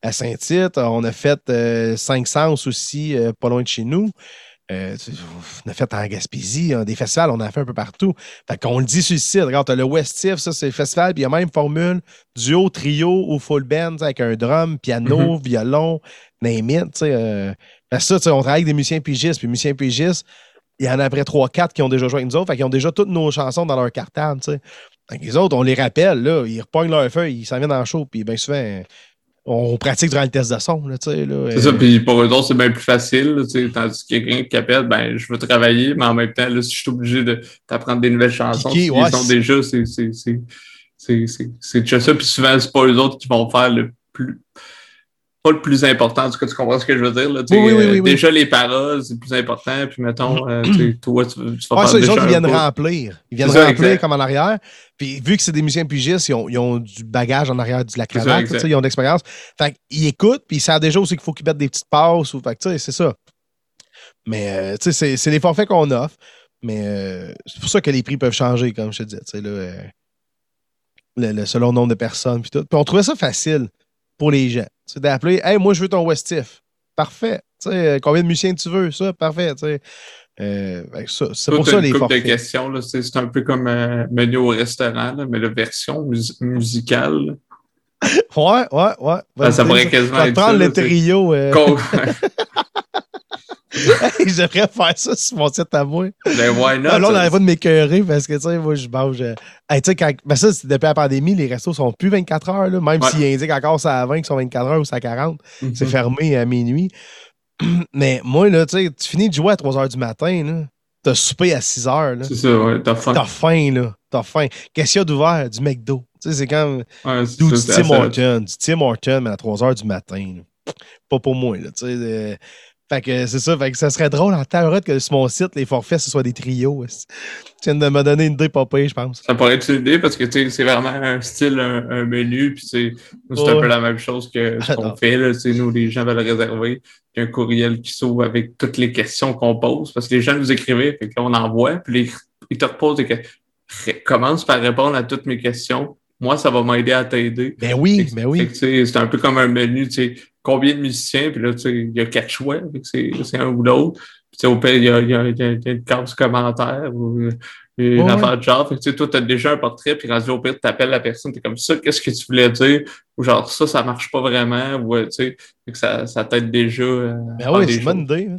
À Saint-Tite, on a fait euh, Cinq Sens aussi, euh, pas loin de chez nous. Euh, tu- on a fait en Gaspésie, hein, des festivals, on en a fait un peu partout. Fait qu'on le dit sur le site. Regarde, t'as le Westif, ça, c'est le festival, puis il y a même formule duo, trio ou full band, avec un drum, piano, violon, name it, euh. Ça, on travaille avec des musiciens pigistes, puis musiciens pigistes, il y en a après 3-4 qui ont déjà joué avec nous autres, fait qu'ils ont déjà toutes nos chansons dans leur cartable. Fait que les autres, on les rappelle, là, ils repognent leur feuille, ils s'en viennent dans le show, puis bien souvent, on pratique durant le test de son, là, tu sais, là. C'est ça, puis pour eux autres, c'est bien plus facile, là, tu sais, tandis que quelqu'un qui appelle, ben, je veux travailler, mais en même temps, là, si je suis obligé de t'apprendre des nouvelles chansons, s'ils ouais, sont c'est- déjà, c'est, c'est, c'est, c'est, c'est, c'est déjà ça, puis souvent, c'est pas eux autres qui vont faire le plus, pas le plus important, en tout cas, tu comprends ce que je veux dire, là, Oui, oui, oui, euh, oui, oui. déjà, les paroles, c'est le plus important, puis mettons, euh, toi, tu, tu vas faire ça, les autres, ils viennent remplir. Ils viennent ça, remplir exact. comme en arrière. Puis vu que c'est des musiciens pigistes, ils ont, ils ont du bagage en arrière de la ça, cravate. sais, ils ont de l'expérience. Fait qu'ils écoutent, puis ils savent déjà aussi qu'il faut qu'ils mettent des petites passes. Ou, fait c'est ça. Mais euh, tu sais, c'est- les forfaits qu'on offre. Mais euh, c'est pour ça que les prix peuvent changer, comme je te disais. tu sais, Là, le, le- selon le nombre de personnes. Puis tout. Puis on trouvait ça facile pour les gens. C'est d'appeler Hey, moi, je veux ton Westif. Parfait. Euh, combien de musiciens tu veux? Ça, parfait. Euh, ben, c'est pour ça les forfaits. de questions, c'est, un peu comme euh, menu au restaurant, là, mais la version mus- musicale. Ouais, ouais, ouais. Ben, ça pourrait quasiment être prendre le trio. euh, Hey, J'aimerais faire ça sur mon site à moi. ben, why not? Là, on n'arrive pas de m'écœurer parce que, tu sais, moi, je mange. euh, hey, tu sais, quand... ben, ça, c'est depuis la pandémie, les restos sont plus 24 heures, là, même Ouais. s'ils indiquent encore ça à 20 qu'ils sont 24 heures ou ça à 40. Mhm. C'est fermé à minuit. Mais moi, là, tu sais, tu finis de jouer à 3 heures du matin, là. T'as soupé à 6 heures, là. C'est ça, ouais, t'as faim. T'as faim, là. T'as faim. Qu'est-ce qu'il y a d'ouvert? Du McDo. Tu sais, c'est comme. Ouais, c'est Du Tim Horton. Du Tim Horton, mais à 3 heures du matin. là. Pas pour moi, là. Tu sais. euh, Fait que c'est ça. Fait que ça serait drôle en tabarouette que sur mon site, les forfaits, ce soit des trios. Tu viens de me donner une idée pire, je pense. Ça pourrait être une idée parce que c'est vraiment un style, un, un menu, puis c'est un peu la même chose que ce qu'on J'adore. fait. Là, nous, les gens veulent réserver. Il y a un courriel qui s'ouvre avec toutes les questions qu'on pose parce que les gens nous écrivaient, fait que là, on envoie, puis les- ils te reposent des questions. Commence par répondre à toutes mes questions. Moi, ça va m'aider à t'aider. Ben oui, ben oui. C'est un peu comme un menu, tu sais, combien de musiciens, puis là, tu sais, il y a quatre choix, c'est un ou l'autre. Puis tu sais, au pire, il y a, il y, a, il y a- il y a une case commentaire ou euh, une Ouais, affaire de genre. Fait que, tu sais, toi, tu as déjà un portrait, puis rendu au pire, tu appelles la personne, tu es comme ça, qu'est-ce que tu voulais dire? Ou genre, ça, ça marche pas vraiment, ou euh, tu sais, que ça, ça t'aide déjà. euh, Ben oui, c'est une bonne idée. hein.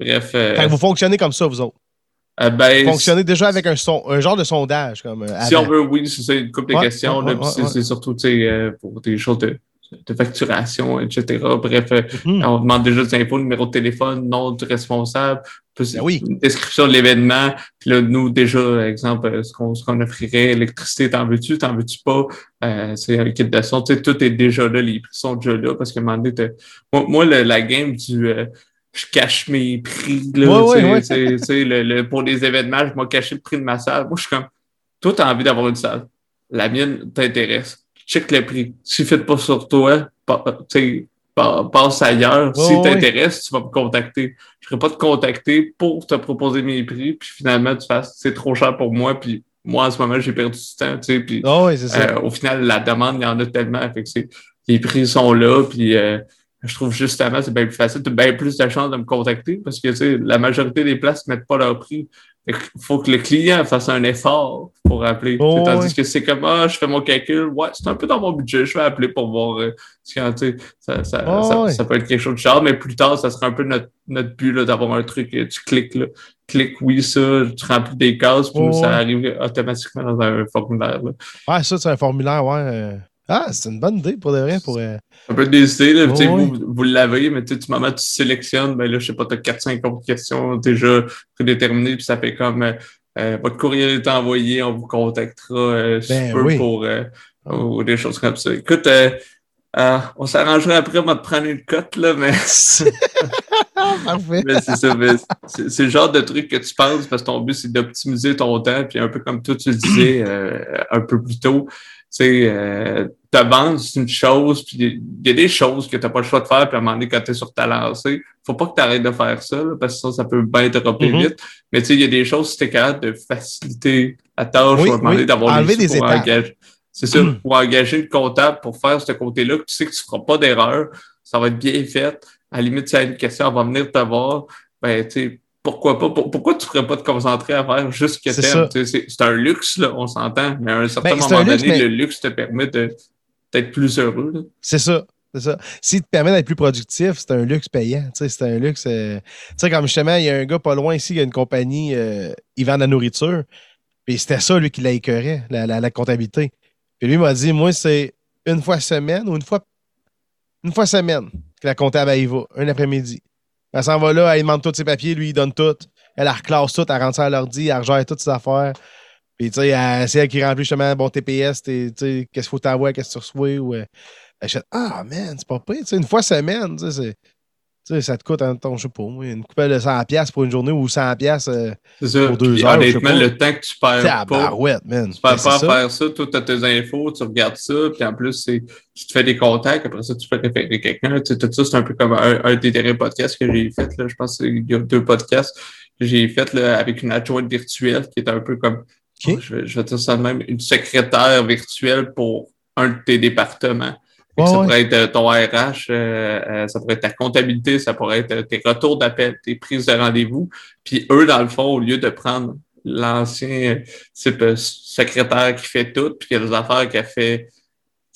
Bref, euh, Fait que vous fonctionnez comme ça, vous autres. euh, ben, Vous fonctionnez déjà avec un, son, un genre de sondage. Comme, euh, Si on veut, oui, c'est une couple de questions. ouais, c'est surtout tu sais, pour des choses de, de facturation, etc. Bref, euh, Mhm. on demande déjà des infos, numéro de téléphone, nom du responsable, plus Ben oui. une description de l'événement. Puis là, nous, déjà, exemple, euh, ce qu'on offrirait, électricité, t'en veux-tu, t'en veux-tu pas? Euh, c'est un kit de son. Tu sais, tout est déjà là, les prix sont déjà là, parce qu'à un moment donné, t'as- moi, moi, le- la game du euh, je cache mes prix, là, Ouais, tu ouais, ouais. tu tu le, le- pour des événements, je m'ai caché le prix de ma salle. Moi, je suis comme, toi, t'as envie d'avoir une salle. La mienne t'intéresse. Check le prix. Si ne fait pas sur toi, pa- pa- passe ailleurs. Si t'intéresse, tu vas me contacter. Je ne ferai pas te contacter pour te proposer mes prix, puis finalement, tu fasses, c'est trop cher pour moi, puis moi, en ce moment, j'ai perdu du temps, tu sais, puis Ah oui, ça. euh, au final, la demande, il y en a tellement. Fait que les prix sont là, puis euh, je trouve justement c'est bien plus facile. Tu as bien plus de chances de me contacter parce que tu sais, la majorité des places ne mettent pas leur prix. Il faut que le client fasse un effort pour appeler. Oh, tandis ouais. que c'est comme ah, je fais mon calcul, ouais, c'est un peu dans mon budget, je vais appeler pour voir euh, ça, ça, Oh, ça, ouais. ça peut être quelque chose de genre, mais plus tard, ça sera un peu notre, notre but d'avoir un truc. euh, Tu cliques là. Clique oui, ça, tu remplis des cases, puis Oh, ça ouais. arrive automatiquement dans un formulaire. Là. Ouais, ça, c'est un formulaire, ouais. Ah, c'est une bonne idée pour de vrai. Pour, euh, Ça peut être des idées, là, vous, vous l'avez, mais tu sais, du moment où tu sélectionnes, ben là, je sais pas, tu as 4-5 questions déjà prédéterminées, puis ça fait comme euh, euh, votre courriel est envoyé, on vous contactera euh, Ben peu oui. pour euh, ou des choses comme ça. Écoute, on s'arrangerait après, on va te prendre une cote, là, mais, Parfait. mais c'est ça. mais c'est le genre de truc que tu penses parce que ton but, c'est d'optimiser ton temps, puis un peu comme toi, tu le disais un peu plus tôt, sais, euh, te vendre, c'est une chose, puis il y a des choses que tu n'as pas le choix de faire, puis à un moment donné, quand tu es sur ta lancée, faut pas que tu arrêtes de faire ça, là, parce que ça, ça peut bien te repérer Mhm. vite. Mais tu sais, il y a des choses, si tu es capable de faciliter la tâche, Oui, ou oui. d'avoir des pour engager. C'est ça, Mhm. pour engager le comptable pour faire ce côté-là, que tu sais que tu feras pas d'erreur, ça va être bien fait. À la limite, si tu as une question, on va venir te voir. Ben, tu sais, pourquoi pas? Pour- pourquoi tu ne pourrais pas te concentrer à faire juste ce que t'aimes? C'est un luxe, là, on s'entend, mais à un certain Ben, moment un luxe, donné, mais- le luxe te permet d'être plus heureux. C'est ça. C'est ça. S'il te permet d'être plus productif, c'est un luxe payant. C'est un luxe. euh, Tu sais, comme justement, il y a un gars pas loin ici, il y a une compagnie, euh, il vend de la nourriture. Puis c'était ça, lui, qui l'a écœuré, la, la, la comptabilité. Puis lui m'a dit Moi, c'est une fois semaine ou une fois une fois semaine que la comptable y va, un après-midi. Elle s'en va là, elle demande tous ses papiers, lui, il donne tout. Elle la reclasse tout, elle rentre ça à l'ordi, elle regère toutes ses affaires. Puis, tu sais, elle- c'est elle qui remplit justement bon TPS, tu sais, qu'est-ce qu'il faut t'envoyer, qu'est-ce que tu reçois. Ou, euh, je fais, ah, man, c'est pas pire. Tu sais, une fois semaine, tu sais, sais, ça te coûte, en temps, je sais pas, moi, une coupelle de 100$ pour une journée ou 100$ euh, ça. Pour deux Puis, heures, honnêtement, le temps que tu perds pas, barouette, man. tu perds Ben, pas à faire ça, toi, tu as tes infos, tu regardes ça, puis en plus, tu te fais des contacts, après ça, tu peux référer quelqu'un. Tu sais, tout ça, c'est un peu comme un, un des derniers podcasts que j'ai fait. Là. Je pense qu'il y a deux podcasts que j'ai fait là, avec une adjointe virtuelle qui est un peu comme, je, vais, je vais dire ça de même, une secrétaire virtuelle pour un de tes départements. Ça pourrait être ton RH, ça pourrait être ta comptabilité, ça pourrait être tes retours d'appel, tes prises de rendez-vous. Puis eux, dans le fond, au lieu de prendre l'ancien secrétaire qui fait tout, puis qu'il y a des affaires qu'elle fait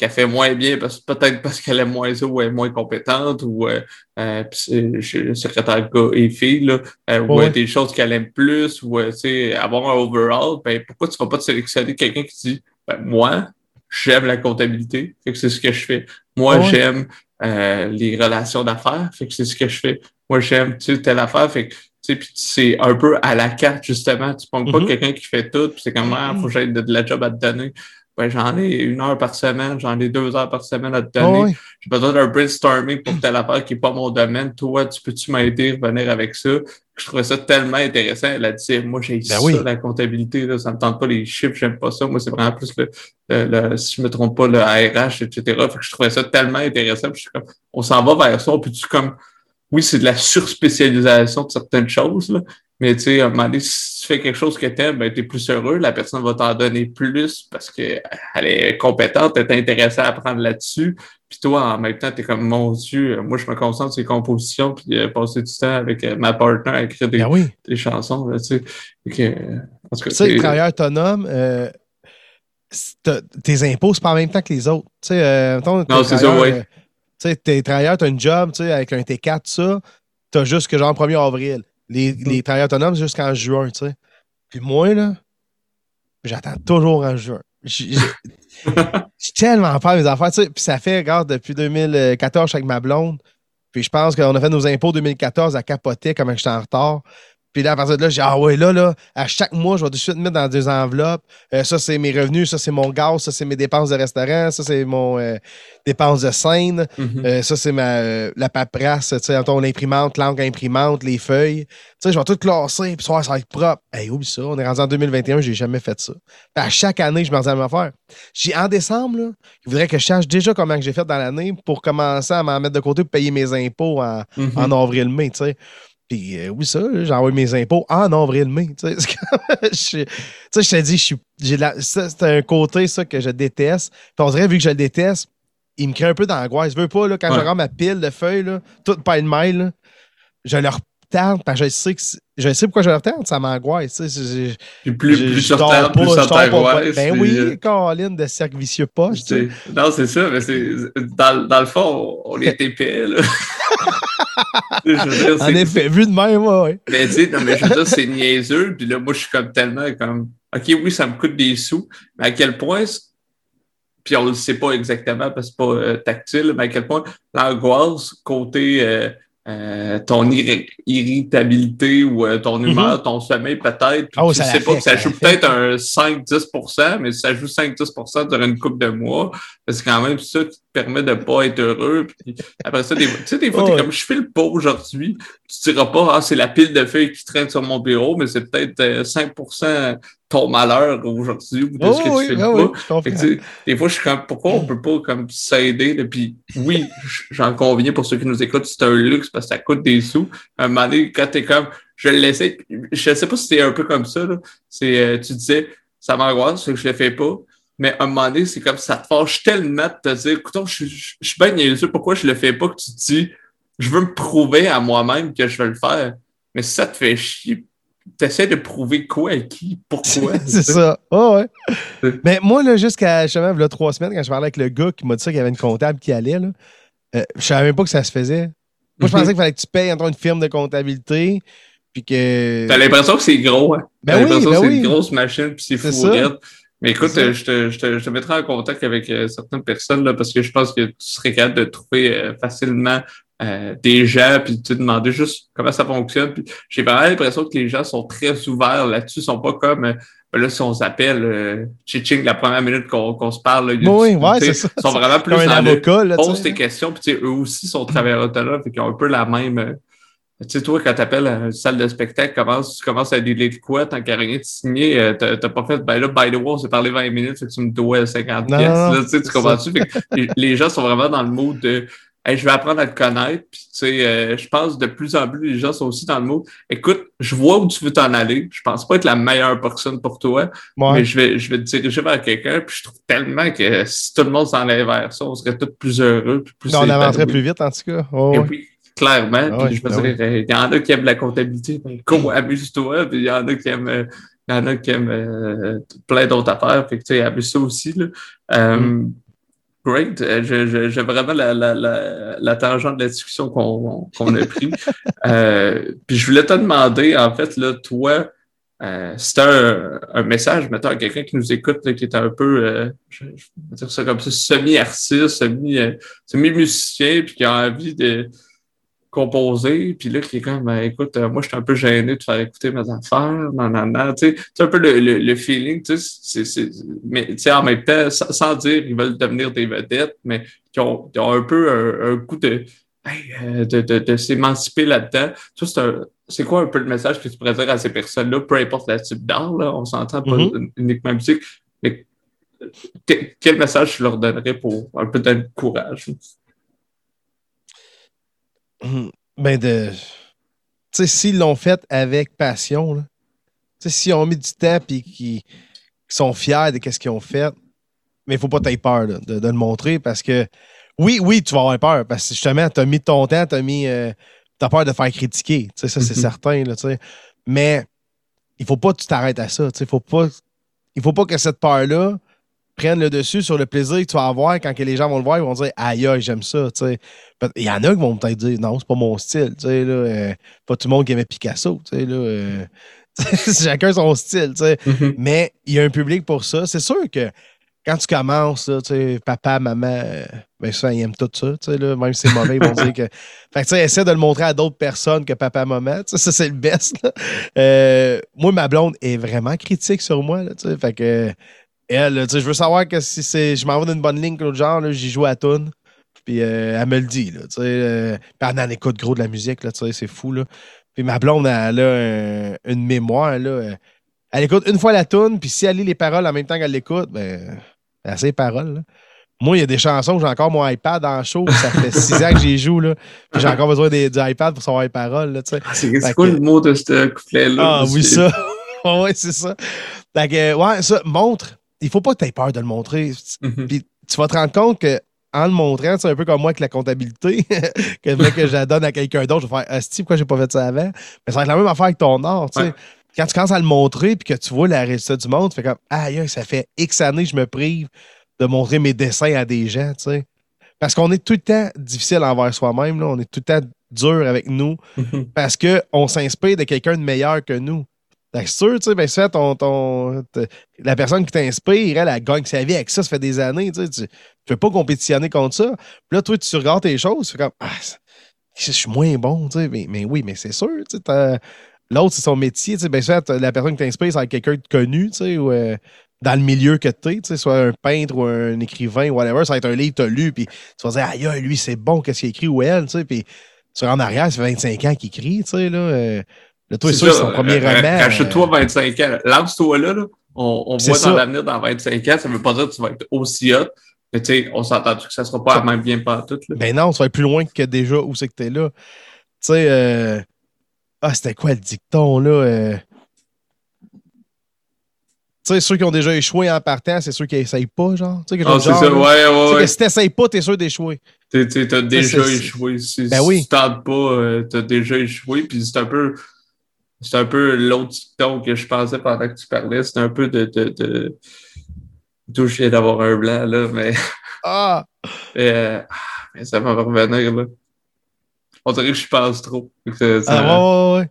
qu'elle fait moins bien, parce peut-être parce qu'elle est moins ou est moins compétente, ou euh, euh, le secrétaire gars et fille, là, euh, ou des choses qu'elle aime plus, ou avoir un overall, ben, pourquoi tu ne vas pas te sélectionner quelqu'un qui dit ben, moi, j'aime la comptabilité, fait que c'est ce que je fais. Moi, j'aime les relations d'affaires, fait que c'est ce que je fais. Moi, j'aime telle affaire, fait que puis c'est un peu à la carte, justement. Tu ne pas mm-hmm. quelqu'un qui fait tout, puis c'est comme, ah, faut que j'aille de, de, la job à te donner ben, j'en ai une heure par semaine, j'en ai deux heures par semaine à te donner. J'ai besoin d'un brainstorming pour telle affaire qui n'est pas mon domaine. Toi, tu peux-tu m'aider à venir avec ça? Je trouvais ça tellement intéressant. Elle a dit, moi, j'ai ben ça, la comptabilité, là, ça me tente pas les chiffres, j'aime pas ça. Moi, c'est vraiment plus le, si je me trompe pas, le ARH, etc. Fait que je trouvais ça tellement intéressant. Puis je suis comme, on s'en va vers ça. Puis tu comme, oui, c'est de la surspécialisation de certaines choses, là, mais tu sais, à un moment donné, si tu fais quelque chose que tu aimes, ben, tu es plus heureux, la personne va t'en donner plus parce qu'elle est compétente, elle est intéressée à apprendre là-dessus. Puis toi, en même temps, tu es comme, mon Dieu, moi, je me concentre sur les compositions, puis euh, passer du temps avec euh, ma partenaire à écrire des, ben des chansons. Là, tu sais, tu sais, travailleur autonome, euh, tes impôts, c'est pas en même temps que les autres. Tu sais, euh, non, c'est ça, oui. Tu sais, t'es travailleur, t'as un job, tu sais, avec un T4, ça, t'as juste que genre 1er avril. Les, les travailleurs autonomes jusqu'en juin, tu sais. Puis moi, là, j'attends toujours en juin. J'ai tellement peur mes affaires, tu sais. Puis ça fait, regarde, depuis 2014 avec ma blonde. Puis je pense qu'on a fait nos impôts 2014 à capoter comme j'étais en retard. Puis là, à partir de là, j'ai ah ouais, là, là, à chaque mois, je vais tout de suite mettre dans des enveloppes. Euh, ça, c'est mes revenus, ça, c'est mon gaz, ça, c'est mes dépenses de restaurant, ça, c'est mon euh, dépenses de scène, mm-hmm. euh, ça, c'est ma la paperasse, tu sais, l'imprimante, l'encre imprimante, les feuilles. Tu sais, je vais tout classer, puis ça, ça va être propre. Hey, oublie ça, on est rendu en 2021, j'ai jamais fait ça. Puis à chaque année, je me dis à faire. J'ai en décembre, là, il faudrait que je cherche déjà comment j'ai fait dans l'année pour commencer à m'en mettre de côté pour payer mes impôts en, mm-hmm. en avril-mai, tu sais. Puis euh, oui, ça, j'envoie mes impôts en avril-mai. Tu sais, je te dis, c'est un côté ça que je déteste. Puis on dirait, vu que je le déteste, il me crée un peu d'angoisse. Je veux pas, là, quand je regarde ma pile de feuilles, là, toute de mail, je leur retarde parce que je sais que je sais pourquoi je leur retarde, ça m'angoisse. Puis plus, plus je retarde, plus ça t'angoisse. Ben oui, euh, Caroline de cercle vicieux pas. Non, c'est ça, mais c'est dans, dans, le fond, on est épais, là. en effet, vu de même, ouais. Mais tu sais, non, mais je veux dire, c'est niaiseux. Puis là, moi, je suis comme tellement comme, OK, oui, ça me coûte des sous, mais à quel point, puis on ne le sait pas exactement parce que c'est pas euh, tactile, mais à quel point l'angoisse côté euh, euh, ton irritabilité ou euh, ton mhm. humeur, ton sommeil peut-être. Oh, ça sais pas, ça, joue peut-être un 5-10 mais ça joue 5-10 durant une couple de mois, c'est quand même ça permet de pas être heureux. Puis après ça, tu sais, des fois, tu es comme je file pas aujourd'hui. Tu diras pas, ah, c'est la pile de feuilles qui traîne sur mon bureau, mais c'est peut-être 5% euh, ton malheur aujourd'hui ou de ce que tu fais ah pas. des fois, je suis comme, pourquoi on peut pas comme s'aider? Puis oui, j'en conviens pour ceux qui nous écoutent, c'est un luxe parce que ça coûte des sous. un moment donné, quand t'es comme, je le laissais, je sais pas si c'est un peu comme ça, là. C'est, euh, tu disais, ça m'angoisse, que je le fais pas. Mais à un moment donné, c'est comme ça te fâche tellement de te dire, écoute, je, je, je suis bien niaiseux, pourquoi je le fais pas, que tu te dis, je veux me prouver à moi-même que je vais le faire. Mais si ça te fait chier, t'essaies de prouver quoi à qui, pourquoi? c'est ça. Oh, ouais. Mais moi, là, jusqu'à justement, là, trois semaines, quand je parlais avec le gars qui m'a dit ça, qu'il y avait une comptable qui allait, là, euh, je savais même pas que ça se faisait. Moi, je pensais qu'il fallait que tu payes entre une firme de comptabilité. Puis que. T'as l'impression que c'est gros, hein? Ben T'as l'impression que c'est une grosse machine, puis c'est fou. Mais écoute, je te, je, te, je te mettrai en contact avec euh, certaines personnes là, parce que je pense que tu serais capable de trouver euh, facilement euh, des gens, puis te demander juste comment ça fonctionne. j'ai vraiment l'impression que les gens sont très ouverts là-dessus, sont pas comme euh, ben là, si on s'appelle euh, Chiching la première minute qu'on se parle, là, oui, ouais, c'est ça. Ils sont vraiment plus dans avocat, le, pose tes questions, puis eux aussi sont travailleurs autonomes, fait qu'ils ont un peu la même. Tu sais, toi, quand tu appelles à une salle de spectacle, commence, tu commences à délire de quoi, tant qu'il n'y a rien de signé, euh, t'as pas fait, ben là, by the way, on s'est parlé 20 minutes, fait que tu me dois 50 pièces. Là, tu comprends-tu? les, les gens sont vraiment dans le mood de je vais apprendre à te connaître. Puis, tu sais, euh, je pense de plus en plus, les gens sont aussi dans le mot. Écoute, je vois où tu veux t'en aller. Je pense pas être la meilleure personne pour toi, mais je vais, je vais te diriger vers quelqu'un. Puis, je trouve tellement que si tout le monde s'en allait vers ça, on serait tous plus heureux. Plus on avancerait plus vite, en tout cas. Et oui, clairement. puis, je me dirais, il y en a qui aiment la comptabilité. Ben, amuse-toi. Puis, il y en a qui aiment. il y en a qui aiment euh, plein d'autres affaires. Fait que, tu sais, amuse ça aussi. Là. Euh, mm. Great. Euh, j'ai vraiment la, la, la, la, tangente de la discussion qu'on a pris. euh, puis je voulais te demander, en fait, là, toi, euh, c'était un, un, message, mettons, à quelqu'un qui nous écoute, qui est un peu, euh, je, je, vais dire ça comme ça, semi-artiste, semi-musicien, semi, semi puis qui a envie de composé, puis là, qui est comme, ben, écoute, euh, moi, je suis un peu gêné de faire écouter mes affaires, nanana, tu sais, c'est un peu le, le, feeling, tu sais, c'est, mais tu sais, en même temps, sans, dire qu'ils veulent devenir des vedettes, mais qui ont, qui ont un peu un, un coup de, euh, de, de, de s'émanciper là-dedans. Tu c'est c'est quoi un peu le message que tu pourrais dire à ces personnes-là, peu importe la type d'art, là, on s'entend pas mm-hmm. uniquement musique, mais quel message tu leur donnerais pour un peu de courage? Ben, de. Tu sais, s'ils l'ont fait avec passion, tu sais, s'ils ont mis du temps et qu'ils sont fiers de ce qu'ils ont fait, mais il faut pas t'avoir peur de, de, le montrer parce que oui, oui, tu vas avoir peur parce que justement, tu as mis ton temps, tu as mis. Euh, as peur de faire critiquer. Tu sais, ça, c'est mm-hmm. certain, là, tu sais. Mais il faut pas que tu t'arrêtes à ça. Tu sais, faut pas. Il faut pas que cette peur-là prenne le dessus sur le plaisir que tu vas avoir quand les gens vont le voir, ils vont dire Aïe, aïe, j'aime ça. Il y en a qui vont peut-être dire Non, c'est pas mon style. Là, euh, pas tout le monde qui aimait Picasso. Là, euh, chacun son style. Mm-hmm. Mais il y a un public pour ça. C'est sûr que quand tu commences, là, papa, maman, ben souvent, ils aiment tout ça, là, même si c'est mauvais, ils vont dire que. Fait que, essaie de le montrer à d'autres personnes que papa, maman, ça, c'est le best, euh, moi, ma blonde est vraiment critique sur moi, là, fait que, elle, je veux savoir que si c'est, je m'envoie d'une bonne ligne que l'autre genre, j'y joue à tune. Puis euh, elle me le dit. Là, euh, puis elle en écoute gros de la musique, là, c'est fou. Là. Puis ma blonde, elle a une mémoire. Là, elle écoute une fois la tune, puis si elle lit les paroles en même temps qu'elle l'écoute, ben, elle a ses paroles. Moi, il y a des chansons j'ai encore mon iPad en show. Ça fait six ans que j'y joue. Là. Puis j'ai encore besoin des, du iPad pour savoir les paroles. Là, ah, c'est quoi le mot de ce couplet-là? Ah oui, ça. oui, c'est ça. Fait que, ouais, ça, montre il faut pas que tu aies peur de le montrer. Mhm. Puis tu vas te rendre compte que en le montrant, c'est un peu comme moi avec la comptabilité, que je la donne à quelqu'un d'autre, je vais faire Asti, pourquoi j'ai pas fait ça avant? Mais ça va être la même affaire avec ton art. sais. Quand tu commences à le montrer puis que tu vois la résultat du monde, tu fais comme Aïe, ça fait X années que je me prive de montrer mes dessins à des gens. sais. Parce qu'on est tout le temps difficile envers soi-même, on est tout le temps dur avec nous mhm. parce qu'on s'inspire de quelqu'un de meilleur que nous. C'est sûr, tu sais, ben, ça, ton, ton, la personne qui t'inspire, elle, elle gagne sa vie avec ça, ça fait des années, tu sais, tu, peux pas compétitionner contre ça. Puis là, toi, tu regardes tes choses, tu fais comme, ah, je suis moins bon, tu sais, mais, oui, mais c'est sûr, tu sais, l'autre, c'est son métier, tu sais, ben, ça, la personne qui t'inspire, c'est quelqu'un de connu, tu sais, ou euh, dans le milieu que tu es, tu sais, soit un peintre ou un écrivain, whatever, ça va être un livre que tu as lu, puis tu vas dire, aïe, lui, c'est bon, qu'est-ce qu'il écrit, ou elle, tu sais, puis tu en arrière, ça fait 25 ans qu'il écrit, tu sais, là. Euh, le toi, c'est son premier roman. Cache-toi 25 ans. Lance-toi là, là. On, on voit dans l'avenir dans 25 ans. Ça ne veut pas dire que tu vas être aussi hot. Mais tu sais, on s'entend que ça ne sera pas même bien pas tout. Là? Ben non, ça va être plus loin que déjà où c'est que tu es là. Tu sais, euh... ah, c'était quoi le dicton là? Euh... Tu sais, ceux qui ont déjà échoué en partant, c'est ceux qui n'essayent pas, genre. Tu sais, ah, c'est ça, ouais, ouais, ouais. si t'essayes pas, t'es sûr d'échouer. Tu as déjà échoué. Si, ben oui. tu tentes pas, euh, t'as déjà échoué. Puis c'est un peu c'est un peu l'autre dicton que je pensais pendant que tu parlais. C'est un peu de. de, de... Viens d'avoir un blanc, là, mais. Ah! Euh, mais, ça va revenir, là. On dirait que je pense trop. Ça, Ah, ouais, ouais, ouais.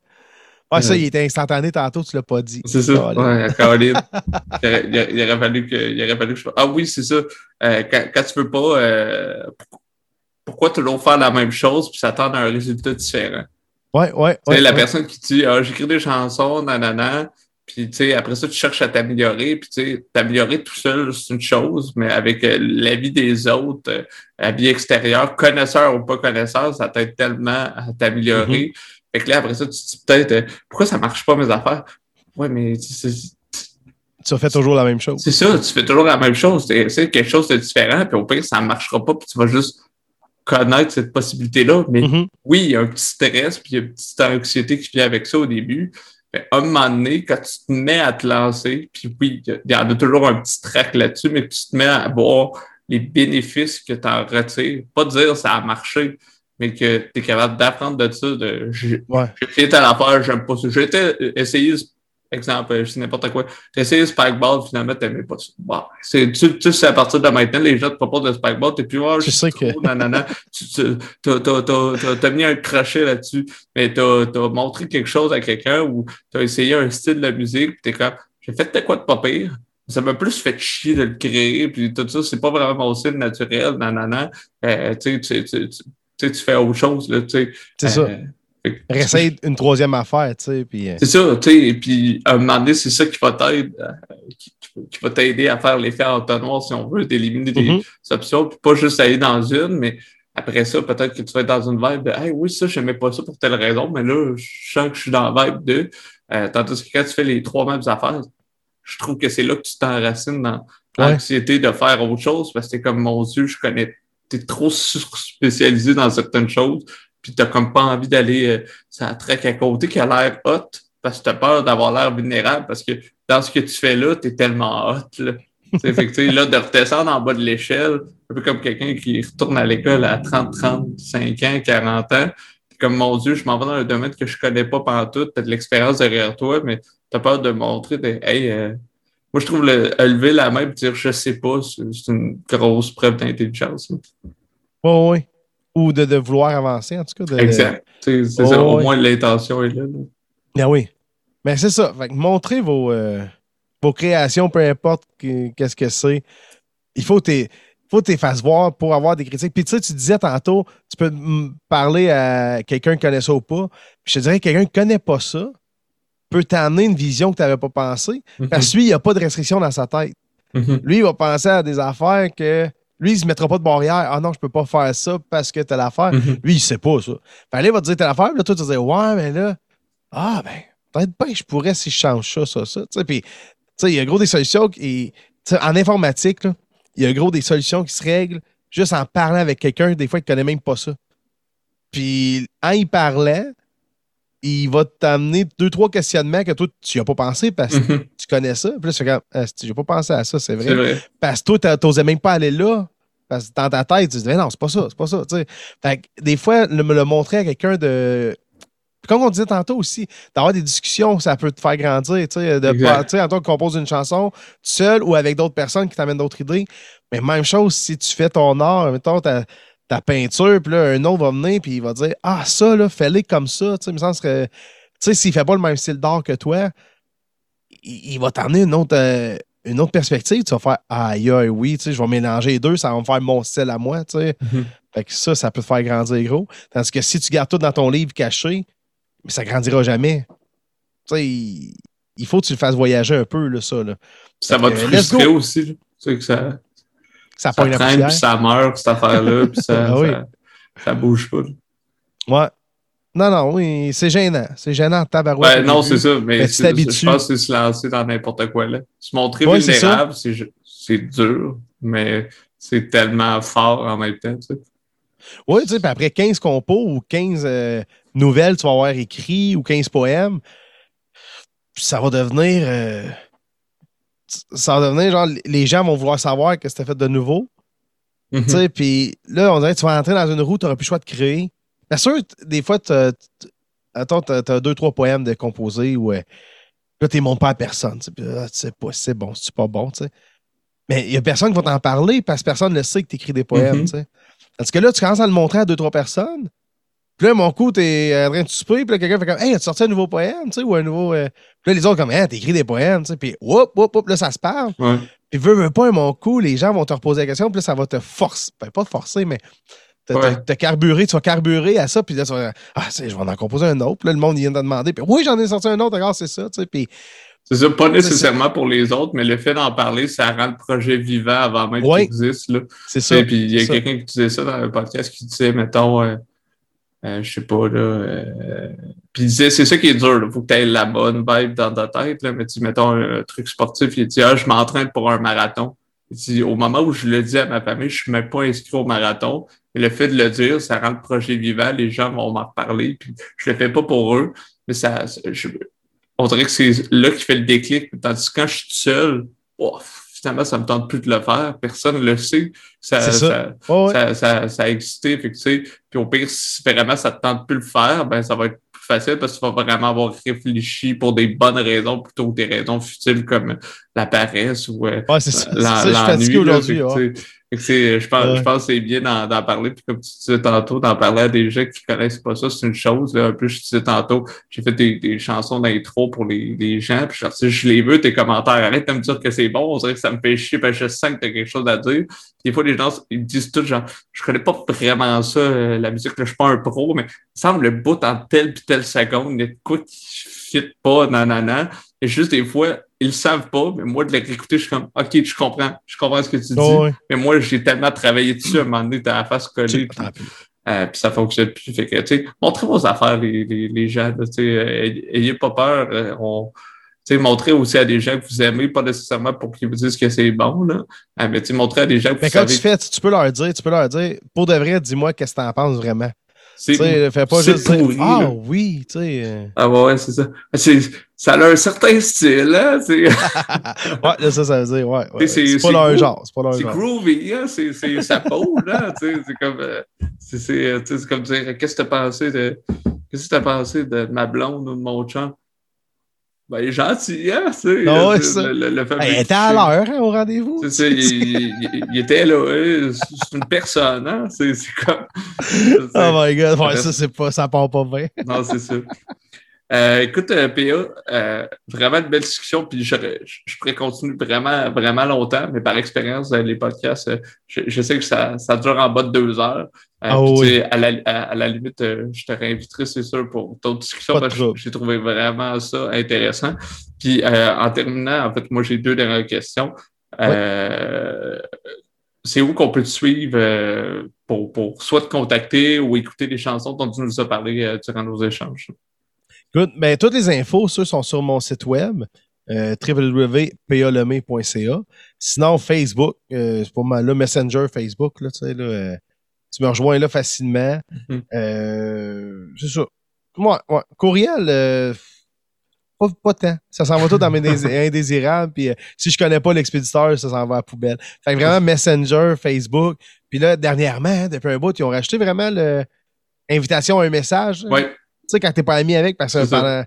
Ouais, ça, il était instantané tantôt, tu l'as pas dit. C'est ça, ouais, Caroline. il, aurait, il, aurait fallu que, il aurait fallu que je... Ah oui, c'est ça. Euh, quand, quand, tu peux pas... Euh, pourquoi toujours faire la même chose puis s'attendre à un résultat différent? Ouais, ouais. ouais la ouais. personne qui dit ah, j'écris des chansons, nanana, puis tu sais, après ça, tu cherches à t'améliorer, puis tu sais, t'améliorer tout seul, c'est une chose, mais avec euh, l'avis des autres, euh, l'avis extérieur, connaisseur ou pas connaisseur, ça t'aide tellement à t'améliorer. Mm-hmm. Fait que là, après ça, tu te dis peut-être euh, pourquoi ça marche pas mes affaires? Ouais, mais tu fais toujours la même chose. C'est ça, tu fais toujours la même chose. C'est quelque chose de différent, puis au pire, ça ne marchera pas, puis tu vas juste connaître cette possibilité-là. Mais Mhm. oui, il y a un petit stress, puis il y a une petite anxiété qui vient avec ça au début. Mais à un moment donné, quand tu te mets à te lancer, puis oui, il y en a toujours un petit trac là-dessus, mais que tu te mets à voir les bénéfices que tu en retires. Pas dire ça a marché, mais que tu es capable d'apprendre de ça. De, j'ai Ouais. fait telle affaire, j'aime pas ça. J'ai été- essayé, exemple, je sais n'importe quoi. J'ai essayé Spikeball, finalement, t'aimais pas ça. Bon, c'est, tu, tu sais, à partir de maintenant, les gens te proposent de Spikeball, t'es plus, oh, Tu je sais suis que- trop, nanana. tu, tu, t'as, t'as, t'as, t'as, t'as mis un crochet là-dessus, mais t'as, t'as montré quelque chose à quelqu'un ou t'as essayé un style de musique, pis t'es comme, j'ai fait de quoi de pas pire? Ça m'a plus fait chier de le créer, puis tout ça, c'est pas vraiment mon style naturel, nanana. Euh, tu sais, tu, tu, tu, tu tu fais autre chose, là, tu sais. C'est ça. Euh, Réessaye une troisième affaire, tu sais. Puis, euh, c'est ça, tu sais, et puis à un moment donné, c'est ça qui va t'aider, euh, qui, qui va t'aider à faire l'effet entonnoir si on veut, d'éliminer des Mhm. options, puis pas juste aller dans une, mais après ça, peut-être que tu vas être dans une vibe de Hey, oui, ça, j'aimais pas ça pour telle raison, mais là, je sens que je suis dans la vibe de euh, tandis que quand tu fais les trois mêmes affaires, je trouve que c'est là que tu t'enracines dans Ouais. l'anxiété de faire autre chose parce que t'es comme mon Dieu, je connais, t'es trop spécialisé dans certaines choses, puis t'as comme pas envie d'aller euh, ça traque à côté qui a l'air hot parce que t'as peur d'avoir l'air vulnérable parce que dans ce que tu fais là, t'es tellement hot. Là. Fait que, là, de redescendre en bas de l'échelle, un peu comme quelqu'un qui retourne à l'école à 30, 35 ans, 40 ans, comme mon Dieu, je m'en vais dans un domaine que je connais pas pendant t'as de l'expérience derrière toi, mais t'as peur de montrer Hey, euh, moi je trouve le lever la main et dire je sais pas, c'est une grosse preuve d'intelligence. là. ouais, ouais. Ou de, de vouloir avancer, en tout cas. de- Exact. C'est Oh, ça, au moins l'intention est là. Ah oui. Mais c'est ça. Fait que montrez vos, euh, vos créations, peu importe que- qu'est-ce que c'est. Il faut tu faut que tu fasses voir pour avoir des critiques. Puis tu sais, tu disais tantôt, tu peux parler à quelqu'un qui connaît ça ou pas. Puis je te dirais que quelqu'un qui connaît pas ça peut t'amener une vision que tu n'avais pas pensé. Parce que lui, il n'y a pas de restriction dans sa tête. Mhm. Lui, il va penser à des affaires que. Lui, il se mettra pas de barrière. Ah non, je peux pas faire ça parce que telle affaire. Mhm. Lui, il sait pas ça. Fait là, il va te dire telle affaire, là, toi, tu vas dire Ouais, mais là, ah ben, peut-être bien que je pourrais si je change ça, ça, ça. Tu sais, puis, tu sais, il y a gros des solutions qui. en informatique, là, il y a gros des solutions qui se règlent juste en parlant avec quelqu'un, des fois, qui connaît même pas ça. Puis, en y parlant, il va t'amener deux, trois questionnements que toi, tu n'y as pas pensé parce que Mhm. tu connais ça. Puis là, tu comme, Ah, j'ai pas pensé à ça, c'est vrai. Parce que toi, t'a- t'osais même pas aller là. Parce que dans ta tête, tu te disais, non, c'est pas ça, c'est pas ça. tu. Fait que des fois, le, me le montrer à quelqu'un de. Puis Comme on disait tantôt aussi, d'avoir des discussions, ça peut te faire grandir. Tu sais, de Exact. pas- tu sais, en tant que compose une chanson, seul ou avec d'autres personnes qui t'amènent d'autres idées. Mais même chose, si tu fais ton art, mettons ta, peinture, puis là, un autre va venir, puis il va dire, ah, ça, là, fais-le comme ça. Tu sais, il me semble que Tu sais, s'il fait pas le même style d'art que toi, il, il va t'amener une autre, euh, une autre perspective. Tu vas faire aïe, aïe, oui, tu sais, je vais mélanger les deux, ça va me faire mon style à moi, tu sais. Mhm. Fait que ça, ça peut te faire grandir gros. Tandis que si tu gardes tout dans ton livre caché, mais ça grandira jamais. Tu sais, il, il faut que tu le fasses voyager un peu, là, ça. Là. Ça va te frustrer aussi. Tu sais que ça, Ça ça traîne puis ça meurt, cette affaire-là, puis ça, oui. ça, ça bouge pas. Ouais. Non, non, oui, c'est gênant. C'est gênant, tabarouette. Au non, c'est ça, mais Mais je pense que c'est se lancer dans n'importe quoi. Là. Se montrer Ouais, c'est vulnérable, c'est dur, mais c'est tellement fort en même temps. Tu sais. Oui, tu sais, puis après 15 compos ou 15 euh, nouvelles, tu vas avoir écrit ou 15 poèmes, ça va devenir. euh, ça va devenir genre, les gens vont vouloir savoir que c'était fait de nouveau. Mhm. Tu sais, puis là, on dirait que tu vas entrer dans une roue, tu n'auras plus le choix de créer. Bien sûr, des fois, tu as, deux, trois poèmes de composer ou euh, là, tu ne montres pas à personne. tu sais, puis là, tu sais pas c'est bon, c'est pas bon. tu sais. Mais il n'y a personne qui va t'en parler parce que personne ne sait que tu écris des poèmes. Mhm. tu sais. Parce que là, tu commences à le montrer à deux, trois personnes. Puis là, mon coup, tu es en train de souper, puis là, quelqu'un fait comme Hey, as-tu sorti un nouveau poème, tu sais, ou un nouveau. euh, Puis là, les autres, comme Hey, t'écris des poèmes, tu sais, puis whoop, whoop, whoop, là, ça se parle. Ouais. Puis veux, veux pas, mon coup, les gens vont te reposer la question, puis là, ça va te forcer. Ben, pas te forcer, mais te, te- Ouais. te carburer, tu vas carburer à ça, puis là, tu vas Ah, je vais en composer un autre. Puis là, le monde, il vient de demander. Puis oui, j'en ai sorti un autre, regarde, c'est ça, tu sais. Puis C'est ça, pas nécessairement pour les autres, mais le fait d'en parler, ça rend le projet vivant avant même Ouais. qu'il existe. Là. c'est ça. Puis il y a quelqu'un qui disait ça dans le podcast qui disait, mettons, euh, euh, je sais pas, là. euh, puis il disait, c'est ça qui est dur, il faut que tu la bonne vibe dans ta tête, là, mais tu mettons un, truc sportif, il dit, ah, je m'entraîne pour un marathon. Il dit, au moment où je le dis à ma famille, je suis même pas inscrit au marathon, Mais le fait de le dire, ça rend le projet vivant, les gens vont m'en reparler, puis je le fais pas pour eux, mais ça, je, on dirait que c'est là qui fait le déclic. Tandis que quand je suis seul, oh, finalement, ça me tente plus de le faire. Personne ne le sait. Ça, ça. Ça, ça, ça, a existé. Fait que, puis au pire, si vraiment ça te tente plus de le faire, ben ça va être plus facile parce que tu vas vraiment avoir réfléchi pour des bonnes raisons plutôt que des raisons futiles comme la paresse ou euh, l'ennui. aujourd'hui je pense, je pense que c'est bien d'en parler. Puis comme tu disais tantôt, d'en parler à des gens qui connaissent pas ça, c'est une chose. Là. Un peu, je disais tantôt, j'ai fait des, des chansons d'intro pour les, les gens. Puis genre, si je les veux, tes commentaires, arrête de me dire que c'est bon. On dirait que ça me fait chier parce que je sens que t'as quelque chose à dire. Des fois, les gens, ils me disent tout genre, je connais pas vraiment ça, euh, la musique, là, je suis pas un pro, mais il semble le bout en telle puis telle seconde, il y a de quoi qui fit pas, nanana. Et juste des fois, ils le savent pas, mais moi, de les réécouter, je suis comme, OK, je comprends, je comprends ce que tu dis. Mais moi, j'ai tellement travaillé dessus, à un moment donné, t'as la face collée. Puis, euh, puis ça fonctionne plus. Fait que, tu sais, montrez vos affaires, les, les, les gens, tu sais, euh, ayez pas peur. Euh, on, tu sais, montrez aussi à des gens que vous aimez, pas nécessairement pour qu'ils vous disent que c'est bon, là. Euh, mais tu sais, montrez à des gens que mais vous Mais quand tu fais, tu peux leur dire, tu peux leur dire, pour de vrai, dis-moi qu'est-ce que t'en penses vraiment. Sais, fais pas juste dire, ah oui, tu sais. Euh. Ah ouais, c'est ça. Ça a un certain style, hein, ouais, ça, ça veut dire, ouais. ouais. C'est pas leur genre, c'est pas leur genre. C'est groovy, hein, c'est sa peau, là, tu sais, c'est comme, euh, c'est comme dire, qu'est-ce que t'as pensé de, qu'est-ce que t'as pensé de ma blonde ou de mon chum? Ben, il est gentil, hein, tu sais. Non, ça. Le, le, ben, il était à l'heure hein, au rendez-vous. C'est ça, il, il, était là. Hein, c'est une personne, hein. C'est comme. Oh my god, ouais, ça, c'est pas, ça part pas bien. non, c'est ça. Euh, écoute, euh, PA, euh, vraiment une belle discussion, puis je, je, pourrais continuer vraiment, vraiment longtemps, mais par expérience, euh, les podcasts, euh, je, je, sais que ça, ça dure en bas de deux heures. Ah, oui. à, la, à, la limite, je te réinviterai, c'est sûr, pour d'autres discussions, parce que j'ai trouvé vraiment ça intéressant. Puis en terminant, en fait, moi j'ai deux dernières questions. C'est où qu'on peut te suivre pour, pour soit te contacter ou écouter les chansons dont tu nous as parlé durant nos échanges? Good. Ben, toutes les infos, ceux sont sur mon site web, euh, www.paleme.ca. Sinon, Facebook, euh, c'est pas mal là, Messenger Facebook, là, tu sais, là, euh, tu me rejoins là facilement. Mm-hmm. euh, c'est ça. Moi, ouais, courriel, euh, pas, pas tant. Ça s'en va tout dans mes indésirables. Puis euh, si je connais pas l'expéditeur, ça s'en va à la poubelle. Fait que vraiment Messenger, Facebook. Puis là, dernièrement, depuis un bout, ils ont racheté vraiment l'invitation à un message. Oui. Tu sais, quand t'es pas ami avec, parce que pendant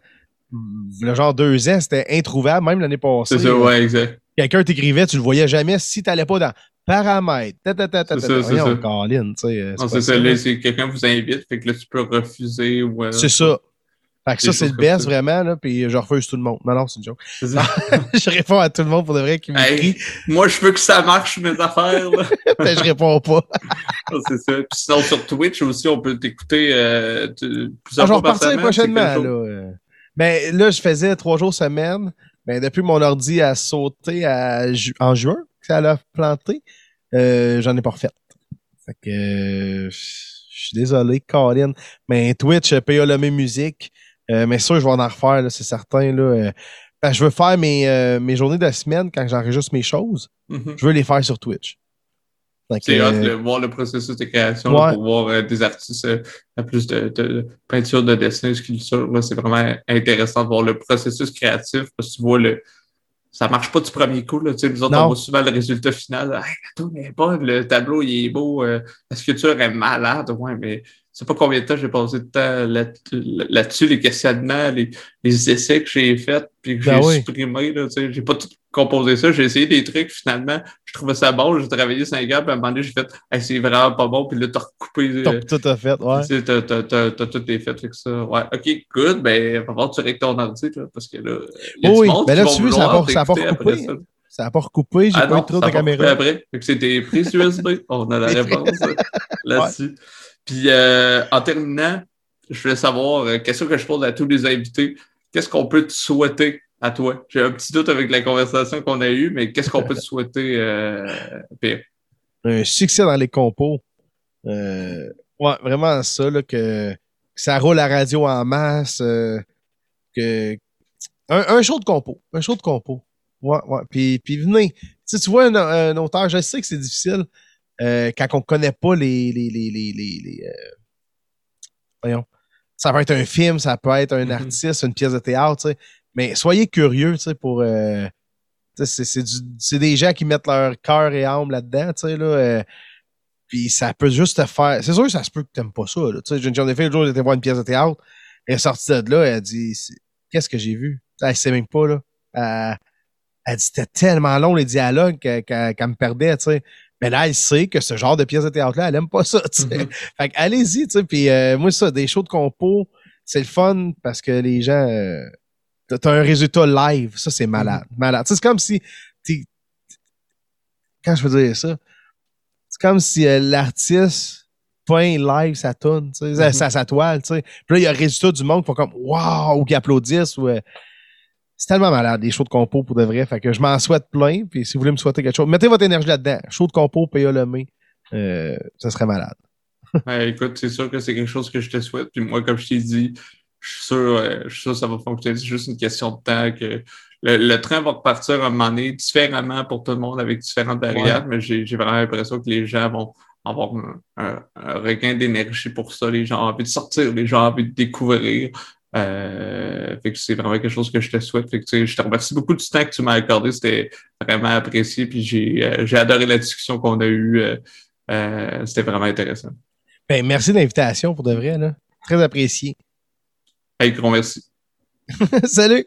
le genre deux ans, c'était introuvable, même l'année passée. C'est ça, ouais, exact. Quelqu'un t'écrivait, tu le voyais jamais si t'allais pas dans paramètres. C'est ça, c'est ça. Euh, c'est ça. Là, c'est quelqu'un vous invite, fait que là, tu peux refuser. ou... c'est ça. Fait que ça, c'est le best, vraiment, là, puis je refuse tout le monde. Non, non, c'est une joke. je réponds à tout le monde pour de vrai qui m'écrit. moi, je veux que ça marche, mes affaires, là. ben, je réponds pas. c'est ça. Puis sinon, sur Twitch aussi, on peut t'écouter euh, plusieurs ah, fois par semaine. prochainement, là. Ben, là, je faisais trois jours semaine. Ben, depuis mon ordi a sauté à en juin, que ça l'a planté, euh, j'en ai pas refait. Fait que, euh, je suis désolé, Colin. Mais Twitch, PA la même musique. Euh, mais ça, je vais en refaire, c'est certain. Là, euh, je veux faire mes, euh, mes journées de semaine quand j'enregistre mes choses. Mm-hmm. Je veux les faire sur Twitch. C'est hâte de voir le processus de création pour voir des artistes à plus de, peinture, de dessin, de sculpture. C'est vraiment intéressant de voir le processus créatif parce que tu vois le. Ça marche pas du premier coup. Là. Tu sais, nous autres, on voit souvent le résultat final. Hey, pas, le tableau il est beau, la sculpture est malade. Ouais, mais sais pas combien de temps j'ai passé de temps là-dessus, les questionnements, les, les essais que j'ai faits, puis que ben j'ai supprimés. Là, j'ai pas tout composé ça. J'ai essayé des trucs, finalement, je trouvais ça bon. J'ai travaillé 5 heures, puis à un moment donné, j'ai fait hey, c'est vraiment pas bon, puis là, t'as recoupé. T'as tout à fait, ouais. T'as, t'as, t'as, t'as tout fait avec ça. Ouais, OK, good. Ben, va voir tu règles ton ordi, là, parce que là, y a oui, du monde ben là, tu veux, ça n'a pas, recoupé. Ça n'a pas recoupé, j'ai ah pas eu trop de caméra. après. Fait que c'était pris USB. On a la réponse là-dessus. Puis euh, en terminant, je voulais savoir, euh, question que je pose à tous les invités, qu'est-ce qu'on peut te souhaiter à toi? J'ai un petit doute avec la conversation qu'on a eue, mais qu'est-ce qu'on peut te souhaiter, euh, Pierre? Un succès dans les compos. Euh, ouais, vraiment ça, là, que, ça roule la radio en masse, que un, show de compo. Un show de compo. Ouais, ouais. Puis, puis venez. Tu, tu vois un, auteur, je sais que c'est difficile, quand on connaît pas les. les, les, les, les euh, voyons. Ça peut être un film, ça peut être un Mhm. artiste, une pièce de théâtre, tu sais. Mais soyez curieux, tu sais, pour. euh, c'est- des gens qui mettent leur cœur et âme là-dedans, tu sais, là. euh, puis ça peut juste te faire. C'est sûr que ça se peut que t'aimes pas ça, là. Tu sais, j'ai une journée fait le jour, j'étais voir une pièce de théâtre. Elle est sortie de là, elle a dit Qu'est-ce que j'ai vu? Elle sait même pas, là. Elle, elle dit c'était tellement long les dialogues qu'elle me perdait, tu sais. Mais là, elle sait que ce genre de pièce de théâtre-là, elle aime pas ça. Mhm. Fait que allez-y, tu sais. Puis euh, moi, ça, des shows de compo, c'est le fun parce que les gens. euh, t'as- un résultat live, ça c'est malade. Malade. Tu sais, C'est comme si. Quand je veux dire ça, c'est comme si euh, l'artiste peint live sa tune, tu sais, sa- toile, tu sais. Puis là, il y a un résultat du monde qui font comme Waouh! ou qui applaudissent. Ou, euh, c'est tellement malade, les shows de compo pour de vrai. Fait que je m'en souhaite plein. Puis si vous voulez me souhaiter quelque chose, mettez votre énergie là-dedans. Show de compo, PA Lemay. Euh, ça serait malade. Ben, écoute, c'est sûr que c'est quelque chose que je te souhaite. Puis moi, comme je t'ai dit, je suis sûr, euh, je suis sûr que ça va fonctionner. C'est juste une question de temps que le, le train va repartir à un moment donné différemment pour tout le monde avec différentes variables, mais j'ai j'ai vraiment l'impression que les gens vont avoir un, un- un regain d'énergie pour ça. Les gens ont envie de sortir, les gens ont envie de découvrir. Euh, fait que c'est vraiment quelque chose que je te souhaite. Fait que, je te remercie beaucoup du temps que tu m'as accordé. C'était vraiment apprécié. Puis j'ai euh, j'ai adoré la discussion qu'on a eue. Euh, euh, C'était vraiment intéressant. Ben, merci de l'invitation pour de vrai. Là. Très apprécié. Hey, gros merci. Salut!